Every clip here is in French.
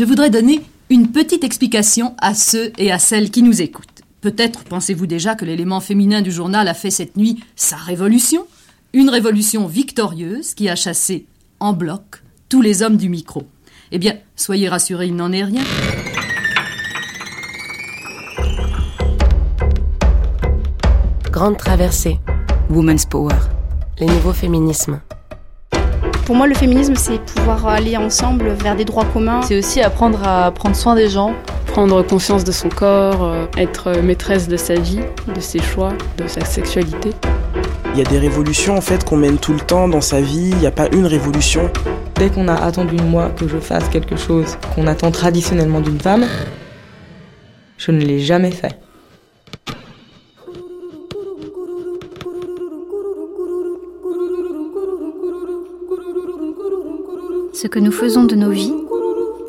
je voudrais donner une petite explication à ceux et à celles qui nous écoutent. Peut-être pensez-vous déjà que l'élément féminin du journal a fait cette nuit sa révolution, une révolution victorieuse qui a chassé en bloc tous les hommes du micro. Eh bien, soyez rassurés, il n'en est rien. Grande traversée. Women's Power. Les nouveaux féminismes. Pour moi, le féminisme, c'est pouvoir aller ensemble vers des droits communs. C'est aussi apprendre à prendre soin des gens, prendre conscience de son corps, euh, être maîtresse de sa vie, de ses choix, de sa sexualité. Il y a des révolutions en fait qu'on mène tout le temps dans sa vie, il n'y a pas une révolution. Dès qu'on a attendu de moi que je fasse quelque chose qu'on attend traditionnellement d'une femme, je ne l'ai jamais fait. Ce que nous faisons de nos vies,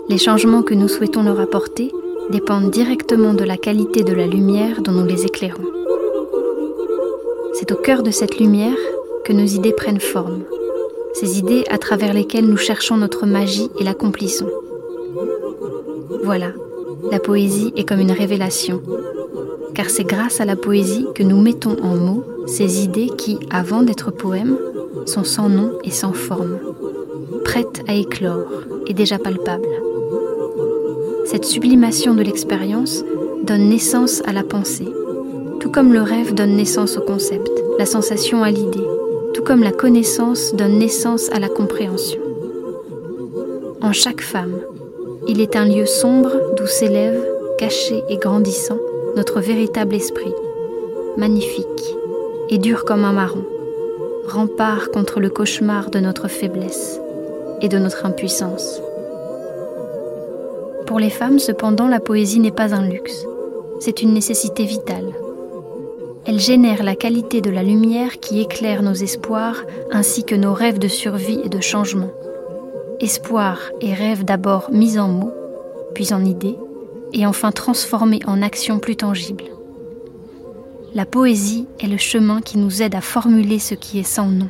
les changements que nous souhaitons leur apporter, dépendent directement de la qualité de la lumière dont nous les éclairons. C'est au cœur de cette lumière que nos idées prennent forme, ces idées à travers lesquelles nous cherchons notre magie et l'accomplissons. Voilà, la poésie est comme une révélation, car c'est grâce à la poésie que nous mettons en mots ces idées qui, avant d'être poèmes, sont sans nom et sans forme prête à éclore et déjà palpable. Cette sublimation de l'expérience donne naissance à la pensée, tout comme le rêve donne naissance au concept, la sensation à l'idée, tout comme la connaissance donne naissance à la compréhension. En chaque femme, il est un lieu sombre d'où s'élève, caché et grandissant, notre véritable esprit, magnifique et dur comme un marron, rempart contre le cauchemar de notre faiblesse et de notre impuissance. Pour les femmes, cependant, la poésie n'est pas un luxe, c'est une nécessité vitale. Elle génère la qualité de la lumière qui éclaire nos espoirs ainsi que nos rêves de survie et de changement. Espoirs et rêves d'abord mis en mots, puis en idées, et enfin transformés en actions plus tangibles. La poésie est le chemin qui nous aide à formuler ce qui est sans nom,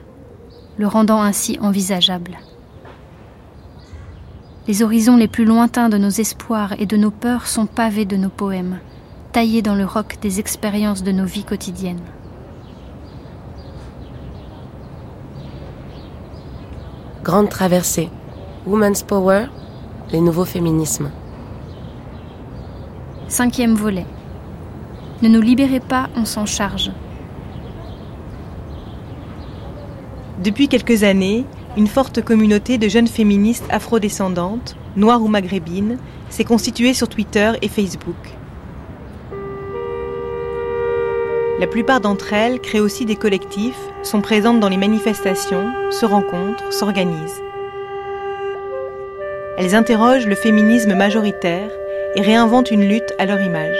le rendant ainsi envisageable. Les horizons les plus lointains de nos espoirs et de nos peurs sont pavés de nos poèmes, taillés dans le roc des expériences de nos vies quotidiennes. Grande traversée. Women's Power. Les nouveaux féminismes. Cinquième volet. Ne nous libérez pas, on s'en charge. Depuis quelques années, une forte communauté de jeunes féministes afrodescendantes, noires ou maghrébines, s'est constituée sur Twitter et Facebook. La plupart d'entre elles créent aussi des collectifs, sont présentes dans les manifestations, se rencontrent, s'organisent. Elles interrogent le féminisme majoritaire et réinventent une lutte à leur image.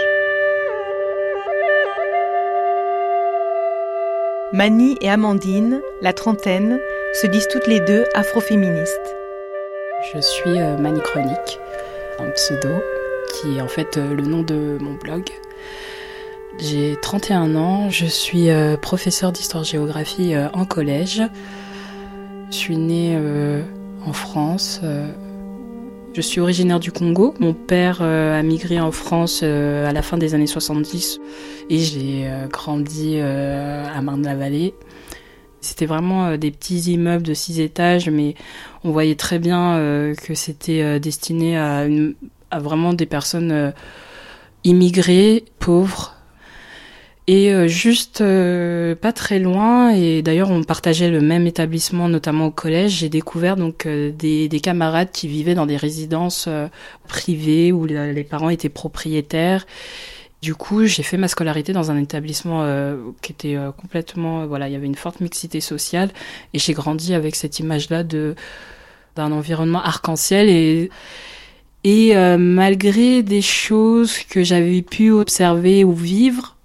Mani et Amandine, la trentaine, se disent toutes les deux afroféministes. Je suis euh, Mani Chronique, un pseudo, qui est en fait euh, le nom de mon blog. J'ai 31 ans, je suis euh, professeur d'histoire-géographie en collège. Je suis née en France. Je suis originaire du Congo. Mon père a migré en France à la fin des années 70 et j'ai grandi à Marne-la-Vallée. C'était vraiment euh, des petits immeubles de six étages, mais on voyait très bien euh, que c'était euh, destiné à, vraiment des personnes immigrées, pauvres. Et juste pas très loin, et d'ailleurs on partageait le même établissement, notamment au collège, j'ai découvert donc des, camarades qui vivaient dans des résidences privées où les parents étaient propriétaires du coup, j'ai fait ma scolarité dans un établissement euh, qui était euh, complètement, voilà, il y avait une forte mixité sociale, et j'ai grandi avec cette image-là de d'un environnement arc-en-ciel et et euh, malgré des choses que j'avais pu observer ou vivre,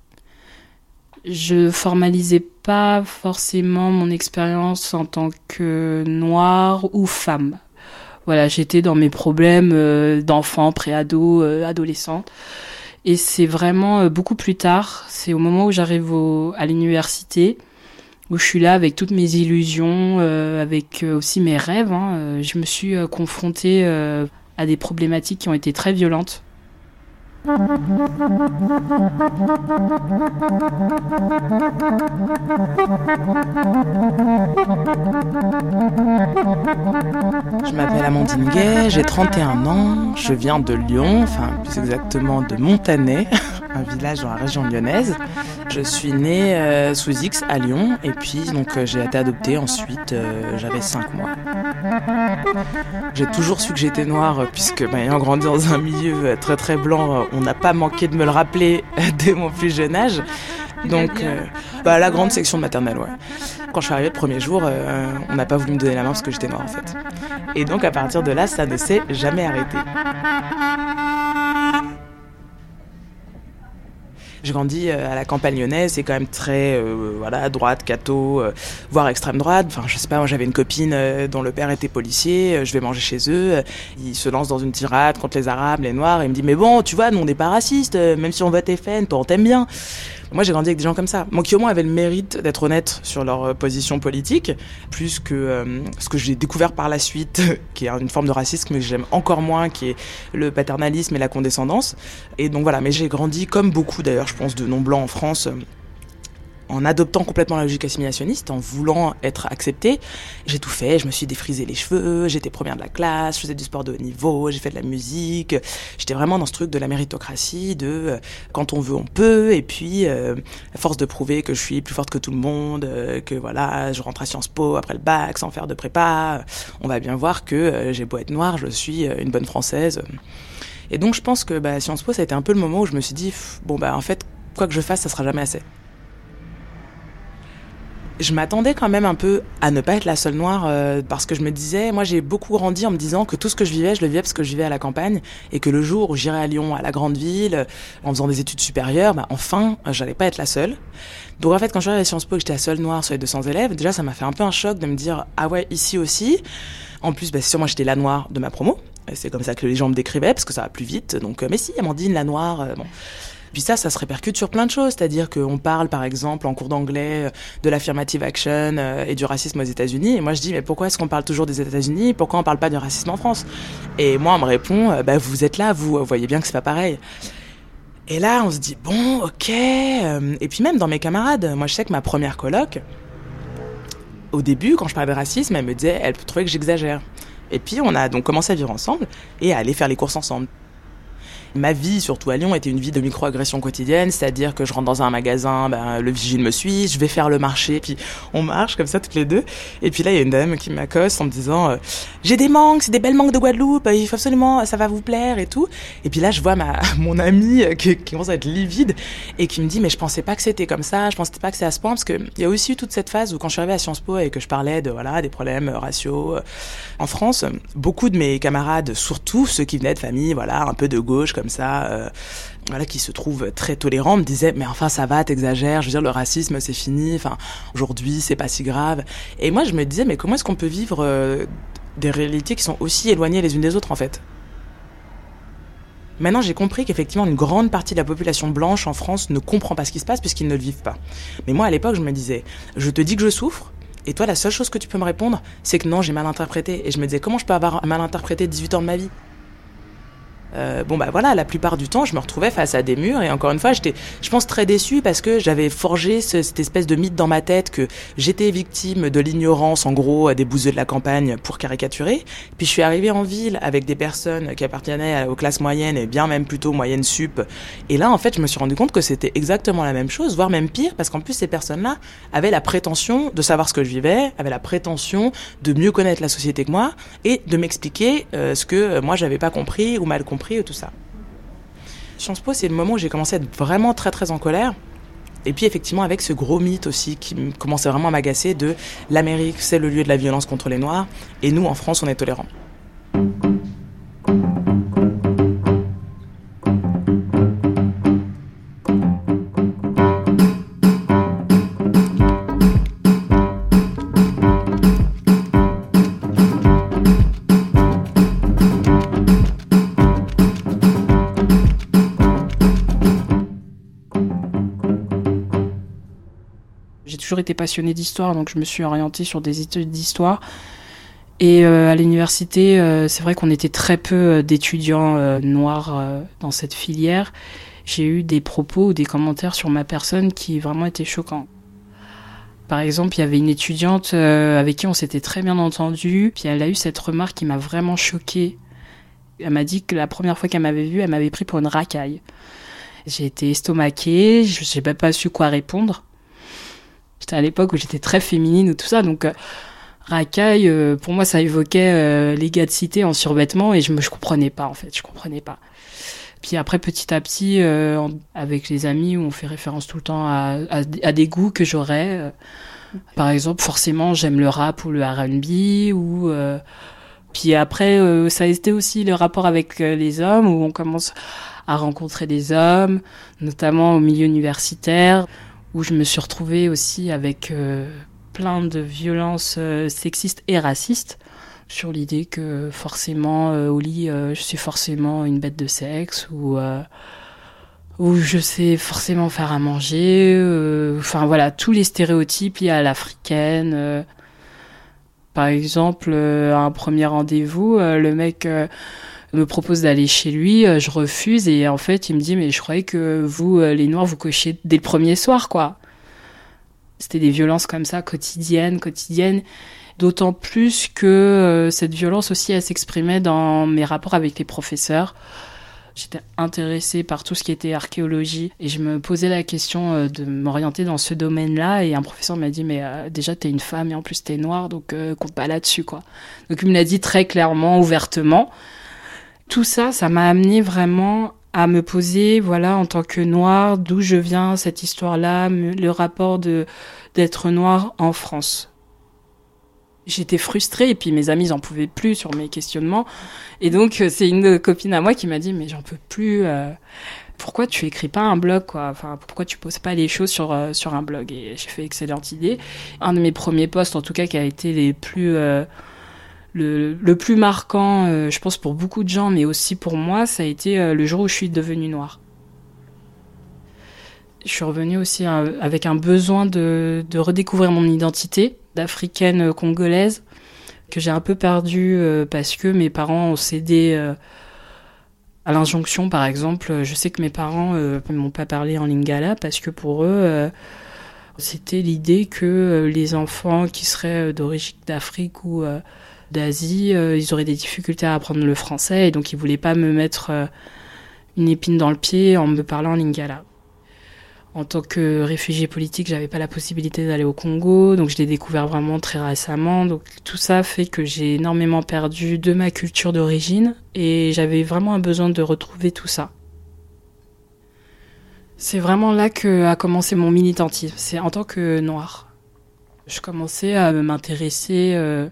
je formalisais pas forcément mon expérience en tant que noire ou femme. Voilà, j'étais dans mes problèmes d'enfant, préado, adolescente. Et c'est vraiment euh, beaucoup plus tard, c'est au moment où j'arrive à l'université, où je suis là avec toutes mes illusions, euh, avec euh, aussi mes rêves. Hein, je me suis confrontée à des problématiques qui ont été très violentes. Je m'appelle Amandine Gay, j'ai 31 ans, je viens de Lyon, enfin plus exactement de Montanet, un village dans la région lyonnaise. Je suis née euh, sous X à Lyon et puis donc euh, j'ai été adoptée ensuite, euh, j'avais 5 mois. J'ai toujours su que j'étais noire puisque bah, ayant grandi dans un milieu très très blanc, on n'a pas manqué de me le rappeler dès mon plus jeune âge. Donc, bah, la grande section maternelle, ouais. Quand je suis arrivée le premier jour, on n'a pas voulu me donner la main parce que j'étais noire en fait. Et donc à partir de là, ça ne s'est jamais arrêté. J'ai grandi à la campagne lyonnaise, c'est quand même très euh, voilà droite, catho, euh, voire extrême droite. Enfin, je sais pas, j'avais une copine euh, dont le père était policier, je vais manger chez eux, il se lance dans une tirade contre les Arabes, les Noirs, et il me dit mais bon, tu vois, nous on n'est pas racistes, même si on vote FN, toi on t'aime bien. Moi, j'ai grandi avec des gens comme ça, moi qui au moins le mérite d'être honnêtes sur leur euh, position politique, plus que euh, ce que j'ai découvert par la suite, qui est une forme de racisme que j'aime encore moins, qui est le paternalisme et la condescendance. Et donc voilà, mais j'ai grandi comme beaucoup d'ailleurs, je pense, de non-blancs en France, en adoptant complètement la logique assimilationniste, en voulant être accepté, j'ai tout fait. Je me suis défrisé les cheveux, j'étais première de la classe, je faisais du sport de haut niveau, j'ai fait de la musique. J'étais vraiment dans ce truc de la méritocratie, de euh, quand on veut, on peut. Et puis, euh, à force de prouver que je suis plus forte que tout le monde, euh, que voilà, je rentre à Sciences Po après le bac sans faire de prépa, on va bien voir que j'ai beau être noire, je suis une bonne française. Et donc, je pense que bah, Sciences Po, ça a été un peu le moment où je me suis dit, bon, bah, en fait, quoi que je fasse, ça sera jamais assez je m'attendais quand même un peu à ne pas être la seule noire euh, parce que je me disais, moi j'ai beaucoup grandi en me disant que tout ce que je vivais, je le vivais parce que je vivais à la campagne et que le jour où j'irais à Lyon, à la grande ville, en faisant des études supérieures, bah, enfin, j'allais pas être la seule. Donc en fait, quand je suis arrivée à Sciences Po et que j'étais la seule noire sur les 200 élèves, déjà ça m'a fait un peu un choc de me dire, ah ouais, ici aussi. En plus, bah, sûr, moi j'étais la noire de ma promo. C'est comme ça que les gens me décrivaient parce que ça va plus vite. Donc, euh, mais si, Amandine, la noire, euh, bon. Puis ça, ça se répercute sur plein de choses, c'est-à-dire qu'on parle par exemple en cours d'anglais euh, de l'affirmative action euh, et du racisme aux États-Unis. Et moi je dis mais pourquoi est-ce qu'on parle toujours des États-Unis? Pourquoi on parle pas du racisme en France? Et moi on me répond euh, bah vous êtes là, vous, voyez bien que c'est pas pareil. Et là on se dit bon ok. Et puis même dans mes camarades, moi je sais que ma première coloc, au début quand je parlais de racisme, elle me disait elle trouvait que j'exagère. Et puis on a donc commencé à vivre ensemble et à aller faire les courses ensemble. Ma vie, surtout à Lyon, était une vie de micro-agression quotidienne, c'est-à-dire que je rentre dans un magasin, ben, le vigile me suit, je vais faire le marché, puis on marche comme ça toutes les deux. Et puis là, il y a une dame qui m'accoste en me disant euh, J'ai des manques, c'est des belles manques de Guadeloupe, il faut absolument, ça va vous plaire et tout. Et puis là, je vois ma, mon amie euh, qui, commence à être livide et qui me dit Mais je pensais pas que c'était comme ça, je pensais pas que c'était à ce point, parce qu'il y a aussi eu toute cette phase où quand je suis arrivée à Sciences Po et que je parlais de voilà des problèmes raciaux euh, en France, beaucoup de mes camarades, surtout ceux qui venaient de familles voilà un peu de gauche comme ça, euh, voilà, qui se trouve très tolérant, me disait mais enfin ça va, t'exagères, je veux dire le racisme c'est fini, enfin aujourd'hui c'est pas si grave. Et moi je me disais mais comment est-ce qu'on peut vivre euh, des réalités qui sont aussi éloignées les unes des autres en fait? Maintenant, j'ai compris qu'effectivement, une grande partie de la population blanche en France ne comprend pas ce qui se passe puisqu'ils ne le vivent pas. Mais moi, à l'époque, je me disais, je te dis que je souffre, et toi, la seule chose que tu peux me répondre, c'est que non, j'ai mal interprété. Et je me disais, comment je peux avoir mal interprété 18 ans de ma vie? Euh, bon bah voilà, la plupart du temps, je me retrouvais face à des murs et encore une fois, j'étais, je pense très déçue parce que j'avais forgé cette espèce de mythe dans ma tête que j'étais victime de l'ignorance, en gros, des bouseux de la campagne pour caricaturer. Puis je suis arrivée en ville avec des personnes qui appartenaient aux classes moyennes et bien même plutôt moyenne sup. Et là, en fait, je me suis rendu compte que c'était exactement la même chose, voire même pire, parce qu'en plus ces personnes-là avaient la prétention de savoir ce que je vivais, avaient la prétention de mieux connaître la société que moi et de m'expliquer euh, ce que euh, moi j'avais pas compris ou mal compris et tout ça. Sciences Po, c'est le moment où j'ai commencé à être vraiment très très en colère. Et puis effectivement avec ce gros mythe aussi qui commençait vraiment à m'agacer de l'Amérique c'est le lieu de la violence contre les Noirs et nous en France on est tolérants. Toujours été passionnée d'histoire, donc je me suis orientée sur des études d'histoire. Et à l'université, c'est vrai qu'on était très peu d'étudiants noirs dans cette filière. J'ai eu des propos ou des commentaires sur ma personne qui vraiment étaient choquants. Par exemple, il y avait une étudiante avec qui on s'était très bien entendu, puis elle a eu cette remarque qui m'a vraiment choquée. Elle m'a dit que la première fois qu'elle m'avait vue, elle m'avait pris pour une racaille. J'ai été estomaquée, je n'ai pas su quoi répondre. C'était à l'époque où j'étais très féminine ou tout ça, donc euh, racaille, euh, pour moi, ça évoquait euh, les gars de cité en survêtement et je me je comprenais pas en fait, je comprenais pas. Puis après, petit à petit, avec les amis, où on fait référence tout le temps à, à, des goûts que j'aurais. par exemple, forcément, j'aime le rap ou le R&B ou puis après, ça a été aussi le rapport avec les hommes où on commence à rencontrer des hommes, notamment au milieu universitaire où je me suis retrouvée aussi avec euh, plein de violences euh, sexistes et racistes sur l'idée que forcément euh, au lit je suis forcément une bête de sexe ou je sais forcément faire à manger enfin voilà tous les stéréotypes liés à l'africaine par exemple à un premier rendez-vous le mec me propose d'aller chez lui, euh, je refuse et en fait il me dit mais je croyais que vous euh, les noirs vous cochiez dès le premier soir quoi. C'était des violences comme ça quotidiennes, quotidiennes. D'autant plus que euh, cette violence aussi elle s'exprimait dans mes rapports avec les professeurs. J'étais intéressée par tout ce qui était archéologie et je me posais la question de m'orienter dans ce domaine-là et un professeur m'a dit mais déjà t'es une femme et en plus t'es noire donc compte pas là-dessus quoi. Donc il me l'a dit très clairement, ouvertement tout ça, ça m'a amené vraiment à me poser, voilà, en tant que noire, d'où je viens, cette histoire-là, le rapport de d'être noire en France. J'étais frustrée et puis mes amis n'en pouvaient plus sur mes questionnements. Et donc euh, c'est une copine à moi qui m'a dit mais j'en peux plus. Euh, pourquoi tu écris pas un blog quoi? Enfin pourquoi tu poses pas les choses sur euh, sur un blog? Et j'ai fait excellente idée. Un de mes premiers posts en tout cas qui a été les plus le, plus marquant, euh, je pense pour beaucoup de gens, mais aussi pour moi, ça a été euh, le jour où je suis devenue noire. Je suis revenue aussi euh, avec un besoin de, redécouvrir mon identité d'africaine congolaise que j'ai un peu perdue parce que mes parents ont cédé à l'injonction, par exemple. Je sais que mes parents ne m'ont pas parlé en lingala parce que pour eux, c'était l'idée que les enfants qui seraient d'origine d'Afrique ou d'Asie, euh, ils auraient des difficultés à apprendre le français et donc ils voulaient pas me mettre euh, une épine dans le pied en me parlant lingala. En tant que réfugié politique, j'avais pas la possibilité d'aller au Congo, donc je l'ai découvert vraiment très récemment. Donc tout ça fait que j'ai énormément perdu de ma culture d'origine et j'avais vraiment un besoin de retrouver tout ça. C'est vraiment là que a commencé mon militantisme. C'est en tant que noire. Je commençais à m'intéresser euh,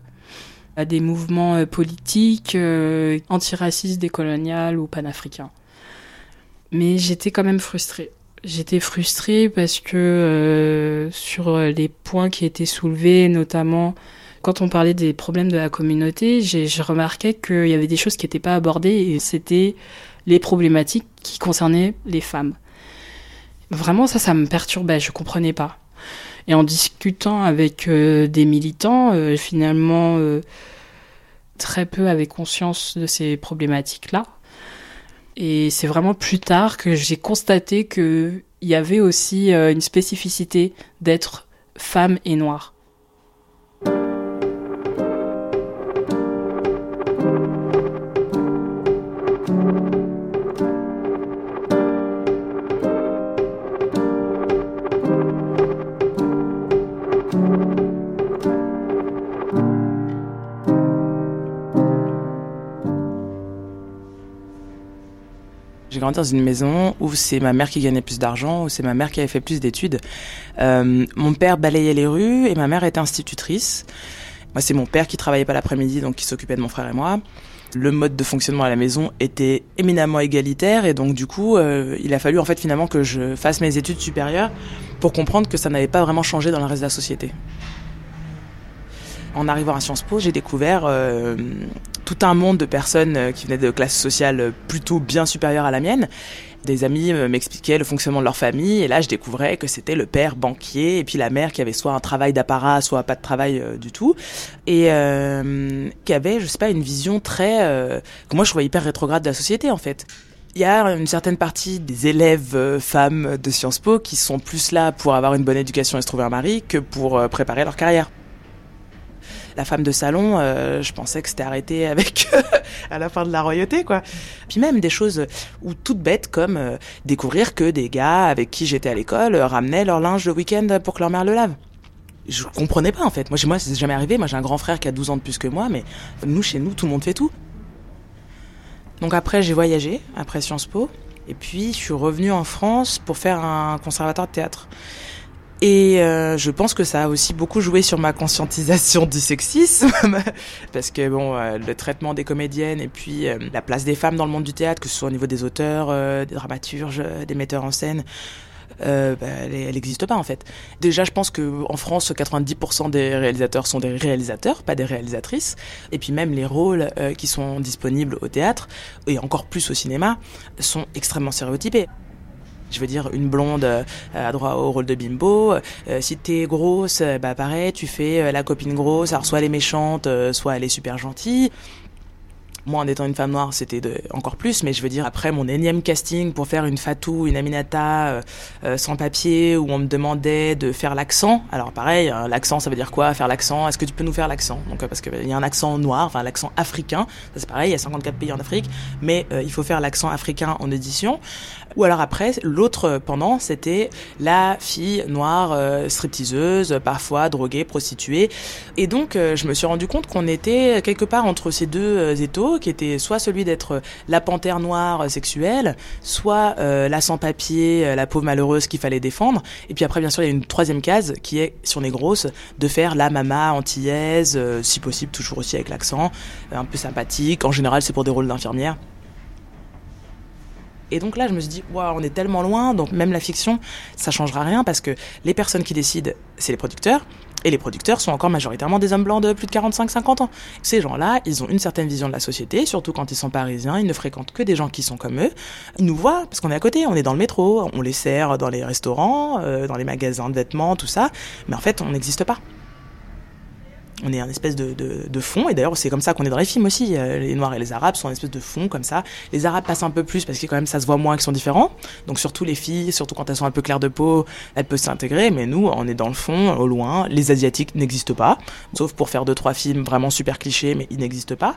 à des mouvements euh, politiques euh, antiracistes, décoloniales ou panafricains. Mais j'étais quand même frustrée. J'étais frustrée parce que euh, sur les points qui étaient soulevés, notamment quand on parlait des problèmes de la communauté, j'ai remarqué qu'il y avait des choses qui n'étaient pas abordées et c'était les problématiques qui concernaient les femmes. Vraiment, ça, ça me perturbait, je comprenais pas. Et en discutant avec euh, des militants, euh, finalement, euh, très peu avaient conscience de ces problématiques-là. Et c'est vraiment plus tard que j'ai constaté qu'il y avait aussi une spécificité d'être femme et noire. Dans une maison où c'est ma mère qui gagnait plus d'argent, où c'est ma mère qui avait fait plus d'études. Euh, mon père balayait les rues et ma mère était institutrice. Moi, c'est mon père qui travaillait pas l'après-midi, donc qui s'occupait de mon frère et moi. Le mode de fonctionnement à la maison était éminemment égalitaire et donc du coup, euh, il a fallu en fait finalement que je fasse mes études supérieures pour comprendre que ça n'avait pas vraiment changé dans le reste de la société. En arrivant à Sciences Po, j'ai découvert euh, tout un monde de personnes qui venaient de classes sociales plutôt bien supérieures à la mienne. Des amis m'expliquaient le fonctionnement de leur famille et là je découvrais que c'était le père banquier et puis la mère qui avait soit un travail d'apparat, soit pas de travail du tout et euh, qui avait, je sais pas, une vision très que moi je trouvais hyper rétrograde de la société en fait il y a une certaine partie des élèves euh, femmes de Sciences Po qui sont plus là pour avoir une bonne éducation et se trouver un mari que pour euh, préparer leur carrière. La femme de salon, euh, je pensais que c'était arrêté avec à la fin de la royauté, quoi. Puis même des choses ou toutes bêtes comme découvrir que des gars avec qui j'étais à l'école ramenaient leur linge le week-end pour que leur mère le lave je comprenais pas en fait. Moi, moi, c'est jamais arrivé. Moi, j'ai un grand frère qui a 12 ans de plus que moi, mais nous, chez nous, tout le monde fait tout. Donc après, j'ai voyagé, après Sciences Po. Et puis, je suis revenue en France pour faire un conservatoire de théâtre. Et euh, je pense que ça a aussi beaucoup joué sur ma conscientisation du sexisme, parce que bon, euh, le traitement des comédiennes et puis euh, la place des femmes dans le monde du théâtre, que ce soit au niveau des auteurs, des dramaturges, des metteurs en scène, euh, bah, elle n'existe pas en fait. Déjà, je pense que en France, 90% des réalisateurs sont des réalisateurs, pas des réalisatrices. Et puis même les rôles euh, qui sont disponibles au théâtre et encore plus au cinéma sont extrêmement stéréotypés. Je veux dire, une blonde euh, a droit au rôle de bimbo. Euh, si t'es grosse, bah pareil, tu fais la copine grosse. Alors soit elle est méchante, soit elle est super gentille. Moi, en étant une femme noire, c'était encore plus, mais je veux dire, après mon énième casting pour faire une Fatou, une Aminata euh, euh, sans papier, où on me demandait de faire l'accent. Alors pareil, hein, l'accent, ça veut dire quoi Faire l'accent? Est-ce que tu peux nous faire l'accent? Parce qu'il y a un accent noir, enfin l'accent africain, c'est pareil, il y a 54 pays en Afrique, mais euh, il faut faire l'accent africain en édition. Ou alors après, l'autre pendant, c'était la fille noire euh, stripteaseuse, parfois droguée, prostituée. Et donc, je me suis rendu compte qu'on était quelque part entre ces deux étaux qui était soit celui d'être la panthère noire sexuelle, soit euh, la sans-papier, euh, la pauvre malheureuse qu'il fallait défendre. Et puis après, bien sûr, il y a une troisième case qui est, si on est grosse, de faire la mama antillaise, euh, si possible toujours aussi avec l'accent, un peu sympathique. En général, c'est pour des rôles d'infirmière. Et donc là, je me suis dit, waouh, on est tellement loin, donc même la fiction, ça changera rien parce que les personnes qui décident, c'est les producteurs. Et les producteurs sont encore majoritairement des hommes blancs de plus de 45-50 ans. Ces gens-là, ils ont une certaine vision de la société, surtout quand ils sont parisiens, ils ne fréquentent que des gens qui sont comme eux. Ils nous voient parce qu'on est à côté, on est dans le métro, on les sert dans les restaurants, euh, dans les magasins de vêtements, tout ça. Mais en fait, on n'existe pas on est un espèce de, de, fond, et d'ailleurs c'est comme ça qu'on est dans les films aussi. Euh, les Noirs et les Arabes sont un espèce de fond comme ça. Les Arabes passent un peu plus parce que quand même ça se voit moins qu'ils sont différents. Donc surtout les filles, surtout quand elles sont un peu claires de peau, elles peuvent s'intégrer. Mais nous, on est dans le fond, au loin. Les Asiatiques n'existent pas, sauf pour faire deux trois films vraiment super clichés, mais ils n'existent pas.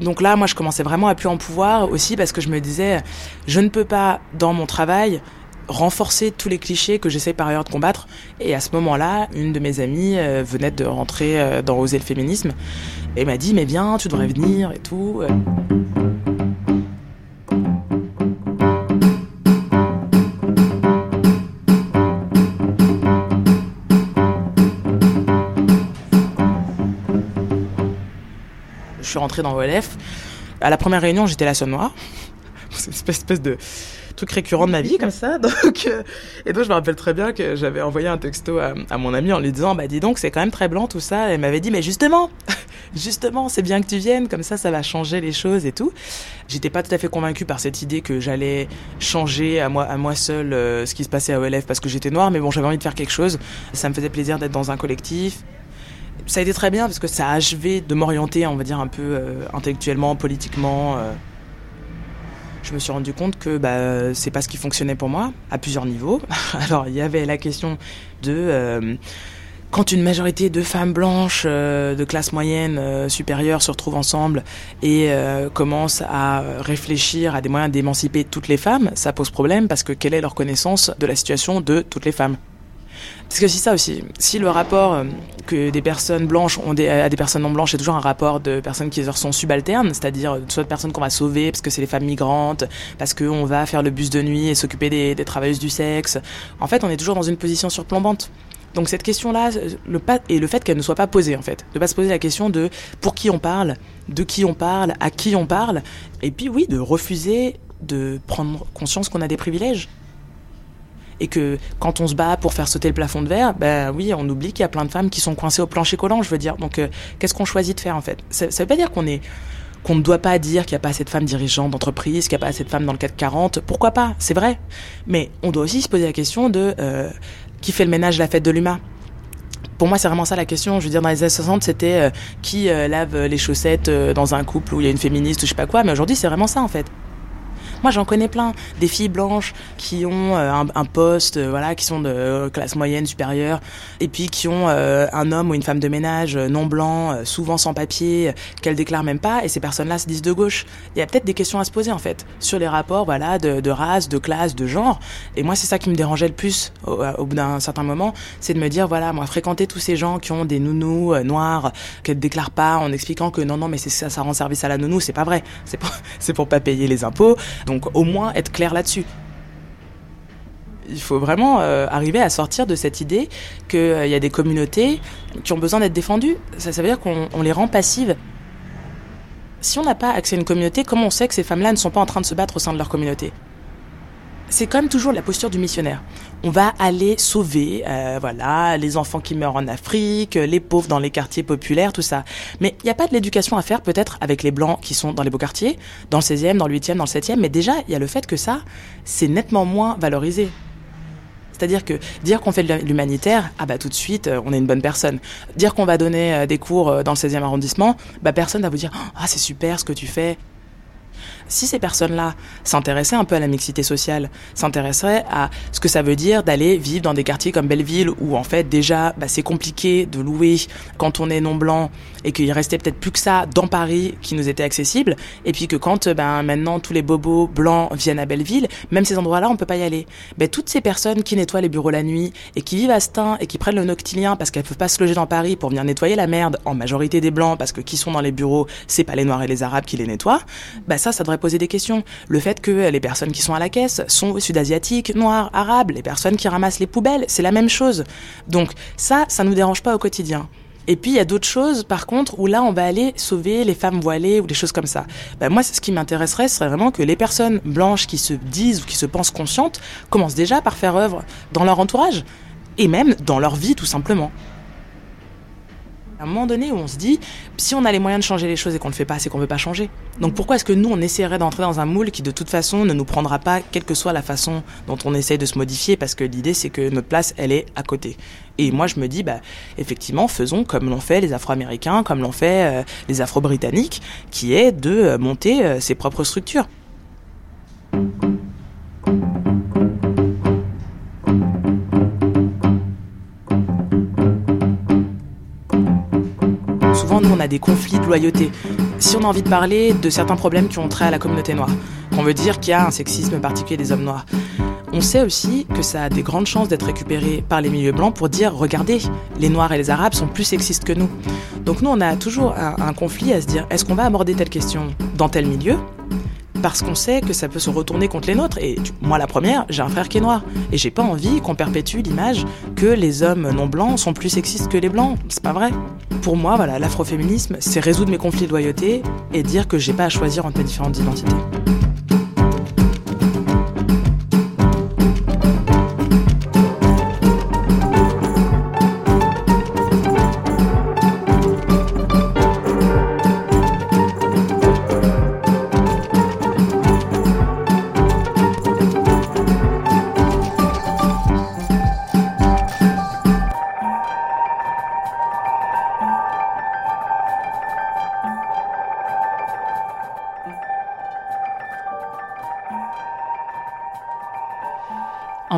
Donc là, moi, je commençais vraiment à plus en pouvoir aussi parce que je me disais, je ne peux pas dans mon travail renforcer tous les clichés que j'essaie par ailleurs de combattre. Et à ce moment-là, une de mes amies euh, venait de rentrer euh, dans Oser le féminisme et m'a dit mais viens, tu devrais venir et tout. Je suis rentrée dans OLF. À la première réunion, j'étais la seule noire. C'est une espèce de truc récurrent de ma vie comme ça. Donc, euh, et donc je me rappelle très bien que j'avais envoyé un texto à, mon ami en lui disant bah dis donc c'est quand même très blanc tout ça. Elle m'avait dit mais justement, justement c'est bien que tu viennes comme ça ça va changer les choses et tout. J'étais pas tout à fait convaincue par cette idée que j'allais changer à moi à moi seule euh, ce qui se passait à OLF parce que j'étais noire mais bon j'avais envie de faire quelque chose. Ça me faisait plaisir d'être dans un collectif ça a été très bien parce que ça a achevé de m'orienter, on va dire, un peu euh, intellectuellement, politiquement je me suis rendu compte que bah, c'est pas ce qui fonctionnait pour moi à plusieurs niveaux. Alors il y avait la question de euh, quand une majorité de femmes blanches euh, de classe moyenne euh, supérieure se retrouvent ensemble et commencent à réfléchir à des moyens d'émanciper toutes les femmes, ça pose problème parce que quelle est leur connaissance de la situation de toutes les femmes? Parce que c'est ça aussi. Si le rapport euh, que des personnes blanches ont à des personnes non blanches est toujours un rapport de personnes qui leur sont subalternes, c'est-à-dire soit de personnes qu'on va sauver parce que c'est les femmes migrantes, parce qu'on va faire le bus de nuit et s'occuper des, des travailleuses du sexe, en fait, on est toujours dans une position surplombante. Donc cette question-là, le et le fait qu'elle ne soit pas posée en fait, de pas se poser la question de pour qui on parle, de qui on parle, à qui on parle, et puis oui, de refuser de prendre conscience qu'on a des privilèges et que quand on se bat pour faire sauter le plafond de verre, ben oui, on oublie qu'il y a plein de femmes qui sont coincées au plancher collant, je veux dire. Donc, euh, qu'est-ce qu'on choisit de faire en fait? Ça, ça veut pas dire qu'on est qu'on ne doit pas dire qu'il n'y a pas assez de femmes dirigeantes d'entreprise, qu'il n'y a pas assez de femmes dans le 440. Pourquoi pas? C'est vrai. Mais on doit aussi se poser la question de euh, qui fait le ménage la fête de l'humain? Pour moi, c'est vraiment ça la question. Je veux dire, dans les années 60, c'était euh, qui lave les chaussettes dans un couple où il y a une féministe ou je sais pas quoi. Mais aujourd'hui, c'est vraiment ça, en fait. Moi, j'en connais plein. Des filles blanches qui ont euh, un, poste, euh, voilà, qui sont de classe moyenne supérieure, et puis qui ont euh, un homme ou une femme de ménage non blanc, souvent sans papier, qu'elles déclarent même pas, et ces personnes-là se disent de gauche. Il y a peut-être des questions à se poser en fait sur les rapports, voilà, de, race, de classe, de genre. Et moi, c'est ça qui me dérangeait le plus au, bout d'un certain moment, c'est de me dire, voilà, moi, fréquenter tous ces gens qui ont des nounous noirs, qu'elles déclarent pas, en expliquant que non, non, mais ça, rend service à la nounou, c'est pas vrai. C'est pour, pas payer les impôts. Au moins être clair là-dessus. Il faut vraiment euh, arriver à sortir de cette idée qu'il euh, y a des communautés qui ont besoin d'être défendues. Ça veut dire qu'on les rend passives. Si on n'a pas accès à une communauté, comment on sait que ces femmes-là ne sont pas en train de se battre au sein de leur communauté? C'est quand même toujours la posture du missionnaire. On va aller sauver, euh, voilà, les enfants qui meurent en Afrique, les pauvres dans les quartiers populaires, tout ça. Mais il n'y a pas de l'éducation à faire peut-être avec les blancs qui sont dans les beaux quartiers, dans le 16e, dans le 8e, dans le 7e. Mais déjà, il y a le fait que ça, c'est nettement moins valorisé. C'est-à-dire que dire qu'on fait de l'humanitaire, ah bah tout de suite, euh, on est une bonne personne. Dire qu'on va donner euh, des cours dans le 16e arrondissement, bah personne va vous dire ah c'est super ce que tu fais. Si ces personnes-là s'intéressaient un peu à la mixité sociale, s'intéresseraient à ce que ça veut dire d'aller vivre dans des quartiers comme Belleville où en fait déjà bah, c'est compliqué de louer quand on est non blanc et qu'il restait peut-être plus que ça dans Paris qui nous était accessible et puis que quand ben maintenant tous les bobos blancs viennent à Belleville, même ces endroits-là on peut pas y aller. Ben toutes ces personnes qui nettoient les bureaux la nuit et qui vivent à Stein et qui prennent le noctilien parce qu'elles peuvent pas se loger dans Paris pour venir nettoyer la merde en majorité des blancs parce que qui sont dans les bureaux, c'est pas les noirs et les arabes qui les nettoient. Ben ça ça devrait poser des questions. Le fait que les personnes qui sont à la caisse sont sud-asiatiques, noirs, arabes, les personnes qui ramassent les poubelles, c'est la même chose. Donc ça, ça nous dérange pas au quotidien. Et puis il y a d'autres choses, par contre, où là on va aller sauver les femmes voilées ou des choses comme ça. Ben, moi, ce qui m'intéresserait, ce serait vraiment que les personnes blanches qui se disent ou qui se pensent conscientes commencent déjà par faire œuvre dans leur entourage et même dans leur vie tout simplement un moment donné où on se dit, si on a les moyens de changer les choses et qu'on ne le fait pas, c'est qu'on ne veut pas changer. Donc pourquoi est-ce que nous, on essaierait d'entrer dans un moule qui de toute façon ne nous prendra pas, quelle que soit la façon dont on essaye de se modifier, parce que l'idée c'est que notre place, elle est à côté. Et moi, je me dis, bah, effectivement, faisons comme l'ont fait les Afro-Américains, comme l'ont fait euh, les Afro-Britanniques, qui est de euh, monter euh, ses propres structures. Nous, on a des conflits de loyauté. Si on a envie de parler de certains problèmes qui ont trait à la communauté noire, qu'on veut dire qu'il y a un sexisme particulier des hommes noirs, on sait aussi que ça a des grandes chances d'être récupéré par les milieux blancs pour dire regardez, les Noirs et les Arabes sont plus sexistes que nous. Donc nous, on a toujours un, un conflit à se dire est-ce qu'on va aborder telle question dans tel milieu parce qu'on sait que ça peut se retourner contre les nôtres. Et moi, la première, j'ai un frère qui est noir. Et j'ai pas envie qu'on perpétue l'image que les hommes non blancs sont plus sexistes que les blancs. C'est pas vrai. Pour moi, voilà, l'afroféminisme, c'est résoudre mes conflits de loyauté et dire que j'ai pas à choisir entre mes différentes identités.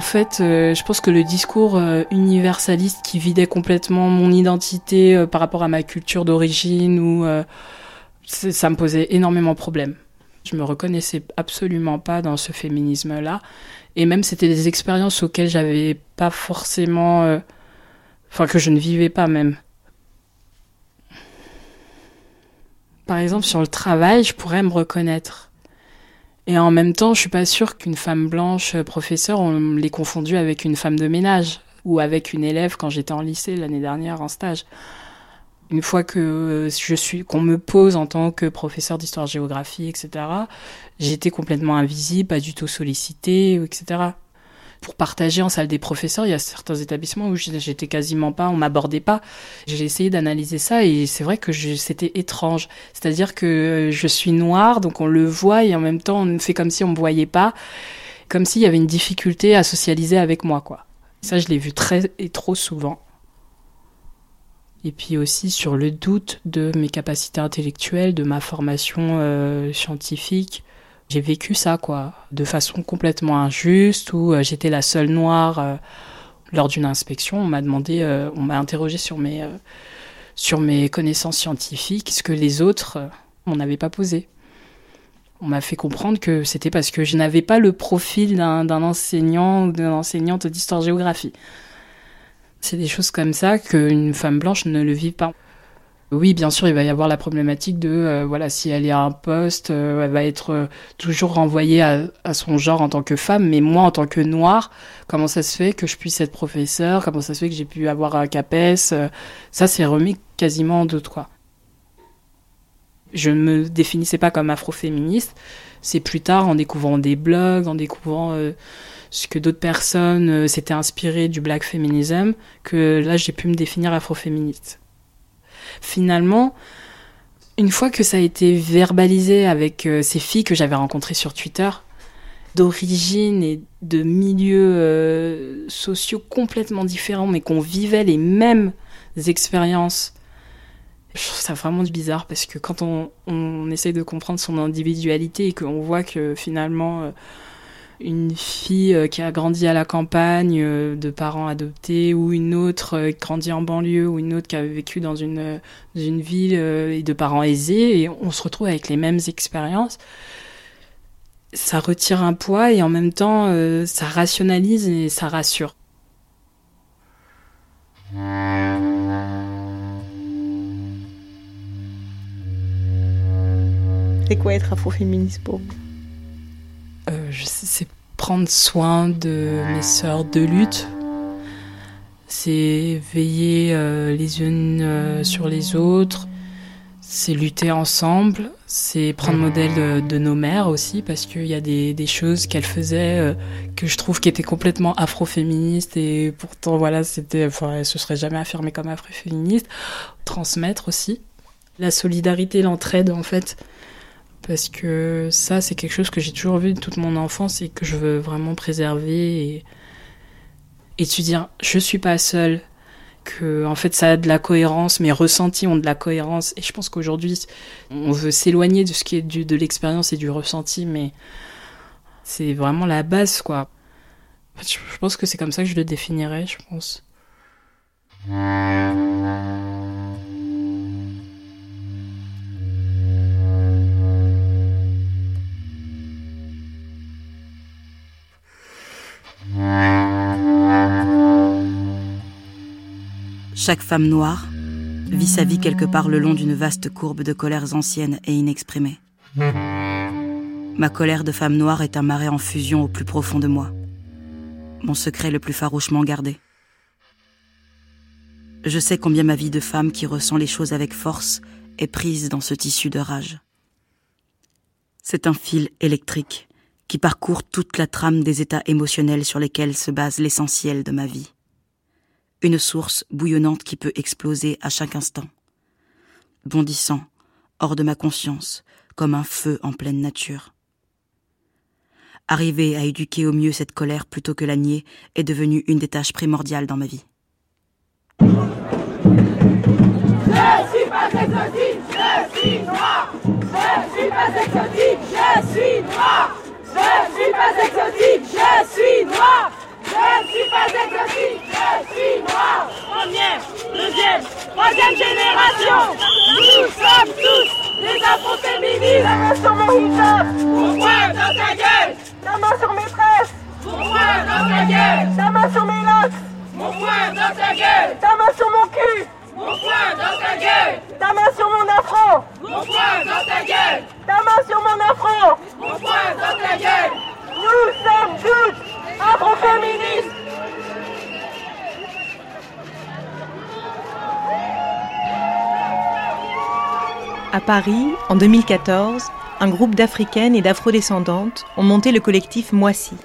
Fait, euh, je pense que le discours euh, universaliste qui vidait complètement mon identité euh, par rapport à ma culture d'origine ou ça me posait énormément de problèmes. Je me reconnaissais absolument pas dans ce féminisme-là, et même c'était des expériences auxquelles j'avais pas forcément, enfin que je ne vivais pas même. Par exemple, sur le travail, je pourrais me reconnaître et en même temps, je suis pas sûre qu'une femme blanche euh, professeure, on l'ait confondue avec une femme de ménage ou avec une élève quand j'étais en lycée l'année dernière en stage. Une fois que euh, je suis, qu'on me pose en tant que professeur d'histoire-géographie, etc., j'étais complètement invisible, pas du tout sollicitée, etc. pour partager en salle des professeurs. Il y a certains établissements où j'étais quasiment pas, on m'abordait pas. J'ai essayé d'analyser ça et c'est vrai que c'était étrange. C'est-à-dire que je suis noire, donc on le voit et en même temps on fait comme si on me voyait pas, comme s'il y avait une difficulté à socialiser avec moi, quoi. Ça, je l'ai vu très et trop souvent. Et puis aussi sur le doute de mes capacités intellectuelles, de ma formation euh, scientifique. J'ai vécu ça, quoi, de façon complètement injuste, où euh, j'étais la seule noire euh, lors d'une inspection. On m'a demandé, on m'a interrogé sur mes, sur mes connaissances scientifiques, ce que les autres, on n'avait pas posé. On m'a fait comprendre que c'était parce que je n'avais pas le profil d'un enseignant ou d'une enseignante d'histoire-géographie. C'est des choses comme ça qu'une femme blanche ne le vit pas. Oui, bien sûr, il va y avoir la problématique de, euh, voilà, si elle est à un poste, euh, elle va être euh, toujours renvoyée à, son genre en tant que femme, mais moi, en tant que noire, comment ça se fait que je puisse être professeur, comment ça se fait que j'ai pu avoir un CAPES, ça, c'est remis quasiment en doute, quoi. Je ne me définissais pas comme afroféministe, c'est plus tard, en découvrant des blogs, en découvrant ce que d'autres personnes s'étaient inspirées du black feminism, que là j'ai pu me définir afroféministe. Finalement, une fois que ça a été verbalisé avec euh, ces filles que j'avais rencontrées sur Twitter, d'origine et de milieux euh, sociaux complètement différents, mais qu'on vivait les mêmes expériences, je trouve ça vraiment bizarre parce que quand on, on essaye de comprendre son individualité et qu'on voit que finalement une fille euh, qui a grandi à la campagne euh, de parents adoptés ou une autre euh, qui grandit en banlieue ou une autre qui a vécu dans une, ville et de parents aisés et on se retrouve avec les mêmes expériences. Ça retire un poids et en même temps ça rationalise et ça rassure. C'est quoi être afroféministe pour vous? Euh, c'est prendre soin de mes sœurs de lutte. C'est veiller euh, les unes euh, sur les autres. C'est lutter ensemble. C'est prendre modèle de, nos mères aussi, parce qu'il y a des, des choses qu'elles faisaient que je trouve qui étaient complètement afroféministes et pourtant voilà, c'était, enfin, elles se seraient jamais affirmées comme afroféministes. Transmettre aussi la solidarité, l'entraide en fait parce que ça, c'est quelque chose que j'ai toujours vu de toute mon enfance et que je veux vraiment préserver et, et te dire, je suis pas seule, que en fait ça a de la cohérence, mes ressentis ont de la cohérence et je pense qu'aujourd'hui, on veut s'éloigner de ce qui est de l'expérience et du ressenti, mais c'est vraiment la base, quoi. Je pense que c'est comme ça que je le définirais, je pense. Chaque femme noire vit sa vie quelque part le long d'une vaste courbe de colères anciennes et inexprimées. Ma colère de femme noire est un marais en fusion au plus profond de moi, mon secret le plus farouchement gardé. Je sais combien ma vie de femme qui ressent les choses avec force est prise dans ce tissu de rage. C'est un fil électrique qui parcourt toute la trame des états émotionnels sur lesquels se base l'essentiel de ma vie une source bouillonnante qui peut exploser à chaque instant, bondissant, hors de ma conscience, comme un feu en pleine nature. Arriver à éduquer au mieux cette colère plutôt que la nier est devenu une des tâches primordiales dans ma vie. Je suis pas exotique, je suis noir. Je suis pas exotique, je suis noir. Je suis pas exotique, je suis noir. Je suis pas exotique, je suis noir. Première, deuxième, troisième génération. Nous sommes tous des afro-féministes. La main sur mon hijab. Pourquoi dans ta gueule La main sur mes tresses. Pourquoi dans ta gueule Ta main sur mes locks. Mon poing dans ta gueule. Ta main sur mon cul. Mon poing dans ta gueule. Ta main sur mon afro. Mon poing dans ta gueule. Ta main sur mon afro. Mon poing dans ta gueule. Nous sommes tous à Paris, en 2014, un groupe d'Africaines et d'Afrodescendantes ont monté le collectif Moissy.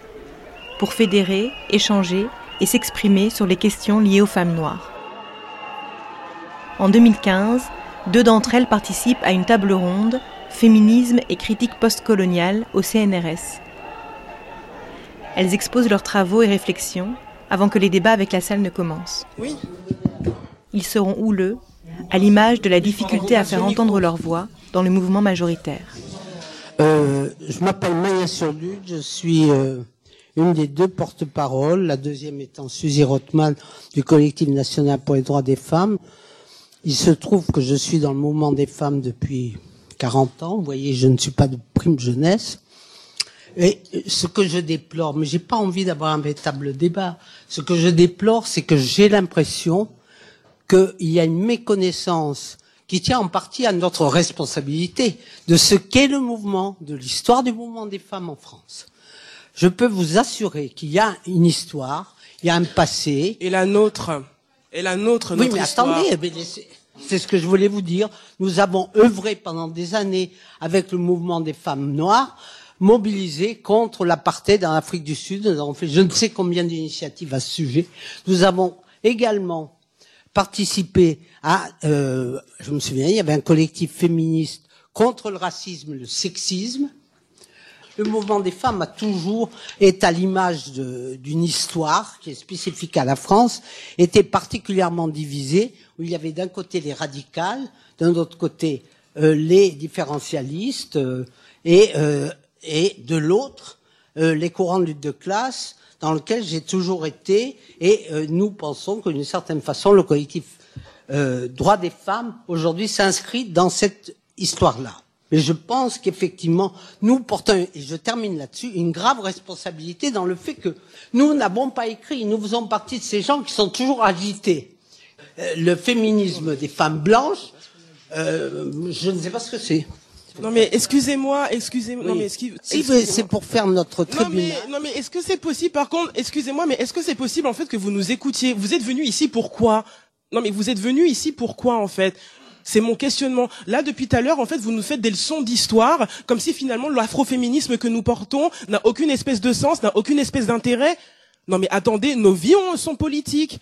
pour fédérer, échanger et s'exprimer sur les questions liées aux femmes noires. En 2015, deux d'entre elles participent à une table ronde Féminisme et critique postcoloniale au CNRS. Elles exposent leurs travaux et réflexions avant que les débats avec la salle ne commencent. Oui. Ils seront houleux, à l'image de la difficulté à faire entendre leur voix dans le mouvement majoritaire. Euh, je m'appelle Maya Surdut, je suis euh, une des deux porte-paroles, la deuxième étant Suzy Rothman du collectif national pour les droits des femmes. Il se trouve que je suis dans le mouvement des femmes depuis 40 ans. Vous voyez, je ne suis pas de prime jeunesse. Et ce que je déplore, mais j'ai pas envie d'avoir un véritable débat. Ce que je déplore, c'est que j'ai l'impression qu'il y a une méconnaissance qui tient en partie à notre responsabilité de ce qu'est le mouvement, de l'histoire du mouvement des femmes en France. Je peux vous assurer qu'il y a une histoire, il y a un passé. Et la nôtre, et la nôtre, oui, notre mais histoire. attendez, c'est ce que je voulais vous dire. Nous avons œuvré pendant des années avec le mouvement des femmes noires, mobilisé contre l'apartheid en Afrique du Sud. Nous avons fait je ne sais combien d'initiatives à ce sujet. Nous avons également participé à, euh, je me souviens, il y avait un collectif féministe contre le racisme, le sexisme. Le mouvement des femmes a toujours est à l'image d'une histoire qui est spécifique à la France, était particulièrement divisée, où il y avait d'un côté les radicales, d'un autre côté euh, les différentialistes, euh, et, euh, et de l'autre euh, les courants de lutte de classe, dans lequel j'ai toujours été, et euh, nous pensons que d'une certaine façon le collectif euh, droit des femmes aujourd'hui s'inscrit dans cette histoire-là. Mais je pense qu'effectivement, nous portons, et je termine là-dessus, une grave responsabilité dans le fait que nous n'avons pas écrit, nous faisons partie de ces gens qui sont toujours agités. Euh, le féminisme des femmes blanches, euh, je ne sais pas ce que c'est. Non mais excusez-moi, excusez-moi. Non mais excuse- Si, excusez-moi. c'est pour faire notre Non tribunal. mais, non mais est-ce que c'est possible par contre, excusez-moi, mais est-ce que c'est possible en fait que vous nous écoutiez? Vous êtes venu ici pourquoi Non mais vous êtes venu ici pourquoi en fait? C'est mon questionnement. Là, depuis tout à l'heure, en fait, vous nous faites des leçons d'histoire, comme si finalement l'afroféminisme que nous portons n'a aucune espèce de sens, n'a aucune espèce d'intérêt. Non mais attendez, nos vies ont- sont politiques.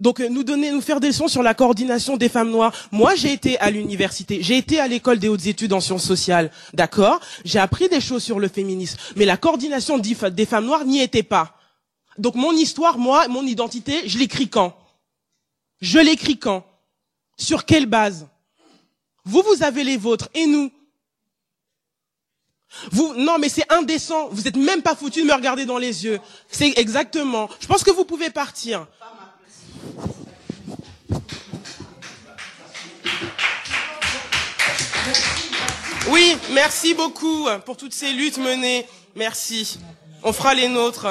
Donc euh, nous donner, nous faire des leçons sur la coordination des femmes noires. Moi, j'ai été à l'université, j'ai été à l'école des hautes études en sciences sociales, d'accord? J'ai appris des choses sur le féminisme, mais la coordination des femmes noires n'y était pas. Donc mon histoire, moi, mon identité, je l'écris quand? Je l'écris quand? Sur quelle base? Vous, vous avez les vôtres, et nous? Vous, non, mais c'est indécent. Vous êtes même pas foutu de me regarder dans les yeux. C'est exactement. Je pense que vous pouvez partir. Oui, merci beaucoup pour toutes ces luttes menées. Merci. On fera les nôtres.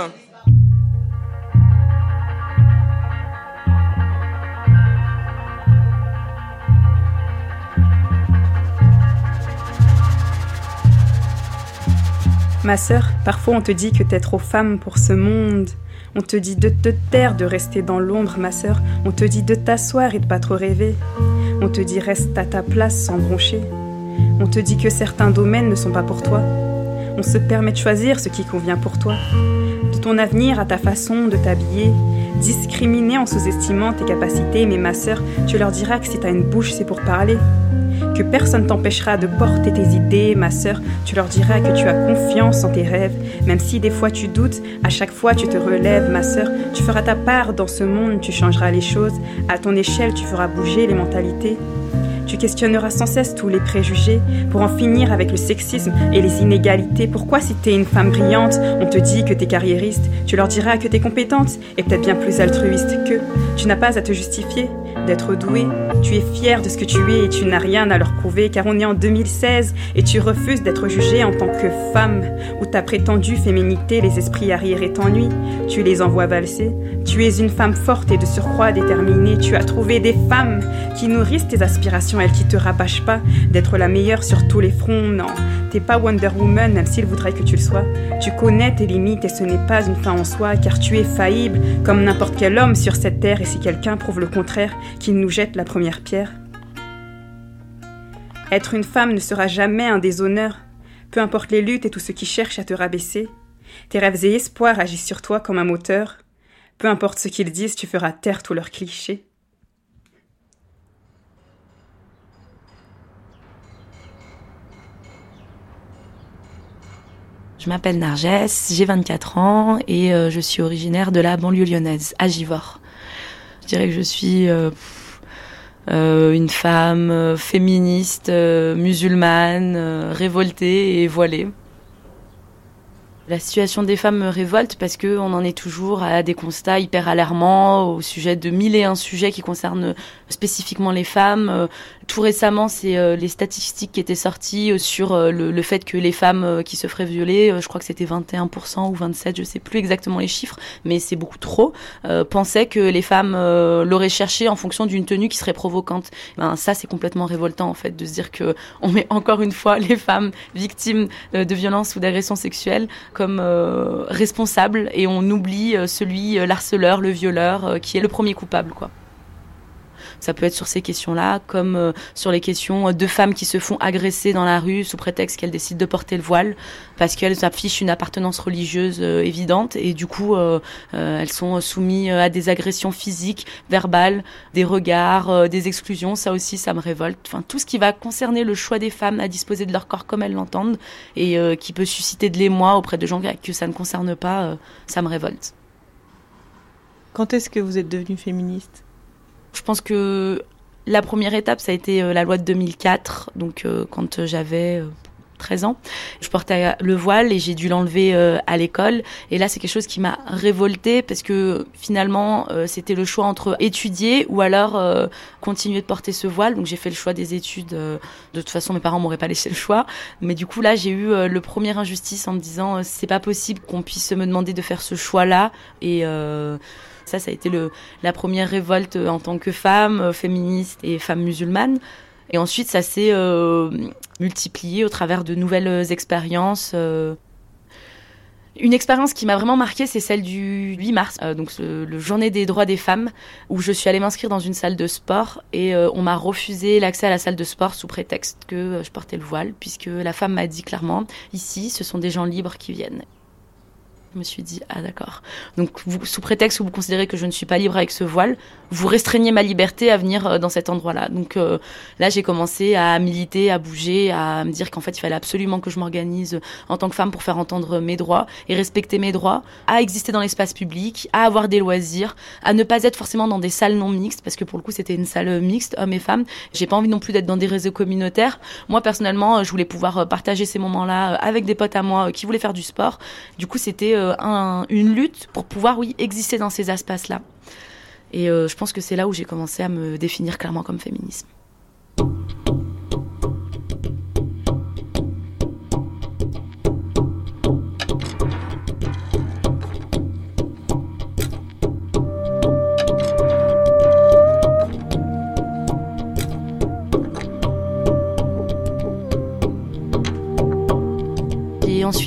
Ma sœur, parfois on te dit que t'es trop femme pour ce monde. On te dit de te taire, de rester dans l'ombre, ma sœur. On te dit de t'asseoir et de pas trop rêver. On te dit reste à ta place sans broncher. On te dit que certains domaines ne sont pas pour toi. On se permet de choisir ce qui convient pour toi. De ton avenir à ta façon de t'habiller. Discriminer en sous-estimant tes capacités, mais ma sœur, tu leur diras que si t'as une bouche, c'est pour parler que personne t'empêchera de porter tes idées, ma sœur. Tu leur diras que tu as confiance en tes rêves, même si des fois tu doutes, à chaque fois tu te relèves, ma sœur. Tu feras ta part dans ce monde, tu changeras les choses. À ton échelle, tu feras bouger les mentalités. Tu questionneras sans cesse tous les préjugés pour en finir avec le sexisme et les inégalités. Pourquoi si t'es une femme brillante, on te dit que t'es carriériste? Tu leur diras que t'es compétente et peut-être bien plus altruiste qu'eux. Tu n'as pas à te justifier d'être douée. Tu es fière de ce que tu es et tu n'as rien à leur prouver car on est en 2016 et tu refuses d'être jugée en tant que femme où ta prétendue féminité, les esprits arriérés t'ennuient. Tu les envoies valser. Tu es une femme forte et de surcroît déterminée. Tu as trouvé des femmes qui nourrissent tes aspirations, elles qui te rabâchent pas d'être la meilleure sur tous les fronts. Non, t'es pas Wonder Woman même s'il voudrait que tu le sois. Tu connais tes limites et ce n'est pas une fin en soi car tu es faillible comme n'importe quel homme sur cette terre et si quelqu'un prouve le contraire, qu'il nous jette la première pierre. Être une femme ne sera jamais un déshonneur, peu importe les luttes et tout ce qui cherche à te rabaisser. Tes rêves et espoirs agissent sur toi comme un moteur. Peu importe ce qu'ils disent, tu feras taire tous leurs clichés. Je m'appelle Narges, j'ai 24 ans et euh, je suis originaire de la banlieue lyonnaise, à Givors. Je dirais que je suis euh, euh, une femme féministe, musulmane, révoltée et voilée. La situation des femmes me révolte parce que on en est toujours à des constats hyper alarmants au sujet de mille et un sujets qui concernent spécifiquement les femmes. Euh, tout récemment, c'est euh, les statistiques qui étaient sorties euh, sur le, fait que les femmes qui se feraient violer, je crois que c'était 21% ou 27, je sais plus exactement les chiffres, mais c'est beaucoup trop, pensaient que les femmes l'auraient cherché en fonction d'une tenue qui serait provocante. Ben, ça, c'est complètement révoltant en fait de se dire que on met encore une fois les femmes victimes de violences ou d'agressions sexuelles comme responsables et on oublie celui l'harceleur, le violeur qui est le premier coupable quoi. Ça peut être sur ces questions-là, comme euh, sur les questions de femmes qui se font agresser dans la rue sous prétexte qu'elles décident de porter le voile parce qu'elles affichent une appartenance religieuse euh, évidente et du coup euh, elles sont soumises à des agressions physiques, verbales, des regards, des exclusions. Ça aussi, ça me révolte. Enfin, tout ce qui va concerner le choix des femmes à disposer de leur corps comme elles l'entendent et qui peut susciter de l'émoi auprès de gens que ça ne concerne pas, ça me révolte. Quand est-ce que vous êtes devenue féministe? Je pense que la première étape, ça a été euh, la loi de 2004, donc euh, quand j'avais 13 euh, ans. Je portais le voile et j'ai dû l'enlever à l'école. Et là, c'est quelque chose qui m'a révoltée parce que finalement, c'était le choix entre étudier ou alors continuer de porter ce voile. Donc j'ai fait le choix des études. de toute façon, mes parents m'auraient pas laissé le choix. Mais du coup, là, j'ai eu le premier injustice en me disant, c'est pas possible qu'on puisse me demander de faire ce choix-là. Et ça, ça a été le, la première révolte en tant que femme, euh, féministe et femme musulmane. Et ensuite, ça s'est euh, multiplié au travers de nouvelles expériences. Euh. Une expérience qui m'a vraiment marquée, c'est celle du 8 mars, donc le journée des droits des femmes, où je suis allée m'inscrire dans une salle de sport et on m'a refusé l'accès à la salle de sport sous prétexte que je portais le voile, puisque la femme m'a dit clairement, ici, ce sont des gens libres qui viennent. Je me suis dit, ah d'accord. Donc, sous prétexte que vous considérez que je ne suis pas libre avec ce voile, vous restreignez ma liberté à venir euh, dans cet endroit-là. Donc euh, là, j'ai commencé à militer, à bouger, à me dire qu'en fait, il fallait absolument que je m'organise en tant que femme pour faire entendre mes droits et respecter mes droits, à exister dans l'espace public, à avoir des loisirs, à ne pas être forcément dans des salles non mixtes, parce que pour le coup, c'était une salle mixte, hommes et femmes. J'ai pas envie non plus d'être dans des réseaux communautaires. Moi, personnellement, je voulais pouvoir partager ces moments-là avec des potes à moi qui voulaient faire du sport. Du coup, c'était euh, une lutte pour pouvoir, oui, exister dans ces espaces-là. Et euh, je pense que c'est là où j'ai commencé à me définir clairement comme féminisme.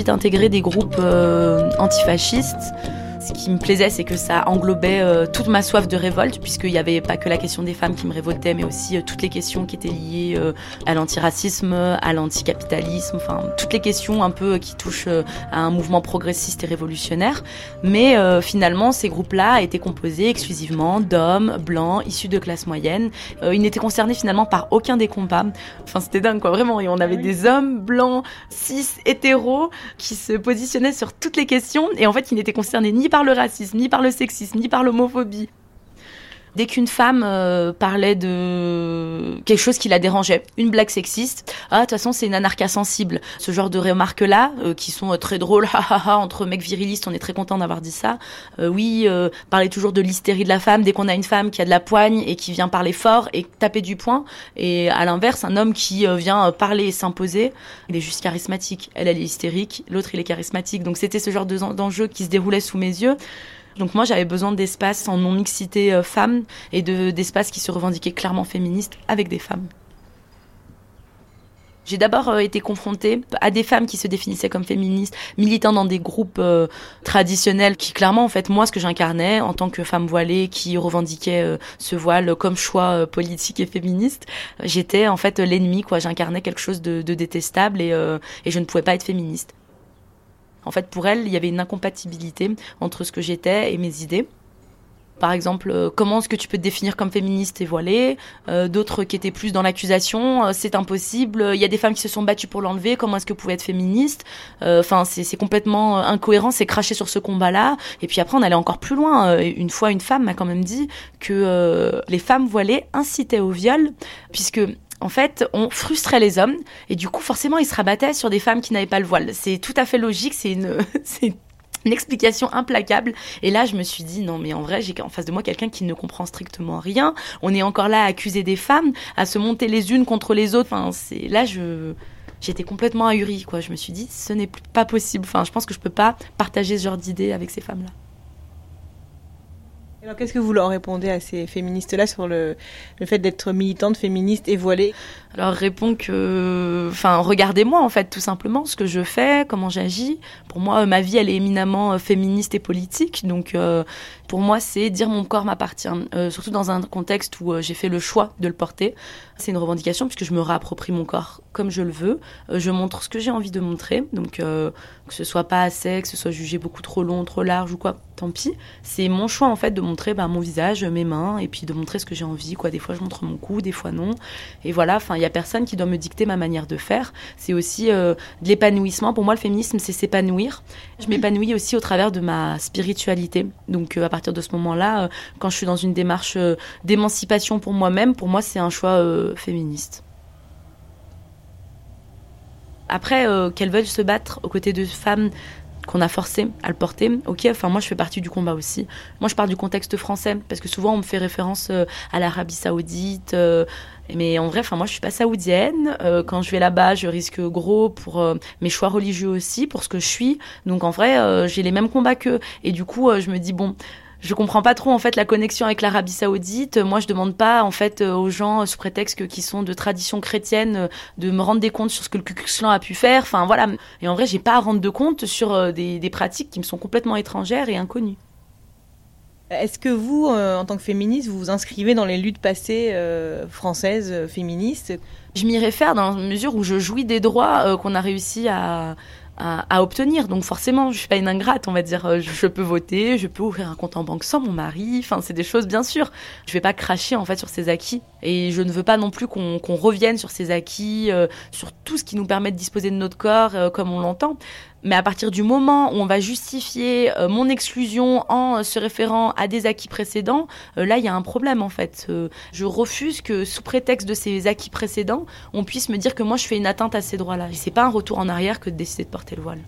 Intégré des groupes euh, antifascistes ce qui me plaisait, c'est que ça englobait euh, toute ma soif de révolte, puisqu'il n'y avait pas que la question des femmes qui me révoltait, mais aussi euh, toutes les questions qui étaient liées euh, à l'antiracisme, à l'anticapitalisme, enfin toutes les questions un peu qui touchent à un mouvement progressiste et révolutionnaire. Mais finalement, ces groupes-là étaient composés exclusivement d'hommes blancs issus de classe moyenne. ils n'étaient concernés finalement par aucun des combats. Enfin, c'était dingue, quoi, vraiment. Et on avait des hommes blancs, cis, hétéros, qui se positionnaient sur toutes les questions, et en fait, ils n'étaient concernés ni par le racisme, ni par le sexisme, ni par l'homophobie. Dès qu'une femme euh, parlait de quelque chose qui la dérangeait, une blague sexiste, ah de toute façon c'est une anarcha sensible. Ce genre de remarques-là, euh, qui sont euh, très drôles, entre mecs virilistes, on est très content d'avoir dit ça. oui, parler toujours de l'hystérie de la femme, dès qu'on a une femme qui a de la poigne et qui vient parler fort et taper du poing, et à l'inverse, un homme qui vient parler et s'imposer, il est juste charismatique. Elle, elle est hystérique, l'autre il est charismatique. Donc c'était ce genre d'enjeu qui se déroulait sous mes yeux. Donc moi, j'avais besoin d'espaces en non-mixité euh, femmes et d'espaces qui se revendiquaient clairement féministes avec des femmes. J'ai d'abord euh, été confrontée à des femmes qui se définissaient comme féministes, militant dans des groupes euh, traditionnels qui clairement en fait moi ce que j'incarnais en tant que femme voilée qui revendiquait ce voile comme choix politique et féministe, j'étais en fait l'ennemi quoi, j'incarnais quelque chose de, détestable et, et je ne pouvais pas être féministe. En fait, pour elle, il y avait une incompatibilité entre ce que j'étais et mes idées. Par exemple, euh, comment est-ce que tu peux te définir comme féministe et voilée? Euh, D'autres qui étaient plus dans l'accusation, euh, c'est impossible. Il y a des femmes qui se sont battues pour l'enlever. Comment est-ce que vous pouvez être féministe? Enfin, c'est complètement incohérent. C'est cracher sur ce combat-là. Et puis après, on allait encore plus loin. Une fois, une femme m'a quand même dit que les femmes voilées incitaient au viol, puisque en fait, on frustrait les hommes et du coup, forcément, ils se rabattaient sur des femmes qui n'avaient pas le voile. C'est tout à fait logique. C'est une, une explication implacable. Et là, je me suis dit, non, mais en vrai, j'ai en face de moi quelqu'un qui ne comprend strictement rien. On est encore là à accuser des femmes, à se monter les unes contre les autres. Enfin, c'est là, je j'étais complètement ahurie, quoi. Je me suis dit, ce n'est pas possible. Enfin, je pense que je peux pas partager ce genre d'idées avec ces femmes-là. Alors, qu'est-ce que vous leur répondez à ces féministes-là sur le, le fait d'être militante, féministe et voilée Alors, réponds que, enfin, regardez-moi en fait, tout simplement, ce que je fais, comment j'agis. Pour moi, ma vie, elle est éminemment euh, féministe et politique, donc euh, pour moi, c'est dire mon corps m'appartient, euh, surtout dans un contexte où j'ai fait le choix de le porter. C'est une revendication puisque je me réapproprie mon corps comme je le veux. je montre ce que j'ai envie de montrer, donc que ce soit pas assez, que ce soit jugé beaucoup trop long, trop large ou quoi, tant pis. C'est mon choix en fait de montrer bah, mon visage, mes mains, et puis de montrer ce que j'ai envie. Quoi. Des fois, je montre mon cou, des fois non. Et voilà, enfin, il y a personne qui doit me dicter ma manière de faire. C'est aussi euh, de l'épanouissement. Pour moi, le féminisme, c'est s'épanouir. Je m'épanouis aussi au travers de ma spiritualité. Donc, euh, à partir de ce moment-là, euh, quand je suis dans une démarche d'émancipation pour moi-même, pour moi, c'est un choix féministe. Après, qu'elles veulent se battre aux côtés de femmes qu'on a forcé à le porter. Ok, enfin moi je fais partie du combat aussi. Moi je parle du contexte français parce que souvent on me fait référence à l'Arabie Saoudite. Euh, mais en vrai, enfin moi je suis pas saoudienne. Euh, quand je vais là-bas, je risque gros pour mes choix religieux aussi, pour ce que je suis. Donc en vrai, j'ai les mêmes combats qu'eux. Et du coup, je me dis bon, je comprends pas trop en fait la connexion avec l'Arabie Saoudite. Moi, je demande pas en fait euh, aux gens euh, sous prétexte qui sont de tradition chrétienne euh, de me rendre des comptes sur ce que le Ku a pu faire. Enfin voilà. Et en vrai, j'ai pas à rendre de compte sur des, pratiques qui me sont complètement étrangères et inconnues. Est-ce que vous, en tant que féministe, vous vous inscrivez dans les luttes passées françaises féministes? Je m'y réfère dans la mesure où je jouis des droits qu'on a réussi à, obtenir. Donc forcément, je suis pas une ingrate, on va dire. Euh, je, peux voter, je peux ouvrir un compte en banque sans mon mari. Enfin, c'est des choses, bien sûr. Je vais pas cracher en fait sur ces acquis. Et je ne veux pas non plus qu'on revienne sur ces acquis, euh, sur tout ce qui nous permet de disposer de notre corps euh, comme on l'entend. Mais à partir du moment où on va justifier euh, mon exclusion en se référant à des acquis précédents, là, il y a un problème en fait. je refuse que sous prétexte de ces acquis précédents, on puisse me dire que moi je fais une atteinte à ces droits-là. Et c'est pas un retour en arrière que de décider de porter le voile.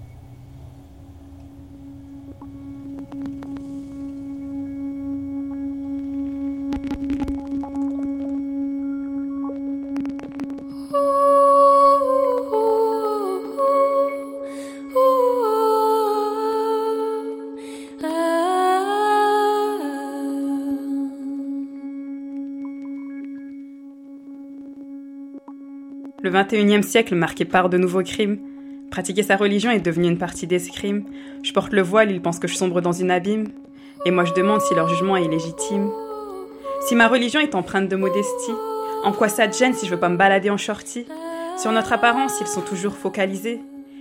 Le XXIe siècle marqué par de nouveaux crimes. Pratiquer sa religion est devenu une partie d'escrime. Je porte le voile, ils pensent que je sombre dans une abîme. Et moi je demande si leur jugement est légitime. Si ma religion est empreinte de modestie, en quoi ça te gêne si je veux pas me balader en shorty? Sur notre apparence, ils sont toujours focalisés.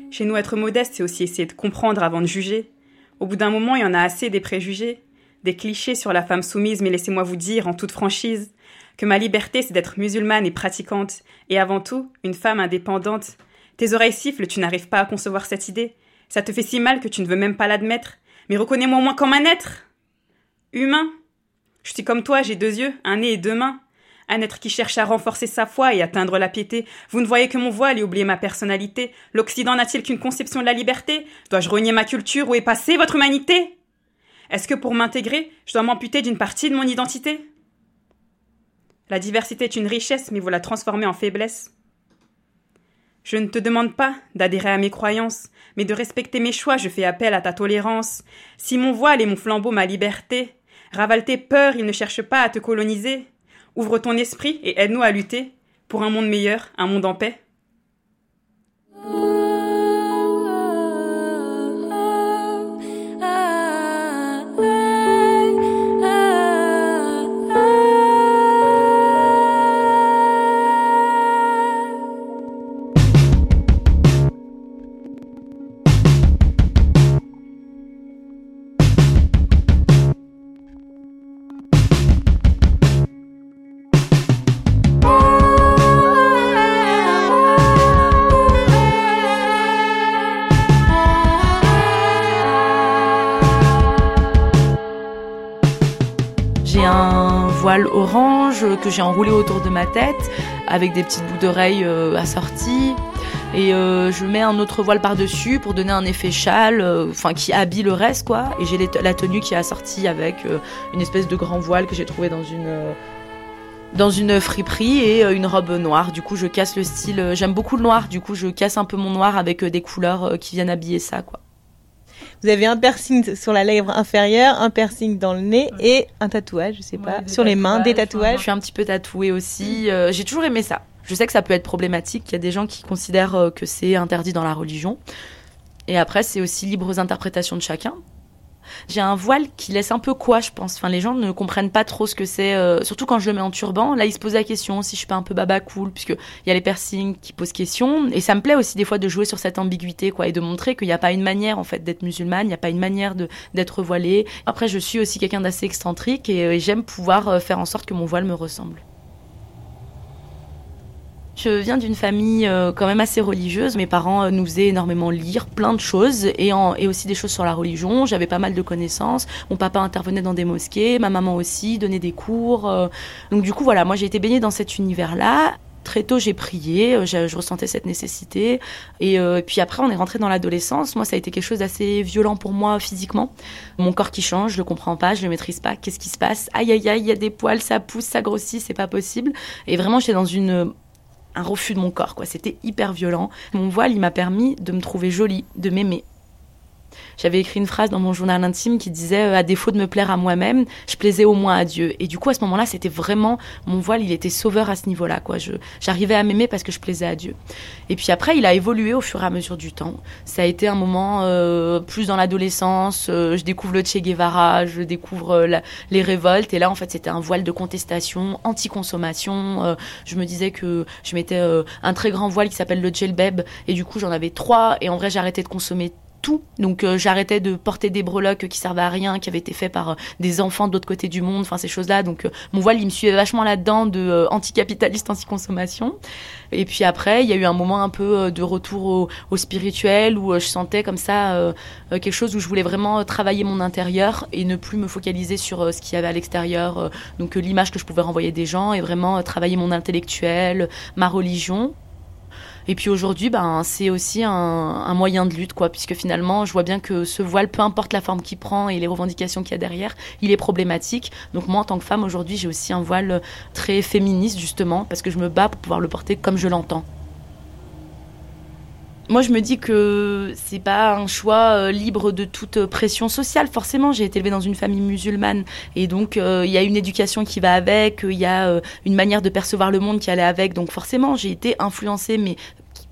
Chez nous, être modeste, c'est aussi essayer de comprendre avant de juger. Au bout d'un moment, il y en a assez des préjugés, des clichés sur la femme soumise, mais laissez-moi vous dire en toute franchise que ma liberté, c'est d'être musulmane et pratiquante, et avant tout, une femme indépendante. Tes oreilles sifflent, tu n'arrives pas à concevoir cette idée. Ça te fait si mal que tu ne veux même pas l'admettre. Mais reconnais-moi au moins comme un être. Humain. Je suis comme toi, j'ai deux yeux, un nez et deux mains. Un être qui cherche à renforcer sa foi et atteindre la piété. Vous ne voyez que mon voile et oubliez ma personnalité. L'Occident n'a-t-il qu'une conception de la liberté? Dois-je renier ma culture ou passée votre humanité? Est-ce que pour m'intégrer, je dois m'amputer d'une partie de mon identité? La diversité est une richesse, mais vous la transformez en faiblesse. Je ne te demande pas d'adhérer à mes croyances, mais de respecter mes choix, je fais appel à ta tolérance. Si mon voile est mon flambeau, ma liberté, ravale tes peurs, il ne cherche pas à te coloniser. Ouvre ton esprit et aide-nous à lutter pour un monde meilleur, un monde en paix. Que j'ai enroulé autour de ma tête avec des petites boucles d'oreilles assorties. Et je mets un autre voile par-dessus pour donner un effet châle, enfin qui habille le reste quoi. Et j'ai la tenue qui est assortie avec une espèce de grand voile que j'ai trouvé dans une dans une friperie et euh, une robe noire. Du coup, je casse le style. Euh, j'aime beaucoup le noir. Du coup, je casse un peu mon noir avec euh, des couleurs qui viennent habiller ça, quoi. Vous avez un piercing sur la lèvre inférieure, un piercing dans le nez et un tatouage, je sais pas, sur les mains, des tatouages. Je suis un petit peu tatouée aussi. J'ai toujours aimé ça. Je sais que ça peut être problématique. Il y a des gens qui considèrent que c'est interdit dans la religion. Et après, c'est aussi libre aux interprétations de chacun. J'ai un voile qui laisse un peu quoi, je pense. Enfin, les gens ne comprennent pas trop ce que c'est, euh, surtout quand je le mets en turban. Là, ils se posent la question si je suis pas un peu baba cool, puisque il y a les piercings qui posent question. Et ça me plaît aussi des fois de jouer sur cette ambiguïté, quoi, et de montrer qu'il n'y a pas une manière en fait d'être musulmane, il n'y a pas une manière de d'être voilée. Après, je suis aussi quelqu'un d'assez excentrique et, euh, j'aime pouvoir euh, faire en sorte que mon voile me ressemble. Je viens d'une famille euh, quand même assez religieuse. Mes parents euh, nous faisaient énormément lire plein de choses et, aussi des choses sur la religion. J'avais pas mal de connaissances. Mon papa intervenait dans des mosquées, ma maman aussi donnait des cours. Euh. Donc du coup voilà, moi j'ai été baignée dans cet univers-là. Très tôt, j'ai prié, je, ressentais cette nécessité. Et, puis après, on est rentré dans l'adolescence. Moi, ça a été quelque chose d'assez violent pour moi physiquement. Mon corps qui change, je le comprends pas, je le maîtrise pas. Qu'est-ce qui se passe? Aïe, aïe, aïe, il y a des poils, ça pousse, ça grossit, c'est pas possible. Et vraiment, j'étais dans une un refus de mon corps, quoi. C'était hyper violent. Mon voile, il m'a permis de me trouver jolie, de m'aimer. J'avais écrit une phrase dans mon journal intime qui disait euh, à défaut de me plaire à moi-même, je plaisais au moins à Dieu. Et du coup, à ce moment-là, c'était vraiment mon voile, il était sauveur à ce niveau-là. Quoi. J'arrivais à m'aimer parce que je plaisais à Dieu. Et puis après, il a évolué au fur et à mesure du temps. Ça a été un moment euh, plus dans l'adolescence. Euh, je découvre le Che Guevara, je découvre les révoltes. Et là, en fait, c'était un voile de contestation, anti-consommation. je me disais que je mettais un très grand voile qui s'appelle le Gelbeb. Et du coup, j'en avais trois. Et en vrai, arrêté de consommer donc euh, j'arrêtais de porter des breloques qui servaient à rien, qui avaient été faits par euh, des enfants de l'autre côté du monde, enfin ces choses-là. Donc euh, mon voile, il me suivait vachement là-dedans de anticapitaliste, anti-consommation. Et puis après, il y a eu un moment un peu de retour au, spirituel où je sentais comme ça quelque chose où je voulais vraiment travailler mon intérieur et ne plus me focaliser sur ce qu'il y avait à l'extérieur. donc l'image que je pouvais renvoyer des gens et vraiment travailler mon intellectuel, ma religion. Et puis aujourd'hui, ben, c'est aussi un, moyen de lutte, quoi, puisque finalement, je vois bien que ce voile, peu importe la forme qu'il prend et les revendications qu'il y a derrière, il est problématique. Donc moi, en tant que femme, aujourd'hui, j'ai aussi un voile très féministe, justement, parce que je me bats pour pouvoir le porter comme je l'entends. Moi, je me dis que c'est pas un choix euh, libre de toute pression sociale. Forcément, j'ai été élevée dans une famille musulmane et donc euh, il y a une éducation qui va avec, il y a euh, une manière de percevoir le monde qui allait avec. Donc forcément, j'ai été influencée, mais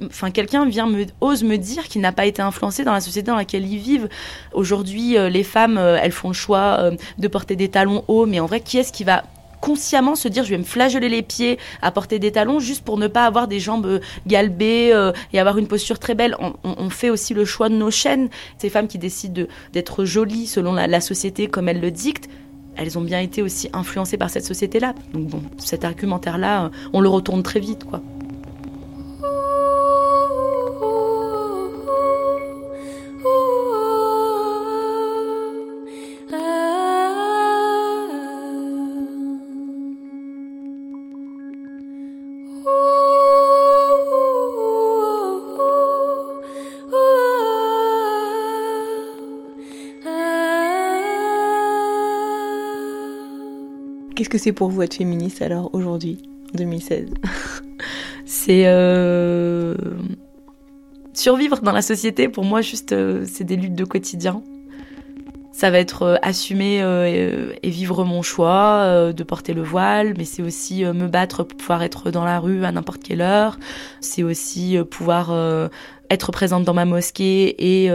enfin quelqu'un vient me ose me dire qu'il n'a pas été influencé dans la société dans laquelle ils vivent. Aujourd'hui, les femmes, elles font le choix de porter des talons hauts, mais en vrai, qui est-ce qui va consciemment se dire je vais me flageller les pieds à porter des talons juste pour ne pas avoir des jambes euh, galbées euh, et avoir une posture très belle. On, fait aussi le choix de nos chaînes. Ces femmes qui décident d'être jolies selon la, la société comme elle le dicte, elles ont bien été aussi influencées par cette société-là. Donc bon, cet argumentaire-là, euh, on le retourne très vite, quoi. Que c'est pour vous être féministe alors aujourd'hui, en 2016 C'est euh, survivre dans la société. Pour moi, juste, euh, c'est des luttes de quotidien. Ça va être euh, assumer et vivre mon choix de porter le voile, mais c'est aussi me battre pour pouvoir être dans la rue à n'importe quelle heure. C'est aussi pouvoir être présente dans ma mosquée et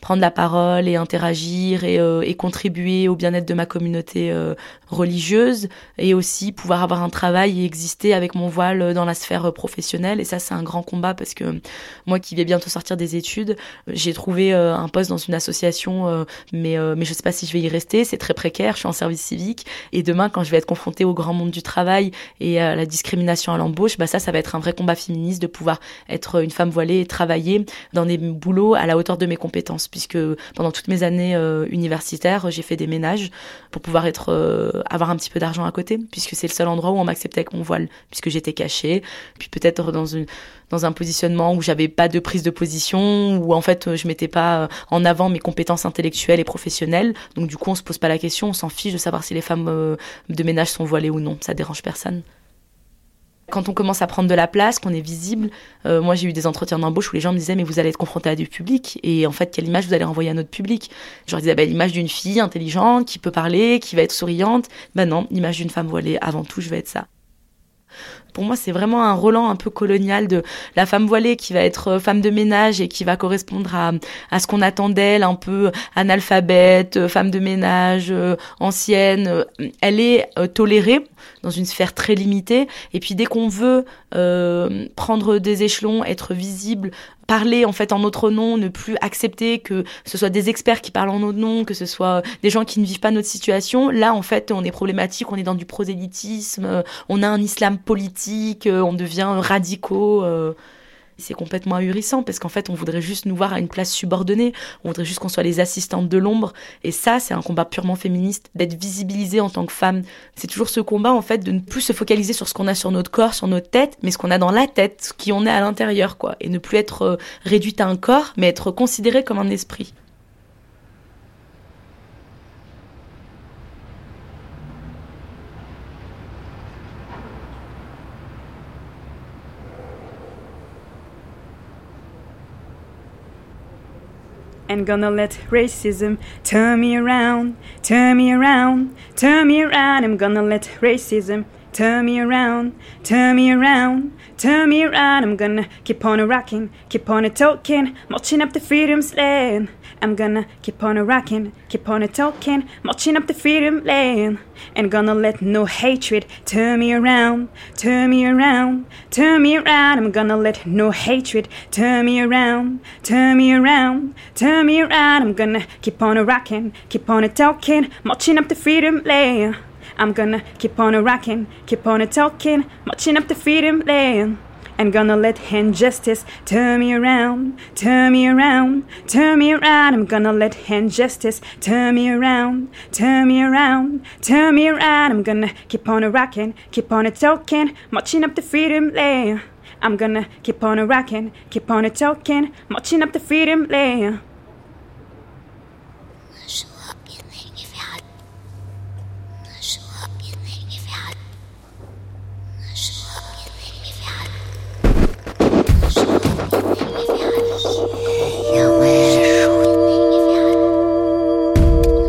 prendre la parole et interagir et, euh, et contribuer au bien-être de ma communauté euh, religieuse et aussi pouvoir avoir un travail et exister avec mon voile dans la sphère professionnelle. Et ça, c'est un grand combat parce que moi qui vais bientôt sortir des études, j'ai trouvé euh, un poste dans une association, mais, mais je sais pas si je vais y rester. C'est très précaire, je suis en service civique. Et demain, quand je vais être confrontée au grand monde du travail et à la discrimination à l'embauche, bah ça, ça va être un vrai combat féministe de pouvoir être une femme voilée et travailler dans des boulots à la hauteur de mes compétences puisque pendant toutes mes années euh, universitaires, j'ai fait des ménages pour pouvoir être euh, avoir un petit peu d'argent à côté puisque c'est le seul endroit où on m'acceptait avec mon voile puisque j'étais cachée, puis peut-être dans dans un positionnement où j'avais pas de prise de position, où en fait je mettais pas en avant mes compétences intellectuelles et professionnelles. Donc du coup on se pose pas la question, on s'en fiche de savoir si les femmes de ménage sont voilées ou non, ça dérange personne. Quand on commence à prendre de la place, qu'on est visible, euh, moi j'ai eu des entretiens d'embauche où les gens me disaient mais vous allez être confronté à du public et en fait quelle image vous allez envoyer à notre public? Je leur disais bah, l'image d'une fille intelligente qui peut parler, qui va être souriante. Ben non, l'image d'une femme voilée. Avant tout, je vais être ça. Pour moi, c'est vraiment un Roland un peu colonial de la femme voilée qui va être euh, femme de ménage et qui va correspondre à, ce qu'on attend d'elle, un peu analphabète, euh, femme de ménage, euh, ancienne. Elle est tolérée dans une sphère très limitée. Et puis dès qu'on veut prendre des échelons, être visible, parler en fait en notre nom, ne plus accepter que ce soit des experts qui parlent en notre nom, que ce soit des gens qui ne vivent pas notre situation. Là, en fait, on est problématique, on est dans du prosélytisme, euh, on a un islam politique, euh, on devient radicaux. Euh, c'est complètement ahurissant parce qu'en fait, on voudrait juste nous voir à une place subordonnée. On voudrait juste qu'on soit les assistantes de l'ombre. Et ça, c'est un combat purement féministe, d'être visibilisée en tant que femme. C'est toujours ce combat, en fait, de ne plus se focaliser sur ce qu'on a sur notre corps, sur notre tête, mais ce qu'on a dans la tête, ce qui on est à l'intérieur, quoi. Et ne plus être euh, réduite à un corps, mais être considérée comme un esprit. And gonna let racism turn me around, turn me around, turn me around. I'm gonna let racism turn me around, turn me around, turn me around. I'm gonna keep on a rocking, keep on a talking, marching up the freedom's land. I'm gonna keep on a rocking, keep on a talking, marching up the freedom lane. And gonna let no hatred turn me around, turn me around, turn me around. I'm gonna let no hatred turn me around, turn me around, turn me around. I'm gonna keep on a rocking, keep on a talking, marching up the freedom lane. I'm gonna keep on a rocking, keep on a talking, marching up the freedom lane and gonna let injustice turn me around, turn me around, turn me around. I'm gonna let injustice turn me around, turn me around, turn me around. I'm gonna keep on a rocking, keep on a talking, marching up the freedom lane. I'm gonna keep on a rocking, keep on a talking, marching up the freedom lane.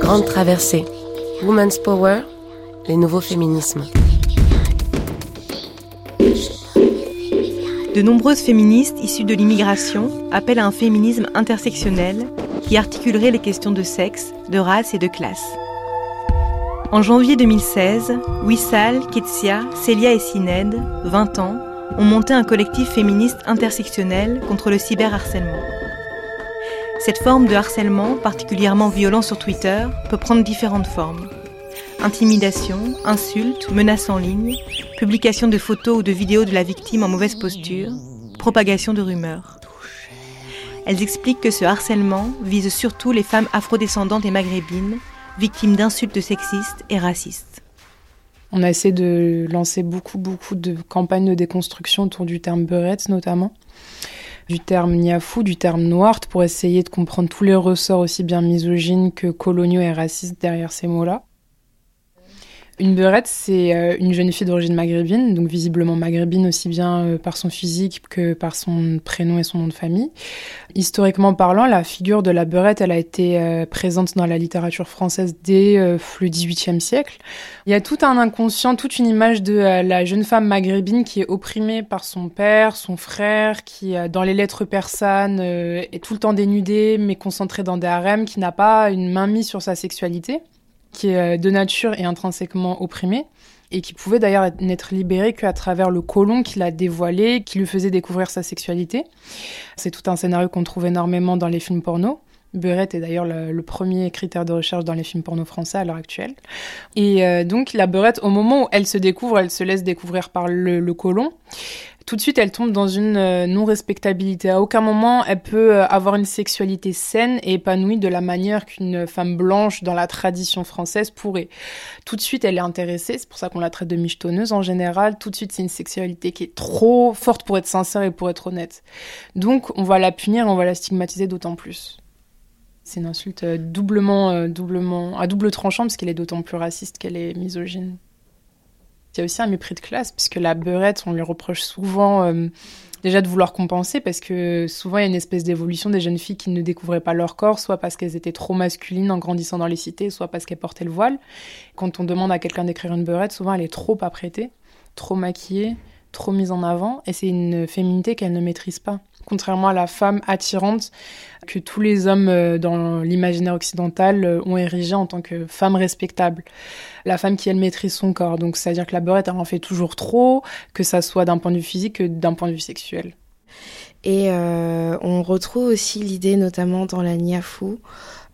Grande traversée. Women's Power, les nouveaux féminismes. De nombreuses féministes issues de l'immigration appellent à un féminisme intersectionnel qui articulerait les questions de sexe, de race et de classe. En janvier 2016, Wissal, Ketsia, Célia et Sined, 20 ans, ont monté un collectif féministe intersectionnel contre le cyberharcèlement. Cette forme de harcèlement, particulièrement violent sur Twitter, peut prendre différentes formes. Intimidation, insultes, menaces en ligne, publication de photos ou de vidéos de la victime en mauvaise posture, propagation de rumeurs. Elles expliquent que ce harcèlement vise surtout les femmes afrodescendantes et maghrébines, victimes d'insultes sexistes et racistes. On a essayé de lancer beaucoup, beaucoup de campagnes de déconstruction autour du terme beurette notamment du terme niafou, du terme noir, pour essayer de comprendre tous les ressorts aussi bien misogynes que coloniaux et racistes derrière ces mots-là. Une beurette, c'est euh, une jeune fille d'origine maghrébine, donc visiblement maghrébine aussi bien euh, par son physique que par son prénom et son nom de famille. Historiquement parlant, la figure de la beurette, elle a été euh, présente dans la littérature française dès le XVIIIe siècle. Il y a tout un inconscient, toute une image de la jeune femme maghrébine qui est opprimée par son père, son frère, qui dans les lettres persanes est tout le temps dénudée, mais concentrée dans des harems, qui n'a pas une main mise sur sa sexualité qui est euh, de nature et intrinsèquement opprimé, et qui pouvait d'ailleurs n'être libéré qu'à travers le colon qui l'a dévoilé, qui lui faisait découvrir sa sexualité. C'est tout un scénario qu'on trouve énormément dans les films porno. Beurette est d'ailleurs le, premier critère de recherche dans les films porno français à l'heure actuelle. Et euh, donc la beurette, au moment où elle se découvre, elle se laisse découvrir par le, le colon tout de suite elle tombe dans une euh, non-respectabilité. À aucun moment elle peut euh, avoir une sexualité saine et épanouie de la manière qu'une femme blanche dans la tradition française pourrait. Tout de suite elle est intéressée, c'est pour ça qu'on la traite de michetonneuse en général. Tout de suite c'est une sexualité qui est trop forte pour être sincère et pour être honnête. Donc on va la punir, on va la stigmatiser d'autant plus. C'est une insulte euh, doublement, doublement, à double tranchant parce qu'elle est d'autant plus raciste qu'elle est misogyne. Il y a aussi un mépris de classe, puisque la beurette, on lui reproche souvent euh, déjà de vouloir compenser, parce que souvent il y a une espèce d'évolution des jeunes filles qui ne découvraient pas leur corps, soit parce qu'elles étaient trop masculines en grandissant dans les cités, soit parce qu'elles portaient le voile. Quand on demande à quelqu'un d'écrire une beurette, souvent elle est trop apprêtée, trop maquillée, trop mise en avant, et c'est une féminité qu'elle ne maîtrise pas contrairement à la femme attirante que tous les hommes euh, dans l'imaginaire occidental euh, ont érigée en tant que femme respectable. La femme qui, elle, maîtrise son corps. Donc, c'est-à-dire que la beurette, elle en fait toujours trop, que ça soit d'un point de vue physique que d'un point de vue sexuel. Et euh, on retrouve aussi l'idée, notamment dans la Niafou,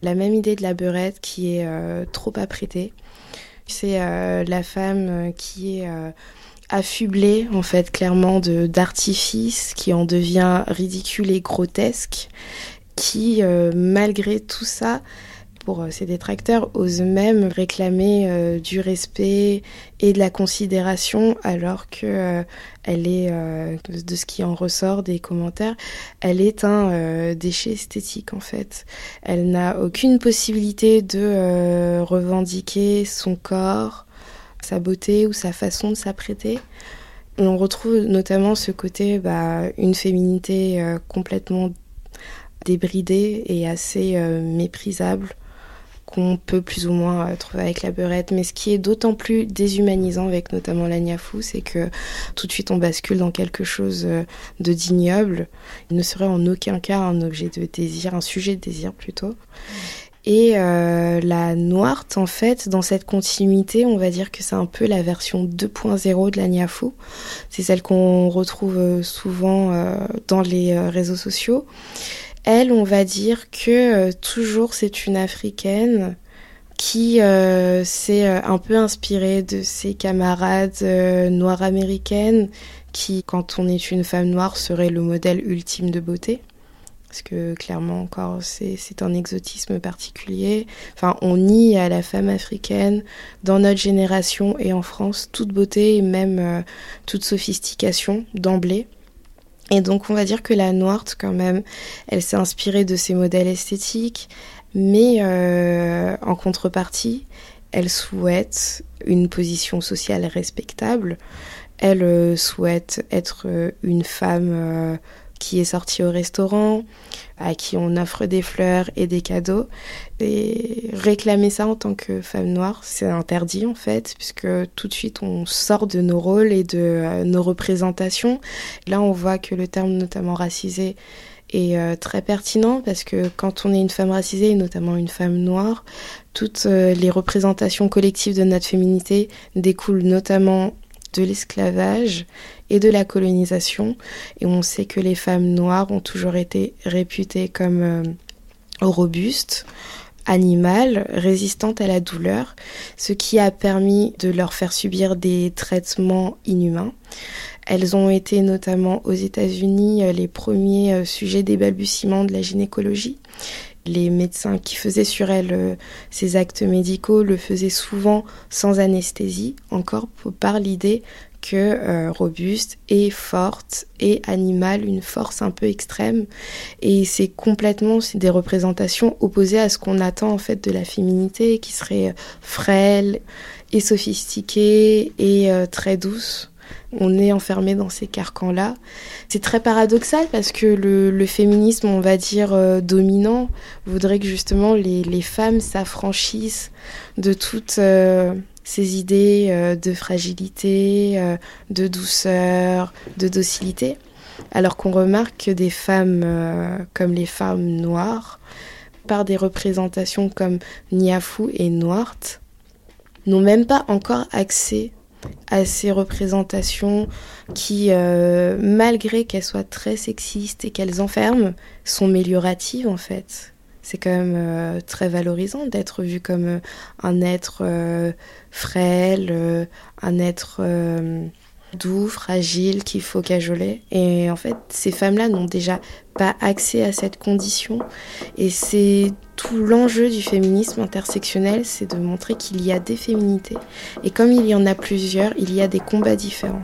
la même idée de la beurette qui est trop apprêtée. C'est la femme qui est affublé en fait clairement de d'artifices qui en devient ridicule et grotesque qui euh, malgré tout ça pour euh, ses détracteurs osent même réclamer euh, du respect et de la considération alors que elle est de ce qui en ressort des commentaires elle est un déchet esthétique en fait. Elle n'a aucune possibilité de revendiquer son corps sa beauté ou sa façon de s'apprêter. On retrouve notamment ce côté, bah, une féminité euh, complètement débridée et assez euh, méprisable qu'on peut plus ou moins euh, trouver avec la beurette. Mais ce qui est d'autant plus déshumanisant avec notamment la niafou, c'est que tout de suite on bascule dans quelque chose de d'ignoble. Il ne serait en aucun cas un objet de désir, un sujet de désir plutôt. Et euh, la Noirte, en fait, dans cette continuité, on va dire que c'est un peu la version 2.0 de la Niafou. C'est celle qu'on retrouve euh, souvent euh, dans les réseaux sociaux. Elle, on va dire que toujours c'est une africaine qui s'est un peu inspirée de ses camarades noires américaines qui, quand on est une femme noire, serait le modèle ultime de beauté parce que clairement encore c'est un exotisme particulier. Enfin, on nie à la femme africaine dans notre génération et en France toute beauté et même euh, toute sophistication d'emblée. Et donc on va dire que la Noirte quand même, elle s'est inspirée de ces modèles esthétiques, mais euh, en contrepartie, elle souhaite une position sociale respectable. Elle euh, souhaite être une femme qui est sorti au restaurant, à qui on offre des fleurs et des cadeaux. Et réclamer ça en tant que femme noire, c'est interdit en fait, puisque tout de suite on sort de nos rôles et de euh, nos représentations. Là, on voit que le terme notamment racisé est euh, très pertinent parce que quand on est une femme racisée, et notamment une femme noire, toutes euh, les représentations collectives de notre féminité découlent notamment de l'esclavage et de la colonisation. Et on sait que les femmes noires ont toujours été réputées comme euh, robustes, animales, résistantes à la douleur, ce qui a permis de leur faire subir des traitements inhumains. Elles ont été notamment aux États-Unis euh, les premiers euh, sujets des balbutiements de la gynécologie. Les médecins qui faisaient sur elles ces actes médicaux le faisaient souvent sans anesthésie, encore par l'idée que euh, robuste et forte et animale, une force un peu extrême. Et c'est complètement des représentations opposées à ce qu'on attend en fait de la féminité, qui serait frêle et sophistiquée et euh, très douce. On est enfermé dans ces carcans-là. C'est très paradoxal parce que le, féminisme, on va dire, euh, dominant, voudrait que justement les, femmes s'affranchissent de toute ces idées euh, de fragilité, euh, de douceur, de docilité, alors qu'on remarque que des femmes euh, comme les femmes noires, par des représentations comme Niafou et Noirte, n'ont même pas encore accès à ces représentations qui, malgré qu'elles soient très sexistes et qu'elles enferment, sont amélioratives en fait c'est quand même euh, très valorisant d'être vu comme euh, un être euh, frêle, un être doux, fragiles, qu'il faut cajoler. Et en fait, ces femmes-là n'ont déjà pas accès à cette condition. Et c'est tout l'enjeu du féminisme intersectionnel, c'est de montrer qu'il y a des féminités. Et comme il y en a plusieurs, il y a des combats différents.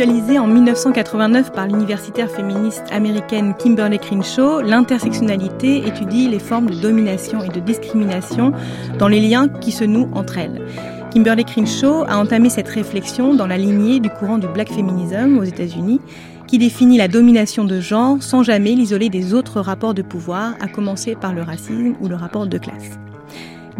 Conceptualisée en 1989 par l'universitaire féministe américaine Kimberly Crenshaw, l'intersectionnalité étudie les formes de domination et de discrimination dans les liens qui se nouent entre elles. Kimberly Crenshaw a entamé cette réflexion dans la lignée du courant du black feminism aux États-Unis, qui définit la domination de genre sans jamais l'isoler des autres rapports de pouvoir, à commencer par le racisme ou le rapport de classe.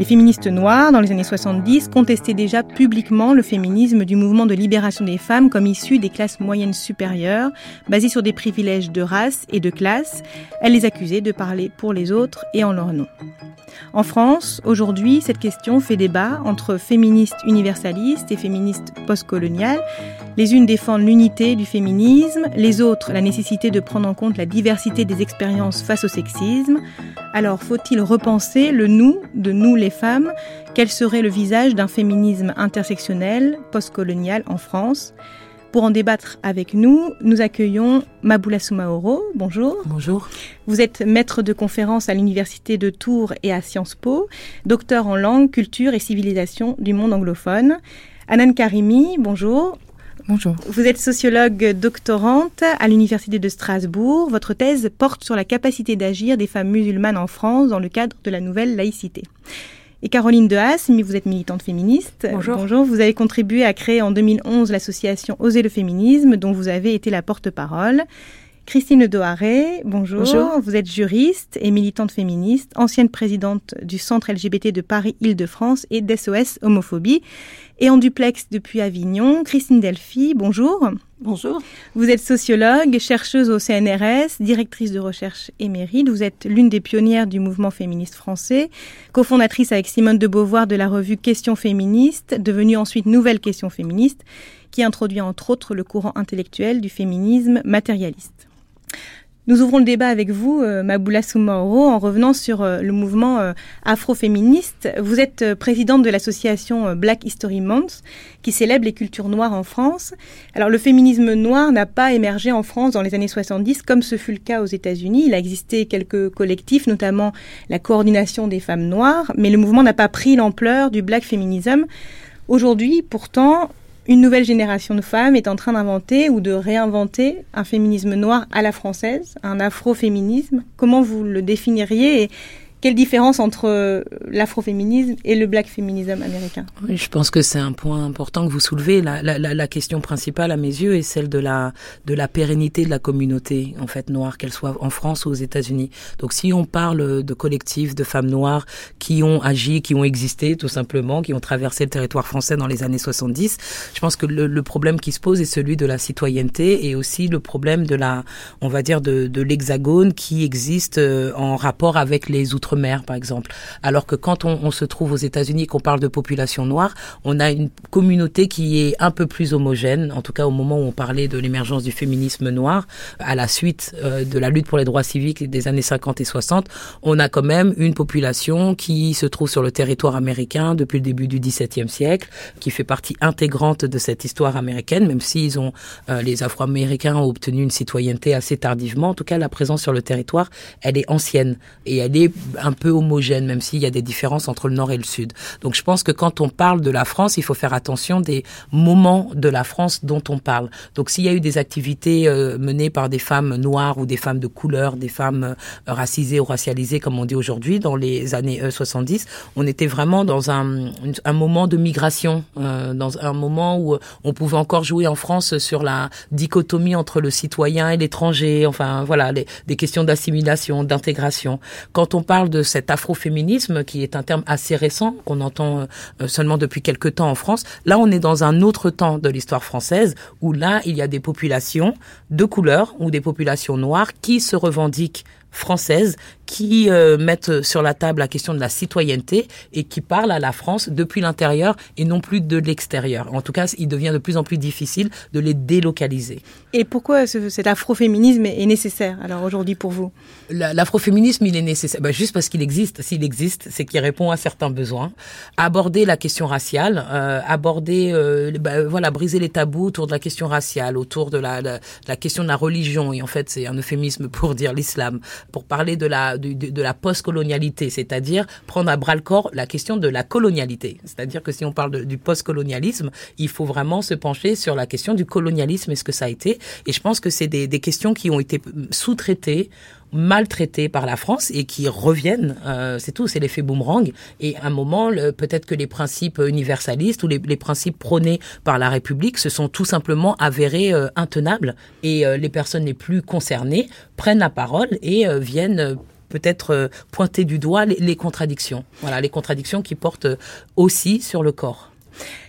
Les féministes noires, dans les années 70, contestaient déjà publiquement le féminisme du mouvement de libération des femmes comme issu des classes moyennes supérieures, basé sur des privilèges de race et de classe. Elles les accusaient de parler pour les autres et en leur nom. En France, aujourd'hui, cette question fait débat entre féministes universalistes et féministes postcoloniales. Les unes défendent l'unité du féminisme, les autres la nécessité de prendre en compte la diversité des expériences face au sexisme. Alors faut-il repenser le nous de nous les femmes? Quel serait le visage d'un féminisme intersectionnel postcolonial en France? Pour en débattre avec nous, nous accueillons Maboula Soumaoro. Bonjour. Bonjour. Vous êtes maître de conférence à l'Université de Tours et à Sciences Po, docteur en langue, culture et civilisation du monde anglophone. Anan Karimi, bonjour. Bonjour. Vous êtes sociologue doctorante à l'Université de Strasbourg. Votre thèse porte sur la capacité d'agir des femmes musulmanes en France dans le cadre de la nouvelle laïcité. Et Caroline Dehas, vous êtes militante féministe. Bonjour. Bonjour. Vous avez contribué à créer en 2011 l'association Oser le féminisme, dont vous avez été la porte-parole. Christine Doharé, bonjour. Bonjour. Vous êtes juriste et militante féministe, ancienne présidente du Centre LGBT de Paris-Île-de-France et d'SOS Homophobie. Et en duplex depuis Avignon, Christine Delphi, bonjour. Bonjour. Vous êtes sociologue, chercheuse au CNRS, directrice de recherche émérite. Vous êtes l'une des pionnières du mouvement féministe français, cofondatrice avec Simone de Beauvoir de la revue Questions féministes, devenue ensuite Nouvelle Question féministe, qui introduit entre autres le courant intellectuel du féminisme matérialiste. Nous ouvrons le débat avec vous, euh, Maboula Soumaoro, en revenant sur euh, le mouvement euh, afroféministe. Vous êtes présidente de l'association Black History Month, qui célèbre les cultures noires en France. Alors, le féminisme noir n'a pas émergé en France dans les années 70, comme ce fut le cas aux États-Unis. Il a existé quelques collectifs, notamment la coordination des femmes noires, mais le mouvement n'a pas pris l'ampleur du black feminism. Aujourd'hui, pourtant, une nouvelle génération de femmes est en train d'inventer ou de réinventer un féminisme noir à la française, un afroféminisme. Comment vous le définiriez quelle différence entre euh, l'afroféminisme et le black féminisme américain? Oui, je pense que c'est un point important que vous soulevez. La, question principale, à mes yeux, est celle de la pérennité de la communauté en fait noire, qu'elle soit en France ou aux États-Unis. Donc, si on parle de collectifs de femmes noires qui ont agi, qui ont existé, tout simplement, qui ont traversé le territoire français dans les années 70, je pense que le, le problème qui se pose est celui de la citoyenneté et aussi le problème de la, on va dire, de, de l'hexagone qui existe euh, en rapport avec les outre par exemple. Alors que quand on, se trouve aux États-Unis, qu'on parle de population noire, on a une communauté qui est un peu plus homogène. En tout cas, au moment où on parlait de l'émergence du féminisme noir, à la suite euh, de la lutte pour les droits civiques des années 50 et 60, on a quand même une population qui se trouve sur le territoire américain depuis le début du XVIIe siècle, qui fait partie intégrante de cette histoire américaine, même s'ils ont euh, les Afro-Américains ont obtenu une citoyenneté assez tardivement. En tout cas, la présence sur le territoire, elle est ancienne et elle est un peu homogène, même s'il y a des différences entre le nord et le sud. Donc je pense que quand on parle de la France, il faut faire attention des moments de la France dont on parle. Donc s'il y a eu des activités euh, menées par des femmes noires ou des femmes de couleur, des femmes euh, racisées ou racialisées, comme on dit aujourd'hui, dans les années euh, 70, on était vraiment dans un, moment de migration, euh, dans un moment où on pouvait encore jouer en France sur la dichotomie entre le citoyen et l'étranger, enfin voilà, des questions d'assimilation, d'intégration. Quand on parle de cet afroféminisme qui est un terme assez récent qu'on entend euh, seulement depuis quelques temps en France. Là, on est dans un autre temps de l'histoire française où là, il y a des populations de couleur ou des populations noires qui se revendiquent françaises qui euh, mettent sur la table la question de la citoyenneté et qui parlent à la France depuis l'intérieur et non plus de l'extérieur. En tout cas, il devient de plus en plus difficile de les délocaliser. Et pourquoi ce, cet afroféminisme est nécessaire alors aujourd'hui pour vous? L'afroféminisme, il est nécessaire bah, juste parce qu'il existe. S'il existe, c'est qu'il répond à certains besoins. Aborder la question raciale, euh, aborder, euh, bah, voilà, briser les tabous autour de la question raciale, autour de la, la, la question de la religion. Et en fait, c'est un euphémisme pour dire l'islam, pour parler de la de, de la post-colonialité, c'est-à-dire prendre à bras le corps la question de la colonialité. C'est-à-dire que si on parle de, du post-colonialisme, il faut vraiment se pencher sur la question du colonialisme et ce que ça a été. Et je pense que c'est des, des questions qui ont été sous-traitées maltraités par la France et qui reviennent. Euh, c'est tout, c'est l'effet boomerang. Et à un moment, peut-être que les principes universalistes ou les, les, principes prônés par la République se sont tout simplement avérés euh, intenables. Et euh, les personnes les plus concernées prennent la parole et euh, viennent peut-être pointer du doigt les, les contradictions. Voilà, les contradictions qui portent aussi sur le corps.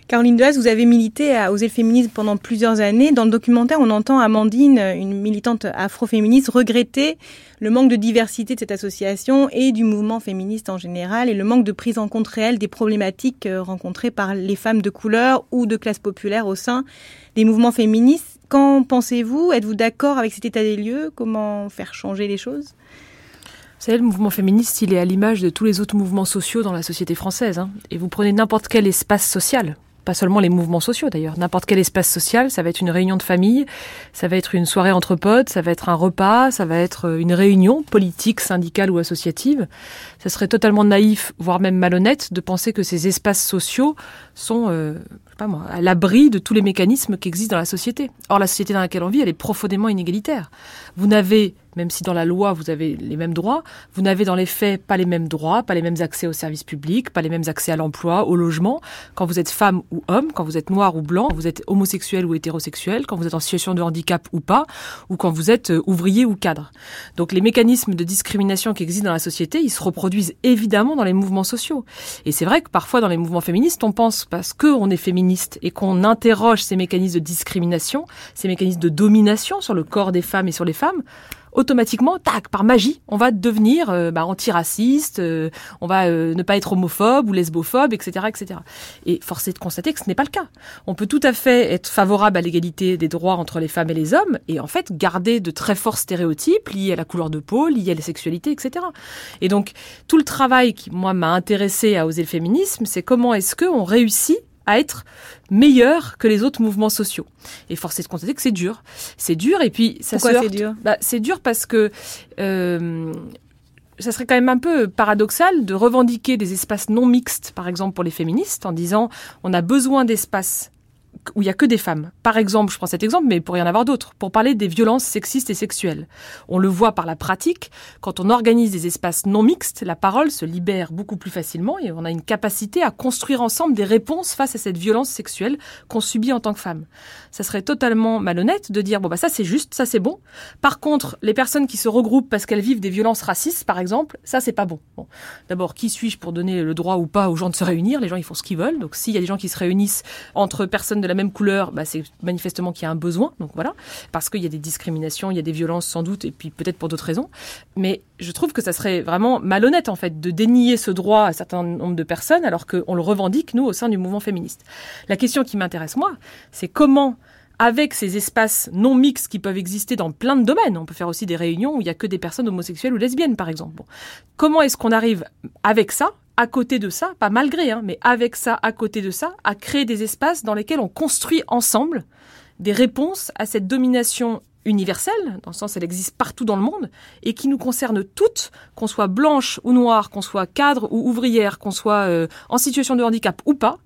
Caroline Dehaze, vous avez milité à Oser le féminisme pendant plusieurs années. Dans le documentaire, on entend Amandine, une militante afroféministe, regretter le manque de diversité de cette association et du mouvement féministe en général et le manque de prise en compte réelle des problématiques rencontrées par les femmes de couleur ou de classe populaire au sein des mouvements féministes. Qu'en pensez-vous? Êtes-vous d'accord avec cet état des lieux? Comment faire changer les choses? Vous savez, le mouvement féministe, il est à l'image de tous les autres mouvements sociaux dans la société française. Hein. Et vous prenez n'importe quel espace social, pas seulement les mouvements sociaux d'ailleurs, n'importe quel espace social, ça va être une réunion de famille, ça va être une soirée entre potes, ça va être un repas, ça va être une réunion politique, syndicale ou associative. Ça serait totalement naïf, voire même malhonnête, de penser que ces espaces sociaux sont euh, pas moi, à l'abri de tous les mécanismes qui existent dans la société. Or, la société dans laquelle on vit, elle est profondément inégalitaire. Vous n'avez même si dans la loi vous avez les mêmes droits, vous n'avez dans les faits pas les mêmes droits, pas les mêmes accès aux services publics, pas les mêmes accès à l'emploi, au logement. Quand vous êtes femme ou homme, quand vous êtes noir ou blanc, quand vous êtes homosexuel ou hétérosexuel, quand vous êtes en situation de handicap ou pas, ou quand vous êtes ouvrier ou cadre. Donc les mécanismes de discrimination qui existent dans la société, ils se reproduisent évidemment dans les mouvements sociaux. Et c'est vrai que parfois dans les mouvements féministes, on pense parce qu'on est féministe et qu'on interroge ces mécanismes de discrimination, ces mécanismes de domination sur le corps des femmes et sur les femmes, automatiquement, tac, par magie, on va devenir euh, bah, antiraciste, euh, on va euh, ne pas être homophobe ou lesbophobe, etc., etc. Et force est de constater que ce n'est pas le cas. On peut tout à fait être favorable à l'égalité des droits entre les femmes et les hommes, et en fait garder de très forts stéréotypes liés à la couleur de peau, liés à la sexualité, etc. Et donc tout le travail qui moi m'a intéressé à oser le féminisme, c'est comment est-ce que on réussit à être meilleur que les autres mouvements sociaux. Et force est de constater que c'est dur. C'est dur et puis ça Pourquoi se c'est dur bah, C'est dur parce que euh, ça serait quand même un peu paradoxal de revendiquer des espaces non mixtes, par exemple pour les féministes, en disant on a besoin d'espaces où il y a que des femmes. Par exemple, je prends cet exemple, mais il pourrait y en avoir d'autres, pour parler des violences sexistes et sexuelles. On le voit par la pratique, quand on organise des espaces non mixtes, la parole se libère beaucoup plus facilement et on a une capacité à construire ensemble des réponses face à cette violence sexuelle qu'on subit en tant que femme. Ça serait totalement malhonnête de dire bon bah ça c'est juste, ça c'est bon. Par contre, les personnes qui se regroupent parce qu'elles vivent des violences racistes, par exemple, ça c'est pas bon. bon. D'abord, qui suis-je pour donner le droit ou pas aux gens de se réunir? Les gens ils font ce qu'ils veulent. Donc s'il y a des gens qui se réunissent entre personnes de la même couleur, bah, c'est manifestement qu'il y a un besoin. Donc voilà, parce qu'il y a des discriminations, il y a des violences sans doute, et puis peut-être pour d'autres raisons. Mais je trouve que ça serait vraiment malhonnête en fait de dénier ce droit à un certain nombre de personnes alors qu'on le revendique nous au sein du mouvement féministe. La question qui m'intéresse moi, c'est comment avec ces espaces non mixtes qui peuvent exister dans plein de domaines. On peut faire aussi des réunions où il n'y a que des personnes homosexuelles ou lesbiennes, par exemple. Comment est-ce qu'on arrive avec ça, à côté de ça, pas malgré, hein, mais avec ça, à côté de ça, à créer des espaces dans lesquels on construit ensemble des réponses à cette domination universelle, dans le sens elle existe partout dans le monde, et qui nous concerne toutes, qu'on soit blanche ou noire, qu'on soit cadre ou ouvrière, qu'on soit euh, en situation de handicap ou pas,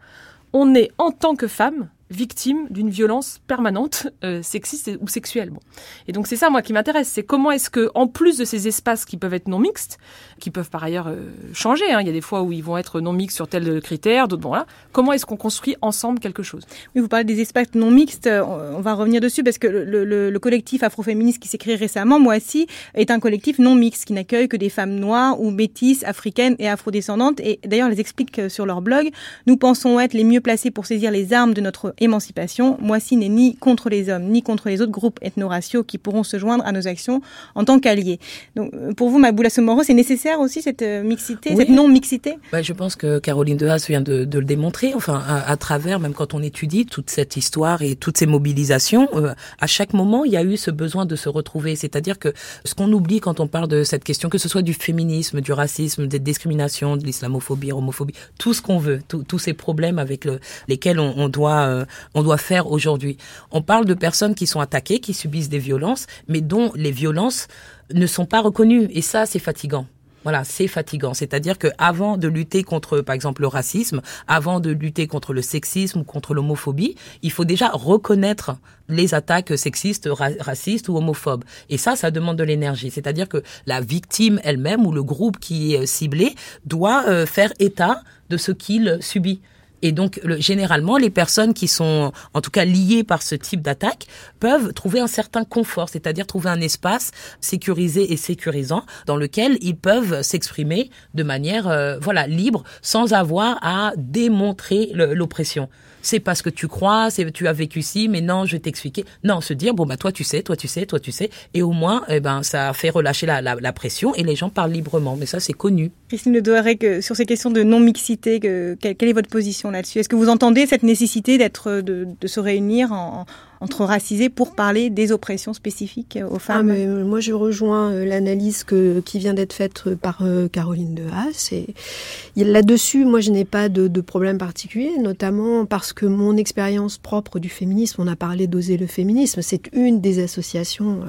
on est en tant que femme victimes d'une violence permanente, euh, sexiste ou sexuelle. Bon. Et donc c'est ça moi qui m'intéresse, c'est comment est-ce que, en plus de ces espaces qui peuvent être non mixtes, qui peuvent par ailleurs euh, changer, hein, il y a des fois où ils vont être non mixtes sur tel critère, d'autres bon là, comment est-ce qu'on construit ensemble quelque chose? Oui, vous parlez des espaces non mixtes, euh, on va revenir dessus parce que le, le, le collectif afroféministe qui s'est créé récemment, moi aussi, est un collectif non mixte qui n'accueille que des femmes noires ou métisses, africaines et afrodescendantes. Et d'ailleurs, les expliquent sur leur blog. Nous pensons être les mieux placés pour saisir les armes de notre émancipation. Moissy n'est ni contre les hommes, ni contre les autres groupes ethno-raciaux qui pourront se joindre à nos actions en tant qu'alliés. Donc, euh, pour vous, Maboula Somoro, c'est nécessaire aussi cette euh, mixité, cette non-mixité? Bah, Je pense que Caroline de Haas vient de, de le démontrer, enfin, à, à, travers, même quand on étudie toute cette histoire et toutes ces mobilisations, euh, à chaque moment, il y a eu ce besoin de se retrouver. C'est-à-dire que ce qu'on oublie quand on parle de cette question, que ce soit du féminisme, du racisme, des discriminations, de l'islamophobie, homophobie, tout ce qu'on veut, tous ces problèmes avec le, lesquels on, on doit, euh, on doit faire aujourd'hui. On parle de personnes qui sont attaquées, qui subissent des violences, mais dont les violences ne sont pas reconnues. Et ça, c'est fatigant. Voilà, c'est fatigant. C'est-à-dire que avant de lutter contre, par exemple, le racisme, avant de lutter contre le sexisme ou contre l'homophobie, il faut déjà reconnaître les attaques sexistes, ra racistes ou homophobes. Et ça, ça demande de l'énergie. C'est-à-dire que la victime elle-même ou le groupe qui est ciblé doit euh, faire état de ce qu'il subit. Et donc, le, généralement, les personnes qui sont, en tout cas, liées par ce type d'attaque, peuvent trouver un certain confort, c'est-à-dire trouver un espace sécurisé et sécurisant dans lequel ils peuvent s'exprimer de manière, euh, voilà, libre, sans avoir à démontrer l'oppression c'est parce que tu crois, c'est tu as vécu ci, mais non, je vais t'expliquer. Non, se dire bon bah toi tu sais, toi tu sais, toi tu sais, et au moins eh ben ça fait relâcher la, pression et les gens parlent librement. Mais ça c'est connu. Christine Le Douarec, sur ces questions de non mixité, que, quelle, est votre position là-dessus? Est-ce que vous entendez cette nécessité de se réunir en, entre racisés pour parler des oppressions spécifiques aux femmes. Ah, mais moi, je rejoins euh, l'analyse que, qui vient d'être faite euh, par euh, Caroline de Haas. Et là-dessus, moi, je n'ai pas de, de, problème particulier, notamment parce que mon expérience propre du féminisme, on a parlé d'oser le féminisme, c'est une des associations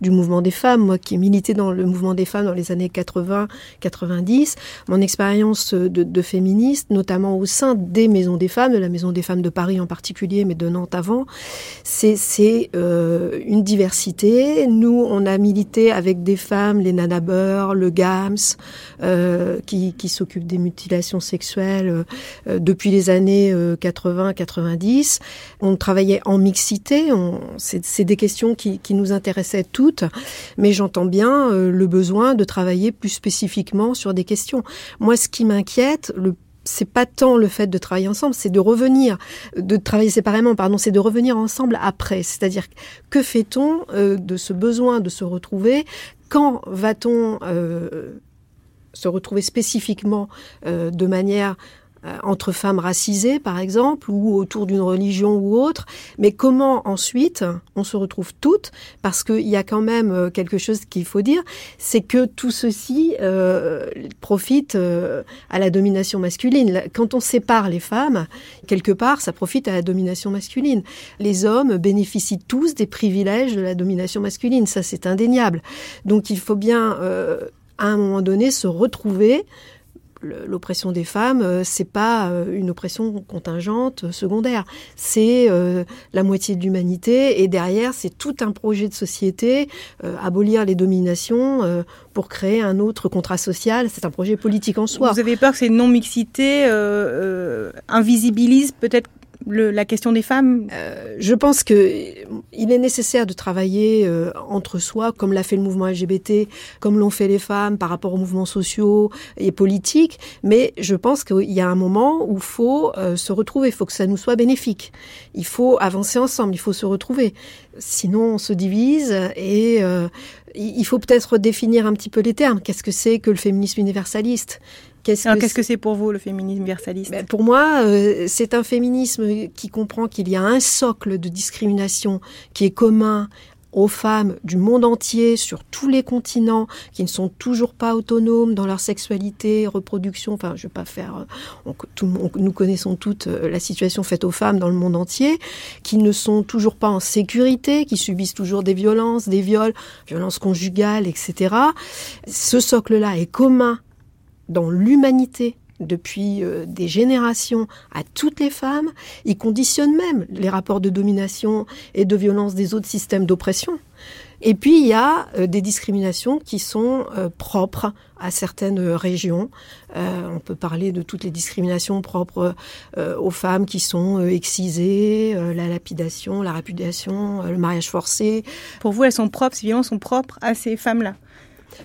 du mouvement des femmes. Moi, qui ai milité dans le mouvement des femmes dans les années 80-90, mon expérience de, de féministe, notamment au sein des maisons des femmes, de la maison des femmes de Paris en particulier, mais de Nantes avant, c'est euh, une diversité. Nous, on a milité avec des femmes, les Nana Burr, le GAMS, euh, qui, s'occupent des mutilations sexuelles euh, depuis les années 80-90. Euh, on travaillait en mixité. C'est des questions qui, nous intéressaient toutes, mais j'entends bien le besoin de travailler plus spécifiquement sur des questions. Moi, ce qui m'inquiète le c'est pas tant le fait de travailler ensemble, c'est de revenir, de travailler séparément, pardon, c'est de revenir ensemble après. C'est-à-dire, que fait-on euh, de ce besoin de se retrouver? Quand va-t-on euh, se retrouver spécifiquement euh, de manière entre femmes racisées, par exemple, ou autour d'une religion ou autre. Mais comment ensuite on se retrouve toutes? Parce qu'il y a quand même euh, quelque chose qu'il faut dire, c'est que tout ceci euh, profite euh, à la domination masculine. Quand on sépare les femmes, quelque part, ça profite à la domination masculine. Les hommes bénéficient tous des privilèges de la domination masculine, ça c'est indéniable. Donc il faut bien, euh, à un moment donné, se retrouver l'oppression des femmes, euh, c'est pas euh, une oppression contingente, euh, secondaire. C'est la moitié de l'humanité et derrière, c'est tout un projet de société, abolir les dominations pour créer un autre contrat social. C'est un projet politique en soi. Vous avez peur que ces non-mixités invisibilisent peut-être le, la question des femmes? Euh, Je pense que il est nécessaire de travailler euh, entre soi, comme l'a fait le mouvement LGBT, comme l'ont fait les femmes par rapport aux mouvements sociaux et politiques. Mais je pense qu'il y a un moment où il faut euh, se retrouver, il faut que ça nous soit bénéfique. Il faut avancer ensemble, il faut se retrouver. Sinon, on se divise et euh, il faut peut-être définir un petit peu les termes. Qu'est-ce que c'est que le féminisme universaliste? Qu'est-ce que c'est -ce pour vous le féminisme universaliste? Ben Pour moi, euh, c'est un féminisme qui comprend qu'il y a un socle de discrimination qui est commun aux femmes du monde entier, sur tous les continents, qui ne sont toujours pas autonomes dans leur sexualité, reproduction. Enfin, je vais pas faire. euh, nous connaissons toutes euh, la situation faite aux femmes dans le monde entier, qui ne sont toujours pas en sécurité, qui subissent toujours des violences, des viols, violences conjugales, etc. Ce socle-là est commun dans l'humanité depuis euh, des générations à toutes les femmes. Il conditionne même les rapports de domination et de violence des autres systèmes d'oppression. Et puis il y a euh, des discriminations qui sont euh, propres à certaines régions. On peut parler de toutes les discriminations propres aux femmes qui sont excisées, la lapidation, la répudiation, le mariage forcé. Pour vous, elles sont propres, ces violences sont propres à ces femmes-là?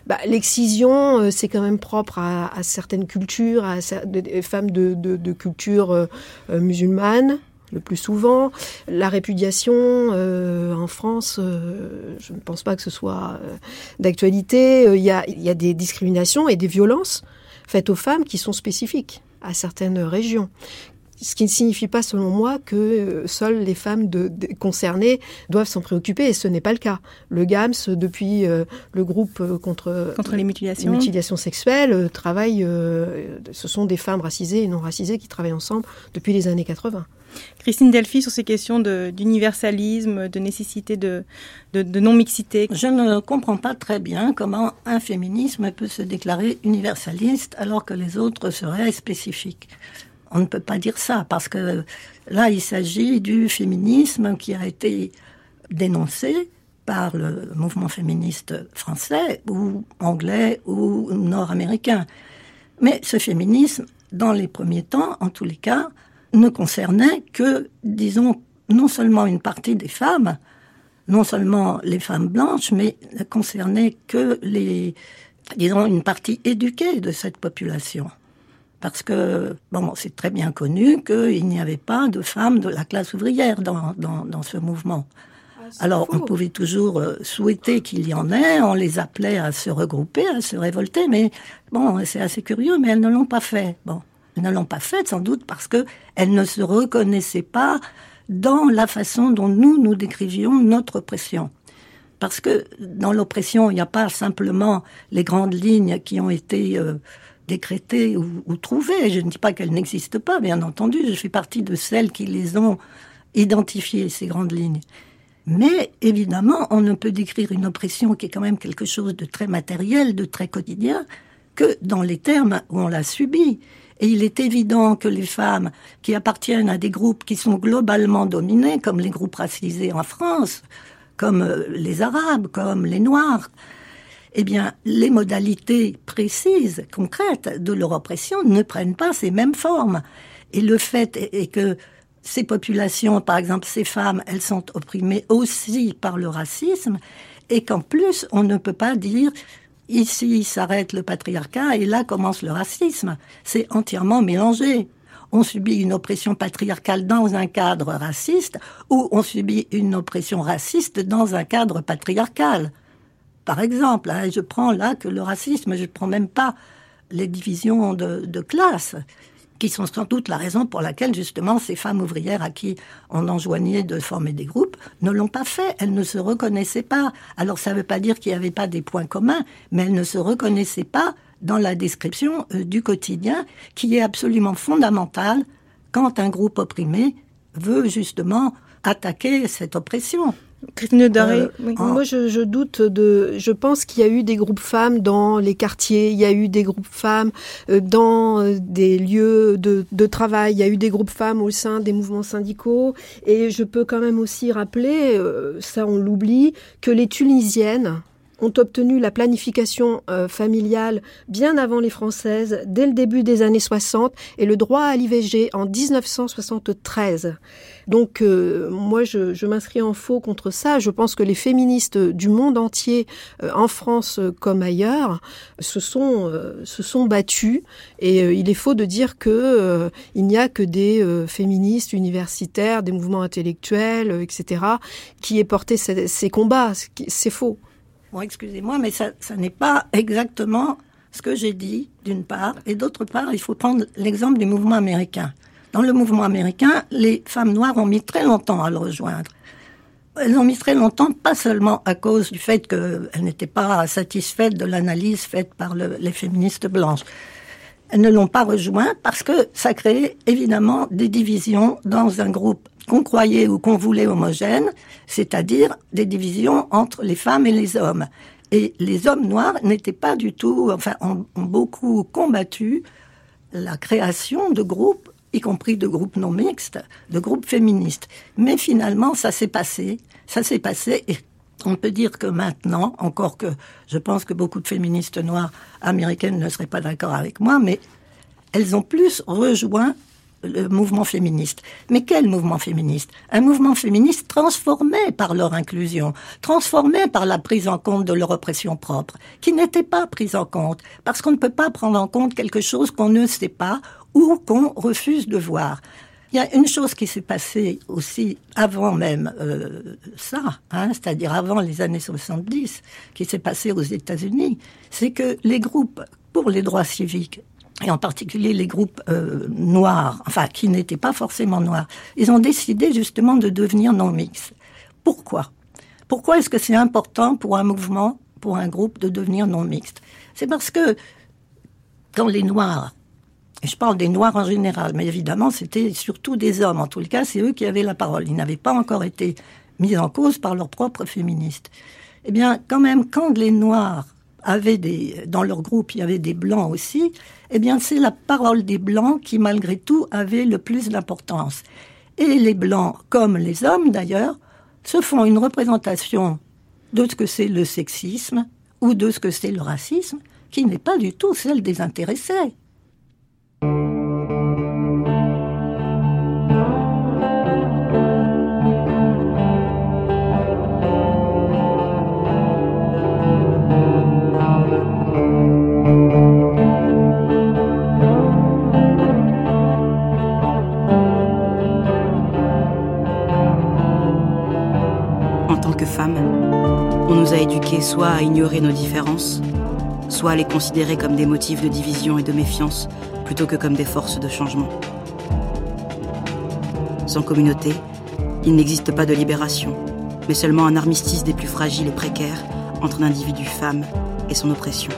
Bah, L'excision, c'est quand même propre à, certaines cultures, à des femmes de, de, de culture musulmane le plus souvent. La répudiation euh, en France, euh, je ne pense pas que ce soit euh, d'actualité. Il y, a, des discriminations et des violences faites aux femmes qui sont spécifiques à certaines régions. Ce qui ne signifie pas, selon moi, que seules les femmes de, concernées doivent s'en préoccuper, et ce n'est pas le cas. Le GAMS, depuis le groupe contre, contre les mutilations, les mutilations sexuelles, travaille. ce sont des femmes racisées et non racisées qui travaillent ensemble depuis les années 80. Christine Delphi sur ces questions d'universalisme, de, nécessité de, de non-mixité. Je ne comprends pas très bien comment un féminisme peut se déclarer universaliste alors que les autres seraient spécifiques. On ne peut pas dire ça parce que là, il s'agit du féminisme qui a été dénoncé par le mouvement féministe français ou anglais ou nord-américain. Mais ce féminisme, dans les premiers temps, en tous les cas, ne concernait que, disons, non seulement une partie des femmes, non seulement les femmes blanches, mais ne concernait que les, disons, une partie éduquée de cette population. Parce que, bon, c'est très bien connu qu'il n'y avait pas de femmes de la classe ouvrière dans, dans, ce mouvement. Ah, Alors, on pouvait toujours euh, souhaiter qu'il y en ait, on les appelait à se regrouper, à se révolter, mais bon, c'est assez curieux, mais elles ne l'ont pas fait. Bon ne l'ont pas faite, sans doute parce qu'elles ne se reconnaissaient pas dans la façon dont nous, nous décrivions notre oppression. Parce que dans l'oppression, il n'y a pas simplement les grandes lignes qui ont été euh, décrétées ou, ou, trouvées. Je ne dis pas qu'elles n'existent pas, bien entendu. Je fais partie de celles qui les ont identifiées, ces grandes lignes. Mais évidemment, on ne peut décrire une oppression qui est quand même quelque chose de très matériel, de très quotidien, que dans les termes où on l'a subi. Et il est évident que les femmes qui appartiennent à des groupes qui sont globalement dominés, comme les groupes racisés en France, comme euh, les Arabes, comme les Noirs, eh bien, les modalités précises, concrètes de leur oppression ne prennent pas ces mêmes formes. Et le fait est que ces populations, par exemple ces femmes, elles sont opprimées aussi par le racisme, et qu'en plus, on ne peut pas dire Ici s'arrête le patriarcat et là commence le racisme. C'est entièrement mélangé. On subit une oppression patriarcale dans un cadre raciste ou on subit une oppression raciste dans un cadre patriarcal. Par exemple, hein, je prends là que le racisme, je ne prends même pas les divisions de, de classe qui sont sans doute la raison pour laquelle justement ces femmes ouvrières à qui on enjoignait de former des groupes ne l'ont pas fait. Elles ne se reconnaissaient pas. Alors ça ne veut pas dire qu'il n'y avait pas des points communs, mais elles ne se reconnaissaient pas dans la description euh, du quotidien qui est absolument fondamentale quand un groupe opprimé veut justement attaquer cette oppression. Christine Daré, euh, Moi, je, doute de. Je pense qu'il y a eu des groupes femmes dans les quartiers, il y a eu des groupes femmes euh, dans euh, des lieux de, de, travail, il y a eu des groupes femmes au sein des mouvements syndicaux. Et je peux quand même aussi rappeler, ça on l'oublie, que les Tunisiennes, ont obtenu la planification familiale bien avant les Françaises, dès le début des années 60, et le droit à l'IVG en 1973. Donc euh, moi, je, m'inscris en faux contre ça. Je pense que les féministes du monde entier, euh, en France comme ailleurs, se sont, euh. Et il est faux de dire que il n'y a que des féministes universitaires, des mouvements intellectuels, etc., qui aient porté ces, combats. C'est faux. Bon, excusez-moi, mais ça, ça n'est pas exactement ce que j'ai dit, d'une part, et d'autre part, il faut prendre l'exemple du mouvement américain. Dans le mouvement américain, les femmes noires ont mis très longtemps à le rejoindre. Elles ont mis très longtemps, pas seulement à cause du fait qu'elles n'étaient pas satisfaites de l'analyse faite par les féministes blanches. Elles ne l'ont pas rejoint parce que ça créait évidemment des divisions dans un groupe qu'on croyait ou qu'on voulait homogène, c'est-à-dire des divisions entre les femmes et les hommes. Et les hommes noirs n'étaient pas du tout, enfin, ont beaucoup combattu la création de groupes, y compris de groupes non mixtes, de groupes féministes. Mais finalement, ça s'est passé, ça s'est passé, et on peut dire que maintenant, encore que je pense que beaucoup de féministes noires américaines ne seraient pas d'accord avec moi, mais elles ont plus rejoint le mouvement féministe. Mais quel mouvement féministe? Un mouvement féministe transformé par leur inclusion, transformé par la prise en compte de leur oppression propre, qui n'était pas prise en compte, parce qu'on ne peut pas prendre en compte quelque chose qu'on ne sait pas ou qu'on refuse de voir. Il y a une chose qui s'est passée aussi avant même euh, ça, hein, c'est-à-dire avant les années 70, qui s'est passée aux États-Unis, c'est que les groupes pour les droits civiques et en particulier les groupes euh, noirs, enfin qui n'étaient pas forcément noirs, ils ont décidé justement de devenir non mixtes. Pourquoi? Pourquoi est-ce que c'est important pour un mouvement, pour un groupe de devenir non mixte C'est parce que quand les noirs, je parle des noirs en général, mais évidemment c'était surtout des hommes, en tout cas c'est eux qui avaient la parole, ils n'avaient pas encore été mis en cause par leurs propres féministes. Eh bien quand même, quand les noirs avaient des, dans leur groupe, il y avait des blancs aussi, eh bien, c'est la parole des blancs qui, malgré tout, avait le plus d'importance. Et les blancs, comme les hommes d'ailleurs, se font une représentation de ce que c'est le sexisme ou de ce que c'est le racisme, qui n'est pas du tout celle des intéressés. Soit à ignorer nos différences, soit à les considérer comme des motifs de division et de méfiance, plutôt que comme des forces de changement. Sans communauté, il n'existe pas de libération, mais seulement un armistice des plus fragiles et précaires entre un individu femme et son oppression.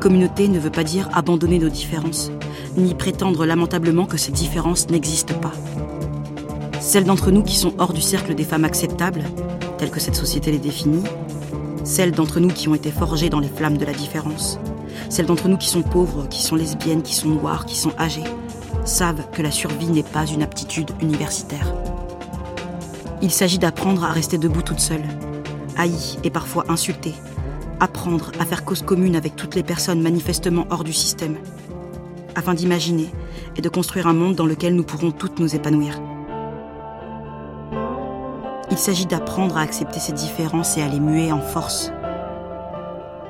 Communauté ne veut pas dire abandonner nos différences, ni prétendre lamentablement que ces différences n'existent pas. Celles d'entre nous qui sont hors du cercle des femmes acceptables, telles que cette société les définit, celles d'entre nous qui ont été forgées dans les flammes de la différence, celles d'entre nous qui sont pauvres, qui sont lesbiennes, qui sont noires, qui sont âgées, savent que la survie n'est pas une aptitude universitaire. Il s'agit d'apprendre à rester debout toute seule, haïe et parfois insultée, apprendre à faire cause commune avec toutes les personnes manifestement hors du système, afin d'imaginer et de construire un monde dans lequel nous pourrons toutes nous épanouir. Il s'agit d'apprendre à accepter ces différences et à les muer en force.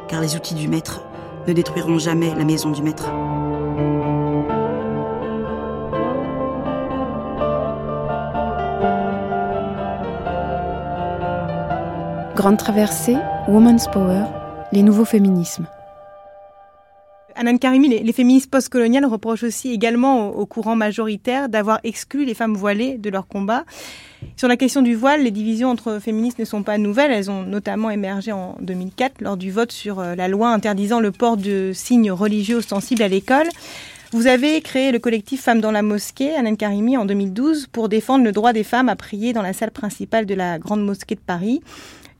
Car les outils du maître ne détruiront jamais la maison du maître. Grande traversée, Woman's Power, les nouveaux féminismes. Anan Karimi, les, féministes postcoloniales reprochent aussi également au, courant majoritaire d'avoir exclu les femmes voilées de leur combat. Sur la question du voile, les divisions entre féministes ne sont pas nouvelles. Elles ont notamment émergé en 2004 lors du vote sur euh, la loi interdisant le port de signes religieux ostensibles à l'école. Vous avez créé le collectif Femmes dans la mosquée, Anan Karimi, en 2012, pour défendre le droit des femmes à prier dans la salle principale de la Grande Mosquée de Paris.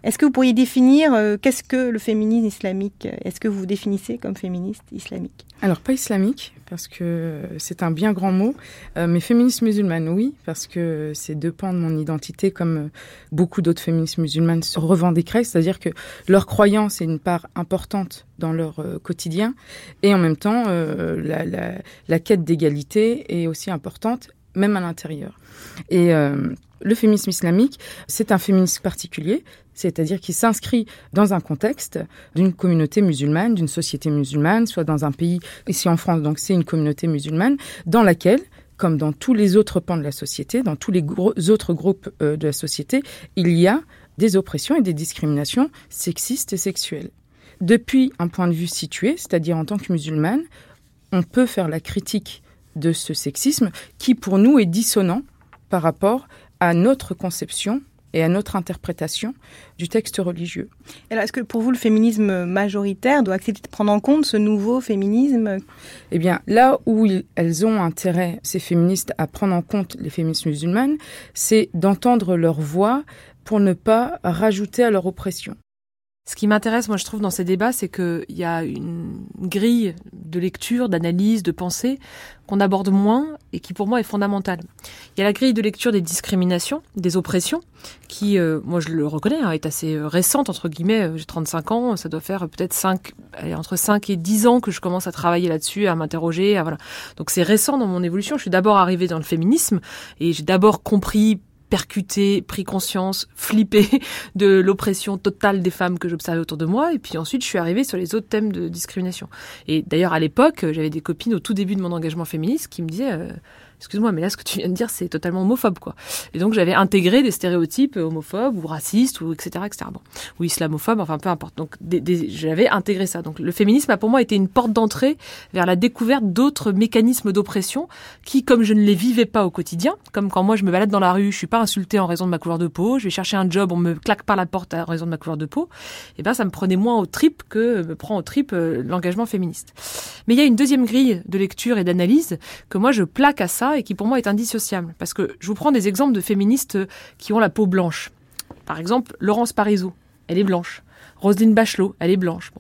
Est-ce que vous pourriez définir euh, qu'est-ce que le féminisme islamique? Est-ce que vous vous définissez comme féministe islamique? Alors pas islamique, parce que c'est un bien grand mot, euh, mais féministe musulmane, oui, parce que c'est deux pans de mon identité, comme euh, beaucoup d'autres féministes musulmanes se revendiqueraient, c'est-à-dire que leur croyance est une part importante dans leur quotidien, et en même temps, la, la, quête d'égalité est aussi importante, même à l'intérieur. Et le féminisme islamique, c'est un féminisme particulier, c'est-à-dire qui s'inscrit dans un contexte d'une communauté musulmane, d'une société musulmane, soit dans un pays, ici en France, donc c'est une communauté musulmane, dans laquelle comme dans tous les autres pans de la société, dans tous les autres groupes euh, de la société, il y a des oppressions et des discriminations sexistes et sexuelles. Depuis un point de vue situé, c'est-à-dire en tant que musulmane, on peut faire la critique de ce sexisme qui, pour nous, est dissonant par rapport à notre conception et à notre interprétation du texte religieux. est-ce que pour vous, le féminisme majoritaire doit accepter de prendre en compte ce nouveau féminisme? Eh bien, là où elles ont intérêt, ces féministes, à prendre en compte les féministes musulmanes, c'est d'entendre leur voix pour ne pas rajouter à leur oppression. Ce qui m'intéresse, moi, je trouve, dans ces débats, c'est qu'il y a une grille de lecture, d'analyse, de pensée qu'on aborde moins et qui, pour moi, est fondamentale. Il y a la grille de lecture des discriminations, des oppressions, qui, euh, moi, je le reconnais, hein, est assez euh, récente, entre guillemets. Euh, j'ai 35 ans, ça doit faire peut-être 5, entre 5 et 10 ans que je commence à travailler là-dessus, à m'interroger, à voilà. Donc c'est récent dans mon évolution. Je suis d'abord arrivée dans le féminisme et j'ai d'abord compris percuté, pris conscience, flippé de l'oppression totale des femmes que j'observais autour de moi. Et puis ensuite, je suis arrivée sur les autres thèmes de discrimination. Et d'ailleurs, à l'époque, j'avais des copines au tout début de mon engagement féministe qui me disaient euh, excuse-moi, mais là, ce que tu viens de dire, c'est totalement homophobe, quoi. Et donc, j'avais intégré des stéréotypes homophobes ou racistes ou etc., etc. Ou islamophobes, enfin, peu importe. Donc, j'avais intégré ça. Donc, le féminisme a pour moi été une porte d'entrée vers la découverte d'autres mécanismes d'oppression qui, comme je ne les vivais pas au quotidien, comme quand moi je me balade dans la rue, je suis pas insultée en raison de ma couleur de peau, je vais chercher un job, on me claque pas la porte en raison de ma couleur de peau, eh ben, ça me prenait moins au trip que me prend au trip euh, l'engagement féministe. Mais il y a une deuxième grille de lecture et d'analyse que moi je plaque à ça et qui pour moi est indissociable. Parce que je vous prends des exemples de féministes qui ont la peau blanche. Par exemple, Laurence Parisot, elle est blanche. Roselyne Bachelot, elle est blanche.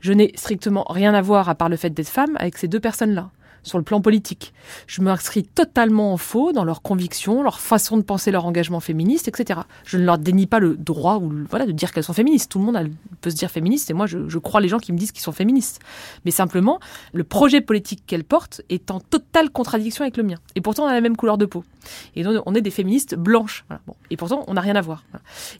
Je n'ai strictement rien à voir, à part le fait d'être femme, avec ces deux personnes-là sur le plan politique. Je m'inscris totalement en faux dans leurs convictions, leur façon de penser leur engagement féministe, etc. Je ne leur dénie pas le droit ou voilà de dire qu'elles sont féministes. Tout le monde peut se dire féministe et moi je, crois les gens qui me disent qu'ils sont féministes. Mais simplement, le projet politique qu'elles portent est en totale contradiction avec le mien. Et pourtant on a la même couleur de peau. Et donc on est des féministes blanches. Et pourtant on n'a rien à voir.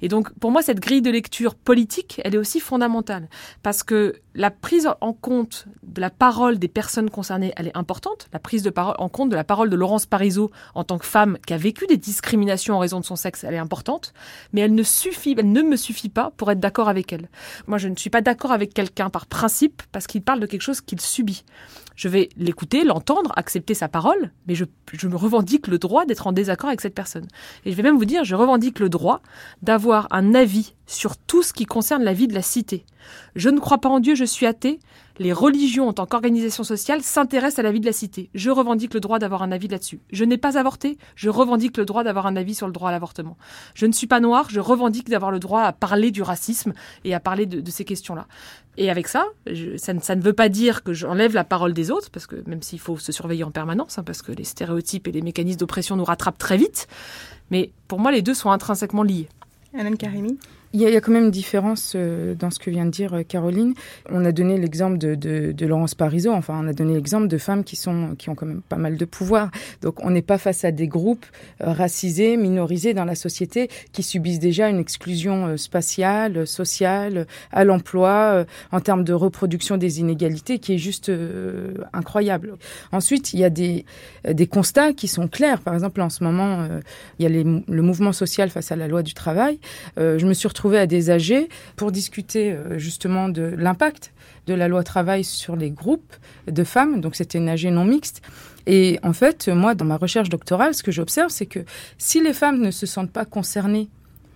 Et donc pour moi cette grille de lecture politique, elle est aussi fondamentale parce que la prise en compte de la parole des personnes concernées, elle est importante. La prise de parole en compte de la parole de Laurence Parisot en tant que femme qui a vécu des discriminations en raison de son sexe, elle est importante. Mais elle ne suffit, elle ne me suffit pas pour être d'accord avec elle. Moi, je ne suis pas d'accord avec quelqu'un par principe parce qu'il parle de quelque chose qu'il subit. Je vais l'écouter, l'entendre, accepter sa parole, mais je, je me revendique le droit d'être en désaccord avec cette personne. Et je vais même vous dire, je revendique le droit d'avoir un avis sur tout ce qui concerne la vie de la cité. Je ne crois pas en Dieu, je suis athée. Les religions en tant qu'organisation sociale s'intéressent à la vie de la cité. Je revendique le droit d'avoir un avis là-dessus. Je n'ai pas avorté, je revendique le droit d'avoir un avis sur le droit à l'avortement. Je ne suis pas noire, je revendique d'avoir le droit à parler du racisme et à parler de, ces questions-là. Et avec ça, ça, ne, veut pas dire que j'enlève la parole des autres, parce que même s'il faut se surveiller en permanence, hein, parce que les stéréotypes et les mécanismes d'oppression nous rattrapent très vite, mais pour moi, les deux sont intrinsèquement liés. Alain Karimi il y, a, quand même une différence euh, dans ce que vient de dire euh, Caroline. On a donné l'exemple de, Laurence Parisot, enfin on a donné l'exemple de femmes qui, sont, qui ont quand même pas mal de pouvoir. Donc on n'est pas face à des groupes euh, racisés, minorisés dans la société qui subissent déjà une exclusion spatiale, sociale, à l'emploi, en termes de reproduction des inégalités qui est juste incroyable. Ensuite, il y a des, constats qui sont clairs. Par exemple, en ce moment, il y a le mouvement social face à la loi du travail. je me suis retrouvée à des AG pour discuter euh, justement de l'impact de la loi travail sur les groupes de femmes. Donc c'était une AG non mixte. Et en fait, moi, dans ma recherche doctorale, ce que j'observe, c'est que si les femmes ne se sentent pas concernées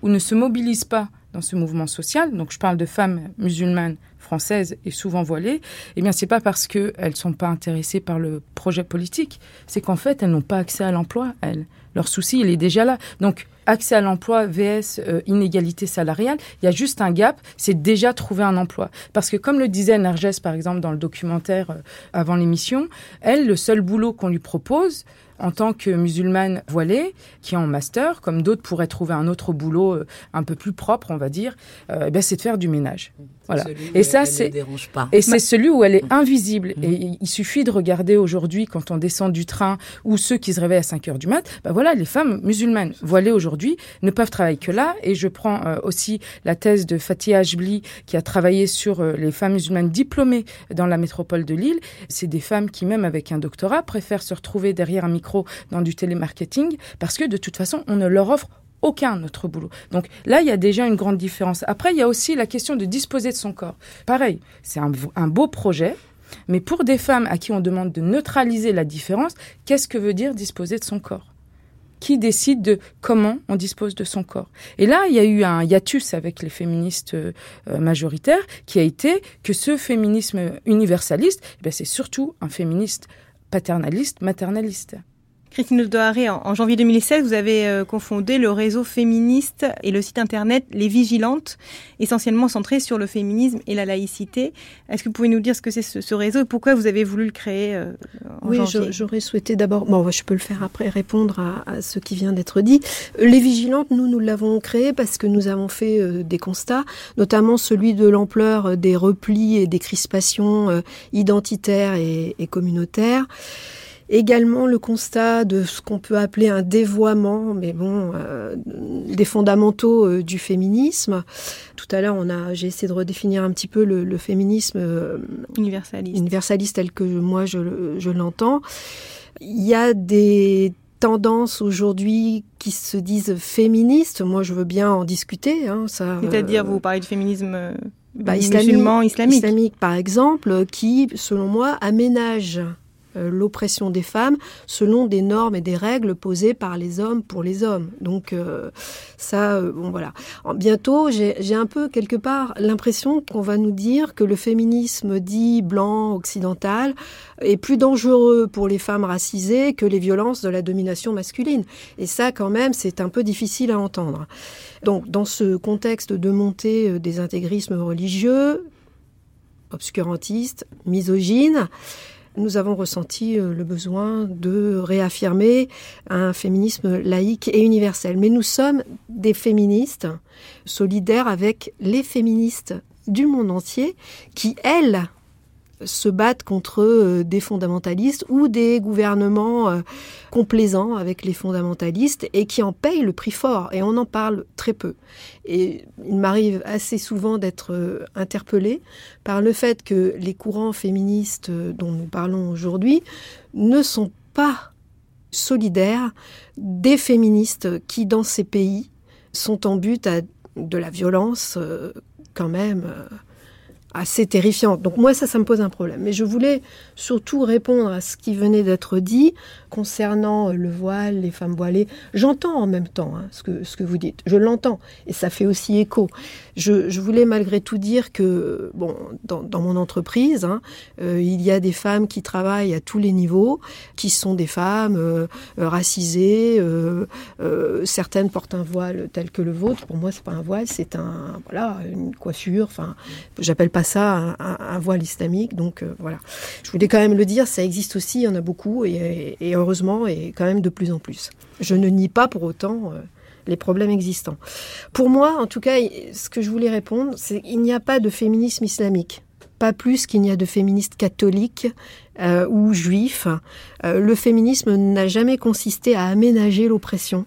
ou ne se mobilisent pas dans ce mouvement social, donc je parle de femmes musulmanes françaises et souvent voilées, eh bien c'est pas parce qu'elles sont pas intéressées par le projet politique, c'est qu'en fait elles n'ont pas accès à l'emploi, elles. Leur souci, il est déjà là. Donc accès à l'emploi vs euh, inégalité salariale, il y a juste un gap, c'est déjà trouver un emploi. Parce que comme le disait Nerges par exemple dans le documentaire euh, avant l'émission, elle, le seul boulot qu'on lui propose, en tant que musulmane voilée, qui est en master, comme d'autres pourraient trouver un autre boulot euh, un peu plus propre, on va dire, eh ben c'est de faire du ménage. Voilà. Et ça, c'est et c'est celui où elle est invisible. Mm. Et il suffit de regarder aujourd'hui quand on descend du train ou ceux qui se réveillent à 5 heures du mat. Ben voilà, les femmes musulmanes voilées aujourd'hui ne peuvent travailler que là. Et je prends euh, aussi la thèse de Fatia Ajbli qui a travaillé sur les femmes musulmanes diplômées dans la métropole de Lille. C'est des femmes qui, même avec un doctorat, préfèrent se retrouver derrière un micro dans du télémarketing parce que de toute façon, on ne leur offre aucun autre boulot. Donc là, il y a déjà une grande différence. Après, il y a aussi la question de disposer de son corps. Pareil, c'est un, beau projet, mais pour des femmes à qui on demande de neutraliser la différence, qu'est-ce que veut dire disposer de son corps? Qui décide de comment on dispose de son corps? Et là, il y a eu un hiatus avec les féministes euh, majoritaires qui a été que ce féminisme universaliste, eh c'est surtout un féministe paternaliste, maternaliste. Christine Odoaré, en janvier 2016, vous avez euh, confondé le réseau féministe et le site internet Les Vigilantes, essentiellement centré sur le féminisme et la laïcité. Est-ce que vous pouvez nous dire ce que c'est ce, réseau et pourquoi vous avez voulu le créer euh, en Oui, j'aurais souhaité d'abord, bon, je peux le faire après, répondre à, ce qui vient d'être dit. Les Vigilantes, nous, nous l'avons créé parce que nous avons fait euh, des constats, notamment celui de l'ampleur des replis et des crispations identitaires et, et communautaires. Également le constat de ce qu'on peut appeler un dévoiement, mais bon, euh, des fondamentaux euh, du féminisme. Tout à l'heure, on a, j'ai essayé de redéfinir un petit peu le, féminisme euh, universaliste. universaliste tel que moi je, je l'entends. Il y a des tendances aujourd'hui qui se disent féministes. Moi, je veux bien en discuter. Hein, ça. C'est-à-dire, vous parlez de féminisme bah, musulman, islamique. islamique, par exemple, qui, selon moi, aménage l'oppression des femmes selon des normes et des règles posées par les hommes pour les hommes. Donc euh, ça, euh, bon voilà. bientôt, j'ai un peu quelque part l'impression qu'on va nous dire que le féminisme dit blanc occidental est plus dangereux pour les femmes racisées que les violences de la domination masculine. Et ça, quand même, c'est un peu difficile à entendre. Donc, dans ce contexte de montée des intégrismes religieux, obscurantistes, misogynes, nous avons ressenti euh, le besoin de réaffirmer un féminisme laïque et universel. Mais nous sommes des féministes solidaires avec les féministes du monde entier qui, elles, se battent contre euh, des fondamentalistes ou des gouvernements euh, complaisants avec les fondamentalistes et qui en payent le prix fort. Et on en parle très peu. Et il m'arrive assez souvent d'être euh, interpellée par le fait que les courants féministes dont nous parlons aujourd'hui ne sont pas solidaires des féministes qui, dans ces pays, sont en but à de la violence quand même assez terrifiante. Donc moi, ça, ça me pose un problème. Mais je voulais surtout répondre à ce qui venait d'être dit concernant le voile, les femmes voilées. J'entends en même temps hein, ce, que, ce que vous dites. Je l'entends. Et ça fait aussi écho. Je, voulais malgré tout dire que, bon, dans, mon entreprise, hein, euh, il y a des femmes qui travaillent à tous les niveaux, qui sont des femmes euh, euh, racisées. certaines portent un voile tel que le vôtre. Pour moi, c'est pas un voile, c'est un, voilà, une coiffure. Enfin, j'appelle pas ça un, voile islamique. Donc euh, voilà. Je voulais quand même le dire, ça existe aussi, il y en a beaucoup, et, heureusement, et quand même de plus en plus. Je ne nie pas pour autant euh, les problèmes existants. Pour moi, en tout cas, ce que je voulais répondre, c'est qu'il n'y a pas de féminisme islamique. Pas plus qu'il n'y a de féministes catholiques euh, ou juifs. le féminisme n'a jamais consisté à aménager l'oppression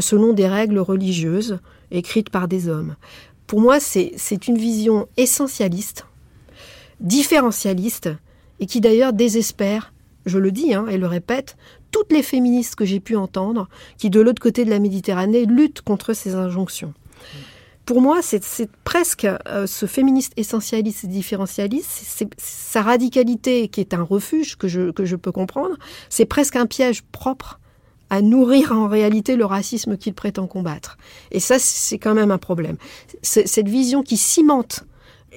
selon des règles religieuses écrites par des hommes. Pour moi, c'est une vision essentialiste, différentialiste, et qui d'ailleurs désespère, je le dis hein, et le répète, toutes les féministes que j'ai pu entendre, qui de l'autre côté de la Méditerranée luttent contre ces injonctions. Pour moi, c'est presque euh, ce féministe essentialiste et différentialiste, sa radicalité qui est un refuge que je, que je peux comprendre, c'est presque un piège propre à nourrir en réalité le racisme qu'il prétend combattre. Et ça, c'est quand même un problème. Cette vision qui cimente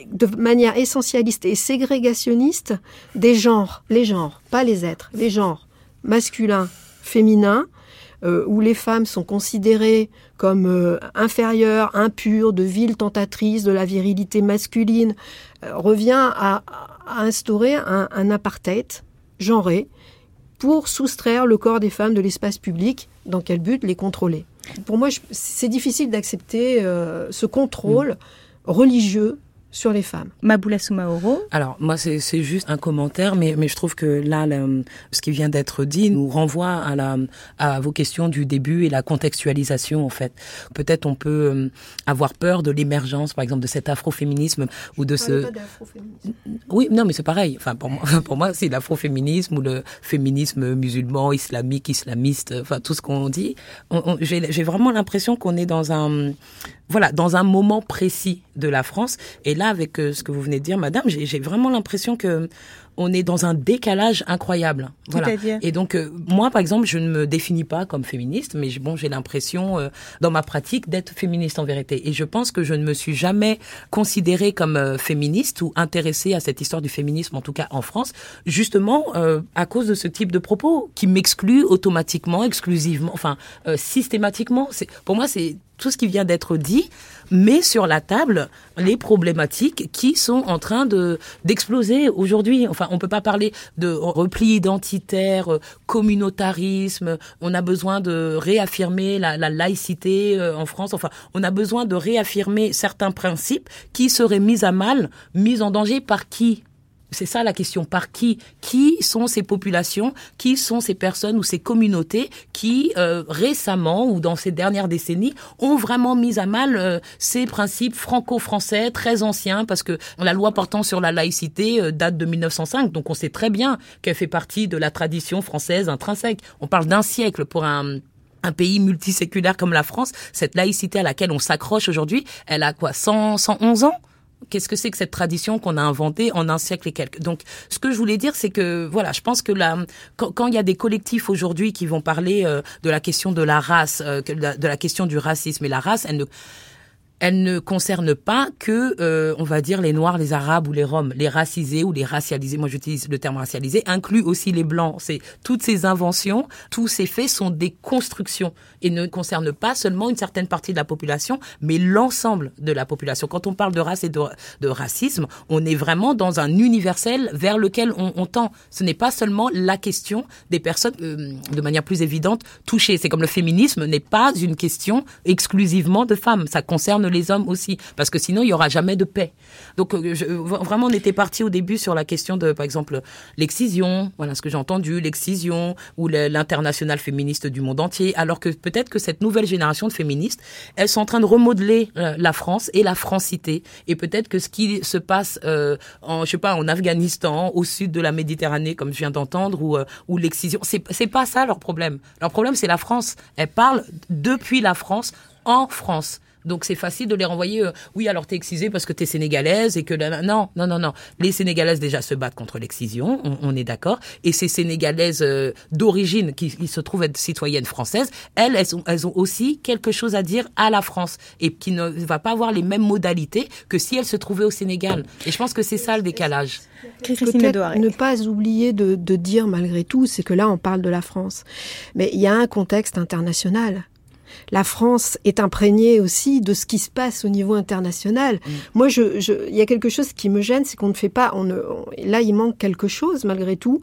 de manière essentialiste et ségrégationniste des genres, les genres, pas les êtres, les genres masculins, féminins, euh, où les femmes sont considérées comme euh, inférieures, impures, de viles tentatrices de la virilité masculine, euh, revient à, instaurer un, un apartheid genré pour soustraire le corps des femmes de l'espace public. Dans quel but Les contrôler. Pour moi, c'est difficile d'accepter euh, ce contrôle mm. religieux sur les femmes. Maboula Soumaoro. Alors, moi, c'est juste un commentaire, mais, mais je trouve que là, ce qui vient d'être dit nous renvoie à, la, à vos questions du début et la contextualisation, en fait. Peut-être on peut euh, avoir peur de l'émergence, par exemple, de cet afroféminisme ou de ce... Pas oui, non, mais c'est pareil. Enfin, pour moi, pour moi c'est l'afroféminisme ou le féminisme musulman, islamique, islamiste, enfin, tout ce qu'on dit. J'ai vraiment l'impression qu'on est dans un voilà, dans un moment précis de la France. Et là, avec euh, ce que vous venez de dire, madame, j'ai vraiment l'impression que on est dans un décalage incroyable. Voilà. Et donc euh, moi, par exemple, je ne me définis pas comme féministe, mais bon, j'ai l'impression euh, dans ma pratique d'être féministe en vérité. Et je pense que je ne me suis jamais considérée comme euh, féministe ou intéressée à cette histoire du féminisme, en tout cas en France, justement euh, à cause de ce type de propos qui m'exclut automatiquement, exclusivement, enfin euh, systématiquement. Pour moi, c'est tout ce qui vient d'être dit, met sur la table les problématiques qui sont en train de d'exploser aujourd'hui. Enfin, on peut pas parler de repli identitaire, euh, communautarisme. On a besoin de réaffirmer la, la laïcité euh, en France. Enfin, on a besoin de réaffirmer certains principes qui seraient mis à mal, mis en danger par qui? C'est ça la question. Par qui? Qui sont ces populations? Qui sont ces personnes ou ces communautés qui, euh, récemment ou dans ces dernières décennies, ont vraiment mis à mal euh, ces principes franco-français très anciens? Parce que la loi portant sur la laïcité euh, date de 1905, donc on sait très bien qu'elle fait partie de la tradition française intrinsèque. On parle d'un siècle pour un un pays multiséculaire comme la France, cette laïcité à laquelle on s'accroche aujourd'hui, elle a quoi? 100, 111 ans? Qu'est-ce que c'est que cette tradition qu'on a inventée en un siècle et quelques. Donc, ce que je voulais dire, c'est que voilà, je pense que là, quand, quand il y a des collectifs aujourd'hui qui vont parler euh, de la question de la race, euh, de, la, de la question du racisme et la race, elle ne elle ne concerne pas que, euh, on va dire, les Noirs, les Arabes ou les Roms, les racisés ou les racialisés. Moi, j'utilise le terme racialisé, inclut aussi les Blancs. C'est toutes ces inventions, tous ces faits sont des constructions et ne concernent pas seulement une certaine partie de la population, mais l'ensemble de la population. Quand on parle de race et de, racisme, on est vraiment dans un universel vers lequel on, on tend. Ce n'est pas seulement la question des personnes, euh, de manière plus évidente, touchées. C'est comme le féminisme n'est pas une question exclusivement de femmes. Ça concerne les hommes aussi, parce que sinon il y aura jamais de paix. Donc euh, vraiment, on était parti au début sur la question de, par exemple, l'excision. Voilà ce que j'ai entendu, l'excision ou l'international féministe du monde entier. Alors que peut-être que cette nouvelle génération de féministes, elles sont en train de remodeler euh, la France et la francité. Et peut-être que ce qui se passe euh, en, je sais pas, en Afghanistan, au sud de la Méditerranée, comme je viens d'entendre, ou, euh, l'excision, c'est c'est pas ça leur problème. Leur problème, c'est la France. Elles parlent depuis la France en France. Donc c'est facile de les renvoyer. euh, oui, alors t'es excisée parce que t'es sénégalaise et que la- non, non, non, non. Les sénégalaises déjà se battent contre l'excision, on, on est d'accord. Et ces sénégalaises euh, d'origine qui, qui se trouvent être citoyennes françaises, elles, elles ont, elles ont aussi quelque chose à dire à la France et qui ne va pas avoir les mêmes modalités que si elles se trouvaient au Sénégal. Et je pense que c'est ça le décalage. Peut-être ne pas oublier de, de dire malgré tout, c'est que là on parle de la France, mais il y a un contexte international. La France est imprégnée aussi de ce qui se passe au niveau international. Moi, je, je- il y a quelque chose qui me gêne, c'est qu'on ne fait pas. On ne, on- là, il manque quelque chose malgré tout.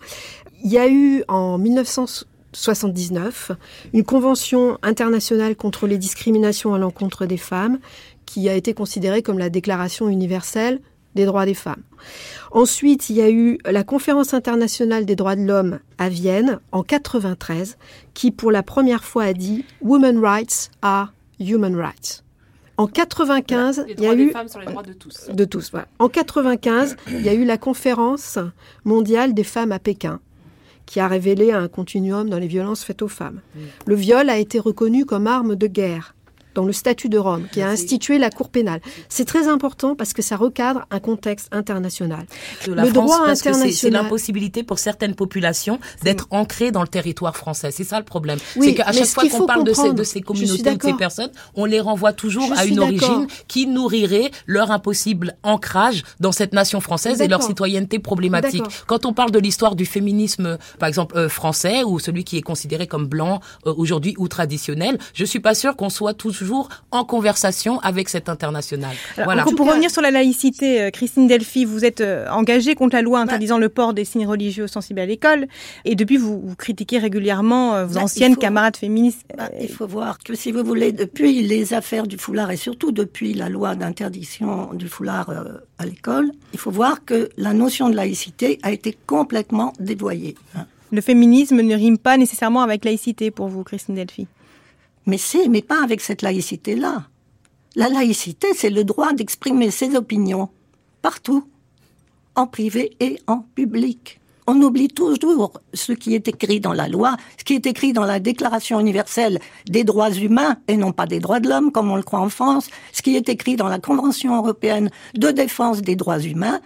Il y a eu en 1979 une convention internationale contre les discriminations à l'encontre des femmes, qui a été considérée comme la Déclaration universelle des droits des femmes. Ensuite, il y a eu la conférence internationale des droits de l'homme à Vienne en 93, qui pour la première fois a dit Women rights are human rights. En 95, Les il y a droits des eu femmes sont les droits de tous. de tous. voilà. En 95, il y a eu la conférence mondiale des femmes à Pékin, qui a révélé un continuum dans les violences faites aux femmes. Le viol a été reconnu comme arme de guerre dans le statut de Rome, qui a institué la Cour pénale. C'est très important parce que ça recadre un contexte international. de la le France droit parce que c'est- international. l'impossibilité pour certaines populations d'être ancrées dans le territoire français. C'est ça le problème. Oui, c'est qu'à chaque fois qu'on parle de ces, de ces communautés ou de ces personnes, on les renvoie toujours Je à une origine qui nourrirait leur impossible ancrage dans cette nation française et leur citoyenneté problématique. Quand on parle de l'histoire du féminisme, par exemple euh, français ou celui qui est considéré comme blanc euh, aujourd'hui ou traditionnel, je suis pas sûre qu'on soit toujours en conversation avec cet international. Alors, voilà. encore pour revenir sur la laïcité, euh, Christine Delphi, vous êtes euh, engagée contre la loi interdisant le port des signes religieux sensibles à l'école, et depuis vous, vous critiquez régulièrement euh, vos Bah, anciennes faut- camarades féministes. Bah, il faut voir que si vous voulez, depuis les affaires du foulard et surtout depuis la loi d'interdiction du foulard euh, à l'école, il faut voir que la notion de laïcité a été complètement dévoyée. hein. Le féminisme ne rime pas nécessairement avec laïcité pour vous, Christine Delphi. Mais c'est, mais pas avec cette laïcité-là. La laïcité, c'est le droit d'exprimer ses opinions partout, en privé et en public. On oublie toujours ce qui est écrit dans la loi, ce qui est écrit dans la Déclaration universelle des droits humains et non pas des droits de l'homme comme on le croit en France, ce qui est écrit dans la Convention européenne de défense des droits humains.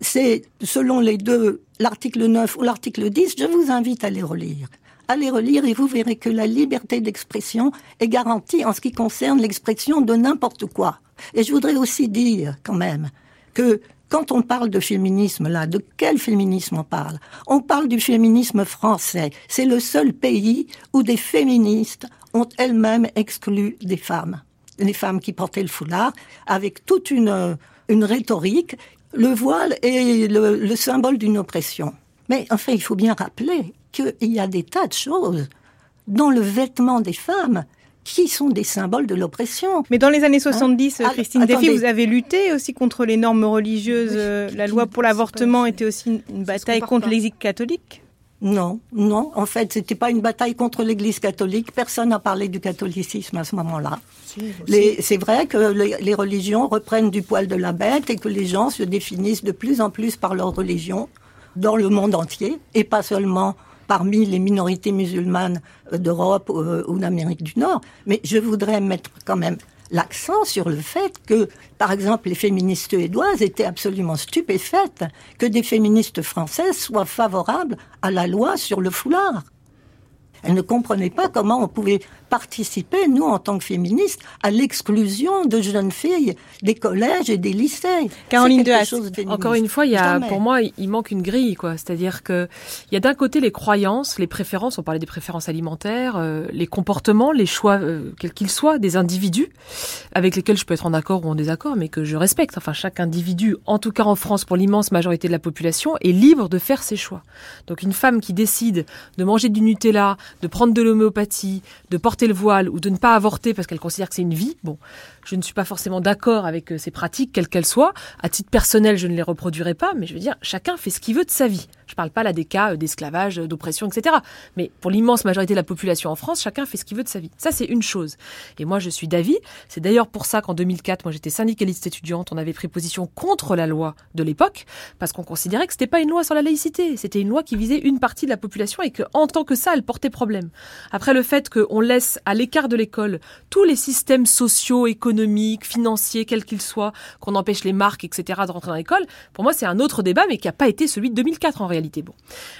c'est selon les deux, l'article 9 ou l'article 10, je vous invite à les relire. Les relire et vous verrez que la liberté d'expression est garantie en ce qui concerne l'expression de n'importe quoi. Et je voudrais aussi dire quand même que quand on parle de féminisme là, de quel féminisme on parle? On parle du féminisme français. C'est le seul pays où des féministes ont elles-mêmes exclu des femmes. Les femmes qui portaient le foulard, avec toute une, une rhétorique. Le voile est le, le symbole d'une oppression. Mais enfin, il faut bien rappeler qu'il y a des tas de choses dans le vêtement des femmes qui sont des symboles de l'oppression. Mais dans les années 70, Hein Christine Attendez. Défi, vous avez lutté aussi contre les normes religieuses. Euh, La loi pour l'avortement était aussi une bataille contre l'Église catholique? Non, non. En fait, c'était pas une bataille contre l'Église catholique. Personne n'a parlé du catholicisme à ce moment-là. C'est vrai que les, les religions reprennent du poil de la bête et que les gens se définissent de plus en plus par leur religion dans le monde entier et pas seulement parmi les minorités musulmanes euh, d'Europe euh, ou d'Amérique du Nord. Mais je voudrais mettre quand même l'accent sur le fait que, par exemple, les féministes suédoises étaient absolument stupéfaites que des féministes françaises soient favorables à la loi sur le foulard. Elles ne comprenaient pas comment on pouvait participer, nous, en tant que féministes, à l'exclusion de jeunes filles des collèges et des lycées. Caroline de. Encore une fois, il y a, pour moi, il manque une grille, quoi. C'est-à-dire que il y a d'un côté les croyances, les préférences. On parlait des préférences alimentaires, euh, les comportements, les choix, euh, quels qu'ils soient, des individus avec lesquels je peux être en accord ou en désaccord, mais que je respecte. Enfin, chaque individu, en tout cas en France, pour l'immense majorité de la population, est libre de faire ses choix. Donc, une femme qui décide de manger du Nutella, de prendre de l'homéopathie, de porter le voile ou de ne pas avorter parce qu'elle considère que c'est une vie, bon, je ne suis pas forcément d'accord avec euh, ces pratiques, quelles qu'elles soient. À titre personnel, je ne les reproduirai pas, mais je veux dire, chacun fait ce qu'il veut de sa vie. Je parle pas là des cas euh, d'esclavage, euh, d'oppression, etc. Mais pour l'immense majorité de la population en France, chacun fait ce qu'il veut de sa vie. Ça, c'est une chose. Et moi, je suis d'avis. C'est d'ailleurs pour ça qu'en 2004, moi, j'étais syndicaliste étudiante. On avait pris position contre la loi de l'époque parce qu'on considérait que c'était pas une loi sur la laïcité. C'était une loi qui visait une partie de la population et que, en tant que ça, elle portait problème. Après, le fait qu'on laisse à l'écart de l'école tous les systèmes sociaux, économiques, financiers, quels qu'ils soient, qu'on empêche les marques, etc., de rentrer dans l'école, pour moi, c'est un autre débat, mais qui n'a pas été celui de 2004 en réalité. Bon.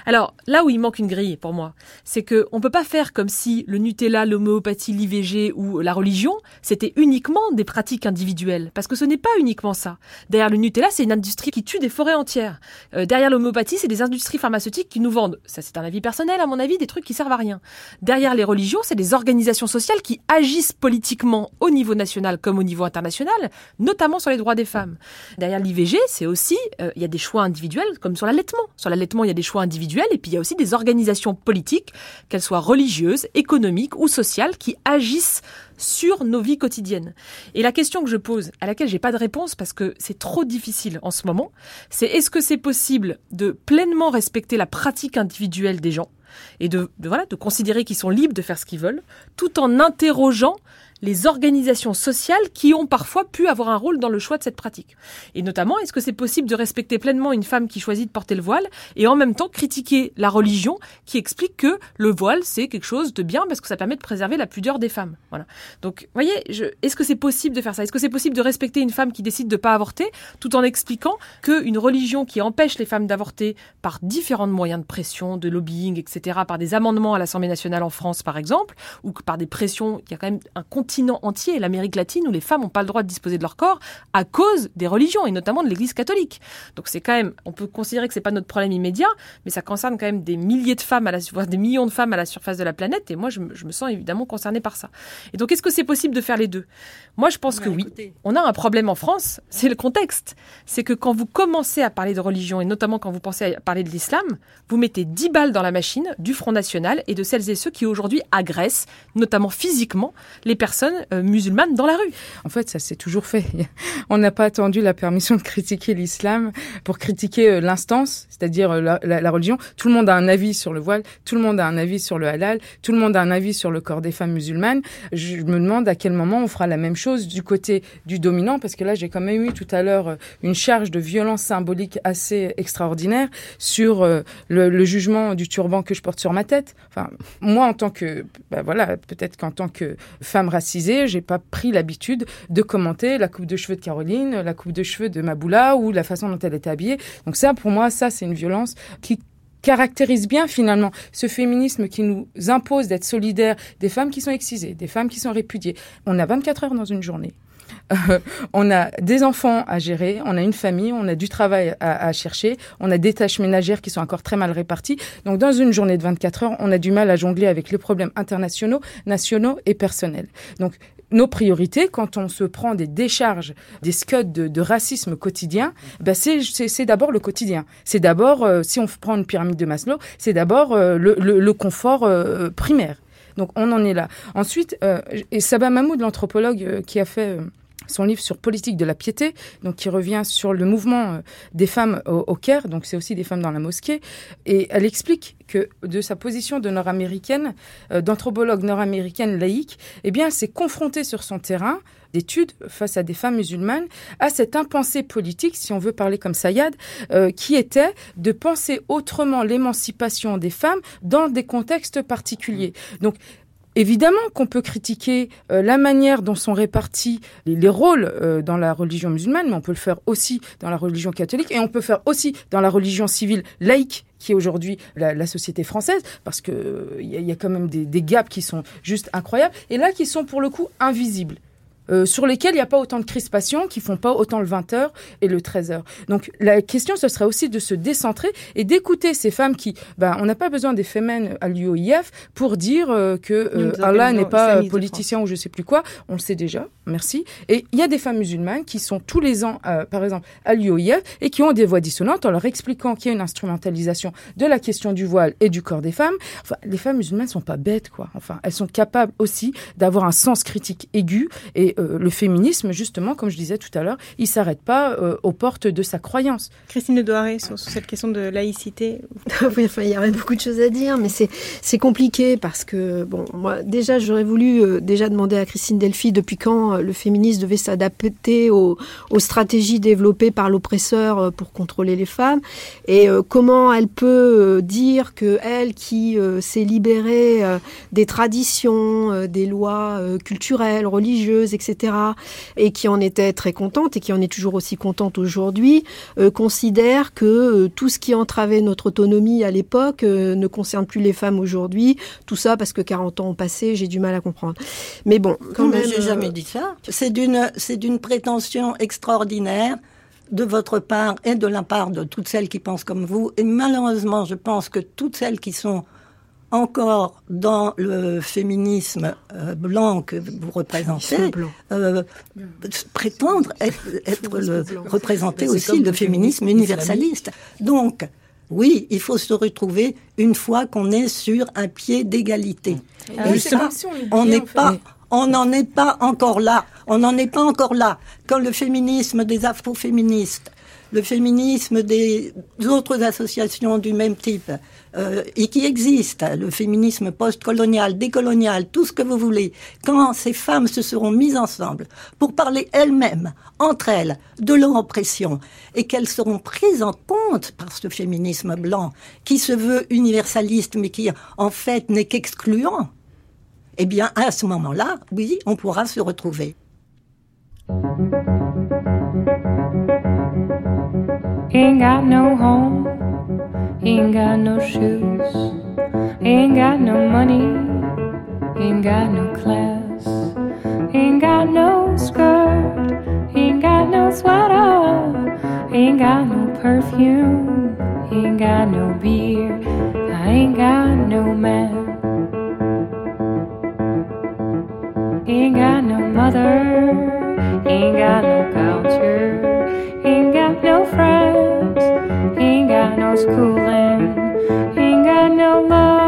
Alors, là où il manque une grille, pour moi, c'est que on peut pas faire comme si le Nutella, l'homéopathie, l'IVG ou la religion, c'était uniquement des pratiques individuelles. Parce que ce n'est pas uniquement ça. Derrière le Nutella, c'est une industrie qui tue des forêts entières. Euh, derrière l'homéopathie, c'est des industries pharmaceutiques qui nous vendent, ça c'est un avis personnel à mon avis, des trucs qui servent à rien. Derrière les religions, c'est des organisations sociales qui agissent politiquement au niveau national comme au niveau international, notamment sur les droits des femmes. Derrière l'IVG, c'est aussi, euh, il y a des choix individuels comme sur l'allaitement. Sur l'allaitement, il y a des choix individuels et puis il y a aussi des organisations politiques, qu'elles soient religieuses, économiques ou sociales, qui agissent sur nos vies quotidiennes. Et la question que je pose, à laquelle j'ai pas de réponse parce que c'est trop difficile en ce moment, c'est est-ce que c'est possible de pleinement respecter la pratique individuelle des gens et de, voilà de considérer qu'ils sont libres de faire ce qu'ils veulent, tout en interrogeant les organisations sociales qui ont parfois pu avoir un rôle dans le choix de cette pratique. Et notamment, est-ce que c'est possible de respecter pleinement une femme qui choisit de porter le voile et en même temps critiquer la religion qui explique que le voile c'est quelque chose de bien parce que ça permet de préserver la pudeur des femmes. Voilà. Donc, voyez, je, est-ce que c'est possible de faire ça? Est-ce que c'est possible de respecter une femme qui décide de pas avorter tout en expliquant qu'une religion qui empêche les femmes d'avorter par différents moyens de pression, de lobbying, etc., par des amendements à l'Assemblée nationale en France par exemple, ou que par des pressions, il y a quand même un continent entier, l'Amérique latine, où les femmes n'ont pas le droit de disposer de leur corps à cause des religions, et notamment de l'Église catholique. Donc c'est quand même, on peut considérer que c'est pas notre problème immédiat, mais ça concerne quand même des milliers de femmes, à la, voire des millions de femmes à la surface de la planète, et moi je je me sens évidemment concernée par ça. Et donc est-ce que c'est possible de faire les deux? Moi je pense que oui. On a un problème en France, c'est le contexte. C'est que quand vous commencez à parler de religion, et notamment quand vous pensez à parler de l'islam, vous mettez 10 balles dans la machine du Front National et de celles et ceux qui aujourd'hui agressent, notamment physiquement, les personnes euh, musulmanes dans la rue. En fait, ça s'est toujours fait. On n'a pas attendu la permission de critiquer l'islam pour critiquer euh, l'instance, c'est-à-dire euh, la, la, la, religion. Tout le monde a un avis sur le voile, tout le monde a un avis sur le halal, tout le monde a un avis sur le corps des femmes musulmanes. Je me demande à quel moment on fera la même chose du côté du dominant, parce que là, j'ai quand même eu tout à l'heure une charge de violence symbolique assez extraordinaire sur le, le, jugement du turban que je porte sur ma tête. Enfin, moi, en tant que, bah voilà, peut-être qu'en tant que femme raciste, racisée, j'ai pas pris l'habitude de commenter la coupe de cheveux de Caroline, la coupe de cheveux de Maboula ou la façon dont elle était habillée. Donc ça, pour moi, ça, c'est une violence qui caractérise bien finalement ce féminisme qui nous impose d'être solidaires des femmes qui sont excisées, des femmes qui sont répudiées. On a 24 heures dans une journée. Euh, on a des enfants à gérer, on a une famille, on a du travail à, chercher, on a des tâches ménagères qui sont encore très mal réparties. Donc dans une journée de 24 heures, on a du mal à jongler avec les problèmes internationaux, nationaux et personnels. Donc nos priorités, quand on se prend des décharges, des scuds de, racisme quotidien, ben c'est d'abord le quotidien. C'est d'abord, euh, si on prend une pyramide de Maslow, c'est d'abord euh, le, confort primaire. Donc on en est là. Ensuite, et Sabah Mahmoud, l'anthropologue qui a fait son livre sur politique de la piété, donc qui revient sur le mouvement des femmes au, au Caire, donc c'est aussi des femmes dans la mosquée, et elle explique que de sa position de nord-américaine, euh, d'anthropologue nord-américaine laïque, eh bien, s'est confrontée sur son terrain d'études face à des femmes musulmanes à cette impensée politique, si on veut parler comme Sayad, euh, qui était de penser autrement l'émancipation des femmes dans des contextes particuliers. Donc, Évidemment qu'on peut critiquer euh, la manière dont sont répartis les, les rôles euh, dans la religion musulmane, mais on peut le faire aussi dans la religion catholique et on peut faire aussi dans la religion civile laïque qui est aujourd'hui la, société française, parce que il euh, y, a quand même des gaps qui sont juste incroyables et là qui sont pour le coup invisibles. Euh, sur lesquels il n'y a pas autant de crispation, qui font pas autant le 20h et le 13h. Donc la question, ce serait aussi de se décentrer et d'écouter ces femmes qui, ben, on n'a pas besoin des femmes à l'UOIF pour dire euh, que euh, Allah n'est pas politicien ou je sais plus quoi. On le sait déjà, merci. Et il y a des femmes musulmanes qui sont tous les ans, par exemple, à l'UOIF et qui ont des voix dissonantes en leur expliquant qu'il y a une instrumentalisation de la question du voile et du corps des femmes. Enfin, les femmes musulmanes sont pas bêtes, quoi. Enfin, elles sont capables aussi d'avoir un sens critique aigu et euh, le féminisme, justement, comme je disais tout à l'heure, il s'arrête pas euh, aux portes de sa croyance. Christine de Douaré, sur, sur, cette question de laïcité. oui, enfin, il y aurait beaucoup de choses à dire, mais c'est compliqué parce que, bon, moi, déjà, j'aurais voulu euh, déjà demander à Christine Delphi depuis quand euh, le féminisme devait s'adapter aux, aux, stratégies développées par l'oppresseur euh, pour contrôler les femmes et euh, comment elle peut dire que elle qui s'est libérée des traditions, des lois culturelles, religieuses, etc., et qui en était très contente et qui en est toujours aussi contente aujourd'hui, euh, considère que euh, tout ce qui entravait notre autonomie à l'époque euh, ne concerne plus les femmes aujourd'hui. Tout ça parce que 40 ans ont passé, j'ai du mal à comprendre. Mais bon, quand non, même. J'ai jamais dit ça. C'est d'une, c'est d'une prétention extraordinaire de votre part et de la part de toutes celles qui pensent comme vous. Et malheureusement, je pense que toutes celles qui sont encore dans le féminisme euh, blanc que vous représentez, euh, prétendre être, être le, représenter aussi le féminisme universaliste. Donc, oui, il faut se retrouver une fois qu'on est sur un pied d'égalité. Ah, Et ça, on n'est pas, on n'en est pas encore là. On n'en est pas encore là. Quand le féminisme des afroféministes, le féminisme des autres associations du même type, euh, et qui existent, le féminisme post-colonial, décolonial, tout ce que vous voulez, quand ces femmes se seront mises ensemble pour parler elles-mêmes, entre elles, de leur oppression, et qu'elles seront prises en compte par ce féminisme blanc, qui se veut universaliste, mais qui en fait n'est qu'excluant, eh bien, à ce moment-là, oui, on pourra se retrouver. Ain't got no home, ain't got no shoes, ain't got no money, ain't got no class, ain't got no skirt, ain't got no sweater, ain't got no perfume, ain't got no beer, I ain't got no man. Ain't got no mother, ain't got no culture, no friends, ain't got no schooling, ain't got no love,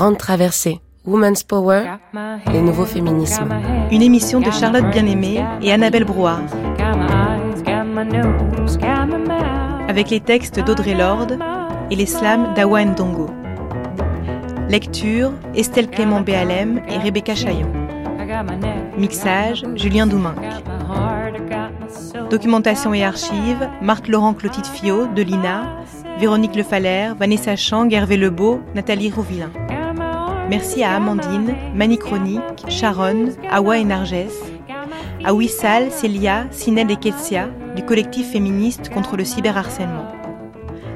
Grande traversée, Women's Power, les nouveaux féminismes. Une émission de Charlotte Bien-Aimée et Annabelle Brouard. Avec les textes d'Audrey Lorde et les slams d'Awa Ndongo. Lecture Estelle Clément Béalem et Rebecca Chaillon. Mixage Julien Douminc. Documentation et archives Marc-Laurent Clotilde Fio de l'INA, Véronique Le Falaire, Vanessa Chang, Hervé Lebeau, Nathalie Rouvillain. Merci à Amandine, Mani Chronique, Sharon, Awa et Narges, à Wissal, Célia, Sinel et Ketsia du collectif féministe contre le cyberharcèlement,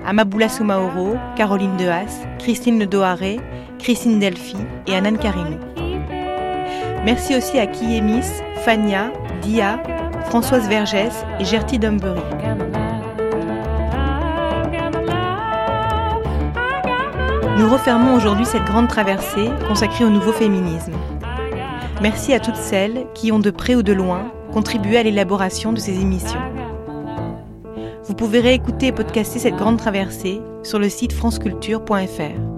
à Maboula Soumaoro, Caroline Dehas, Christine Le Doharé, Christine Delphi et Anan Karimou. Merci aussi à Kiemis, Fania, Dia, Françoise Vergès et Gertie Dumbury. Nous refermons aujourd'hui cette grande traversée consacrée au nouveau féminisme. Merci à toutes celles qui ont de près ou de loin contribué à l'élaboration de ces émissions. Vous pouvez réécouter et podcaster cette grande traversée sur le site franceculture.fr.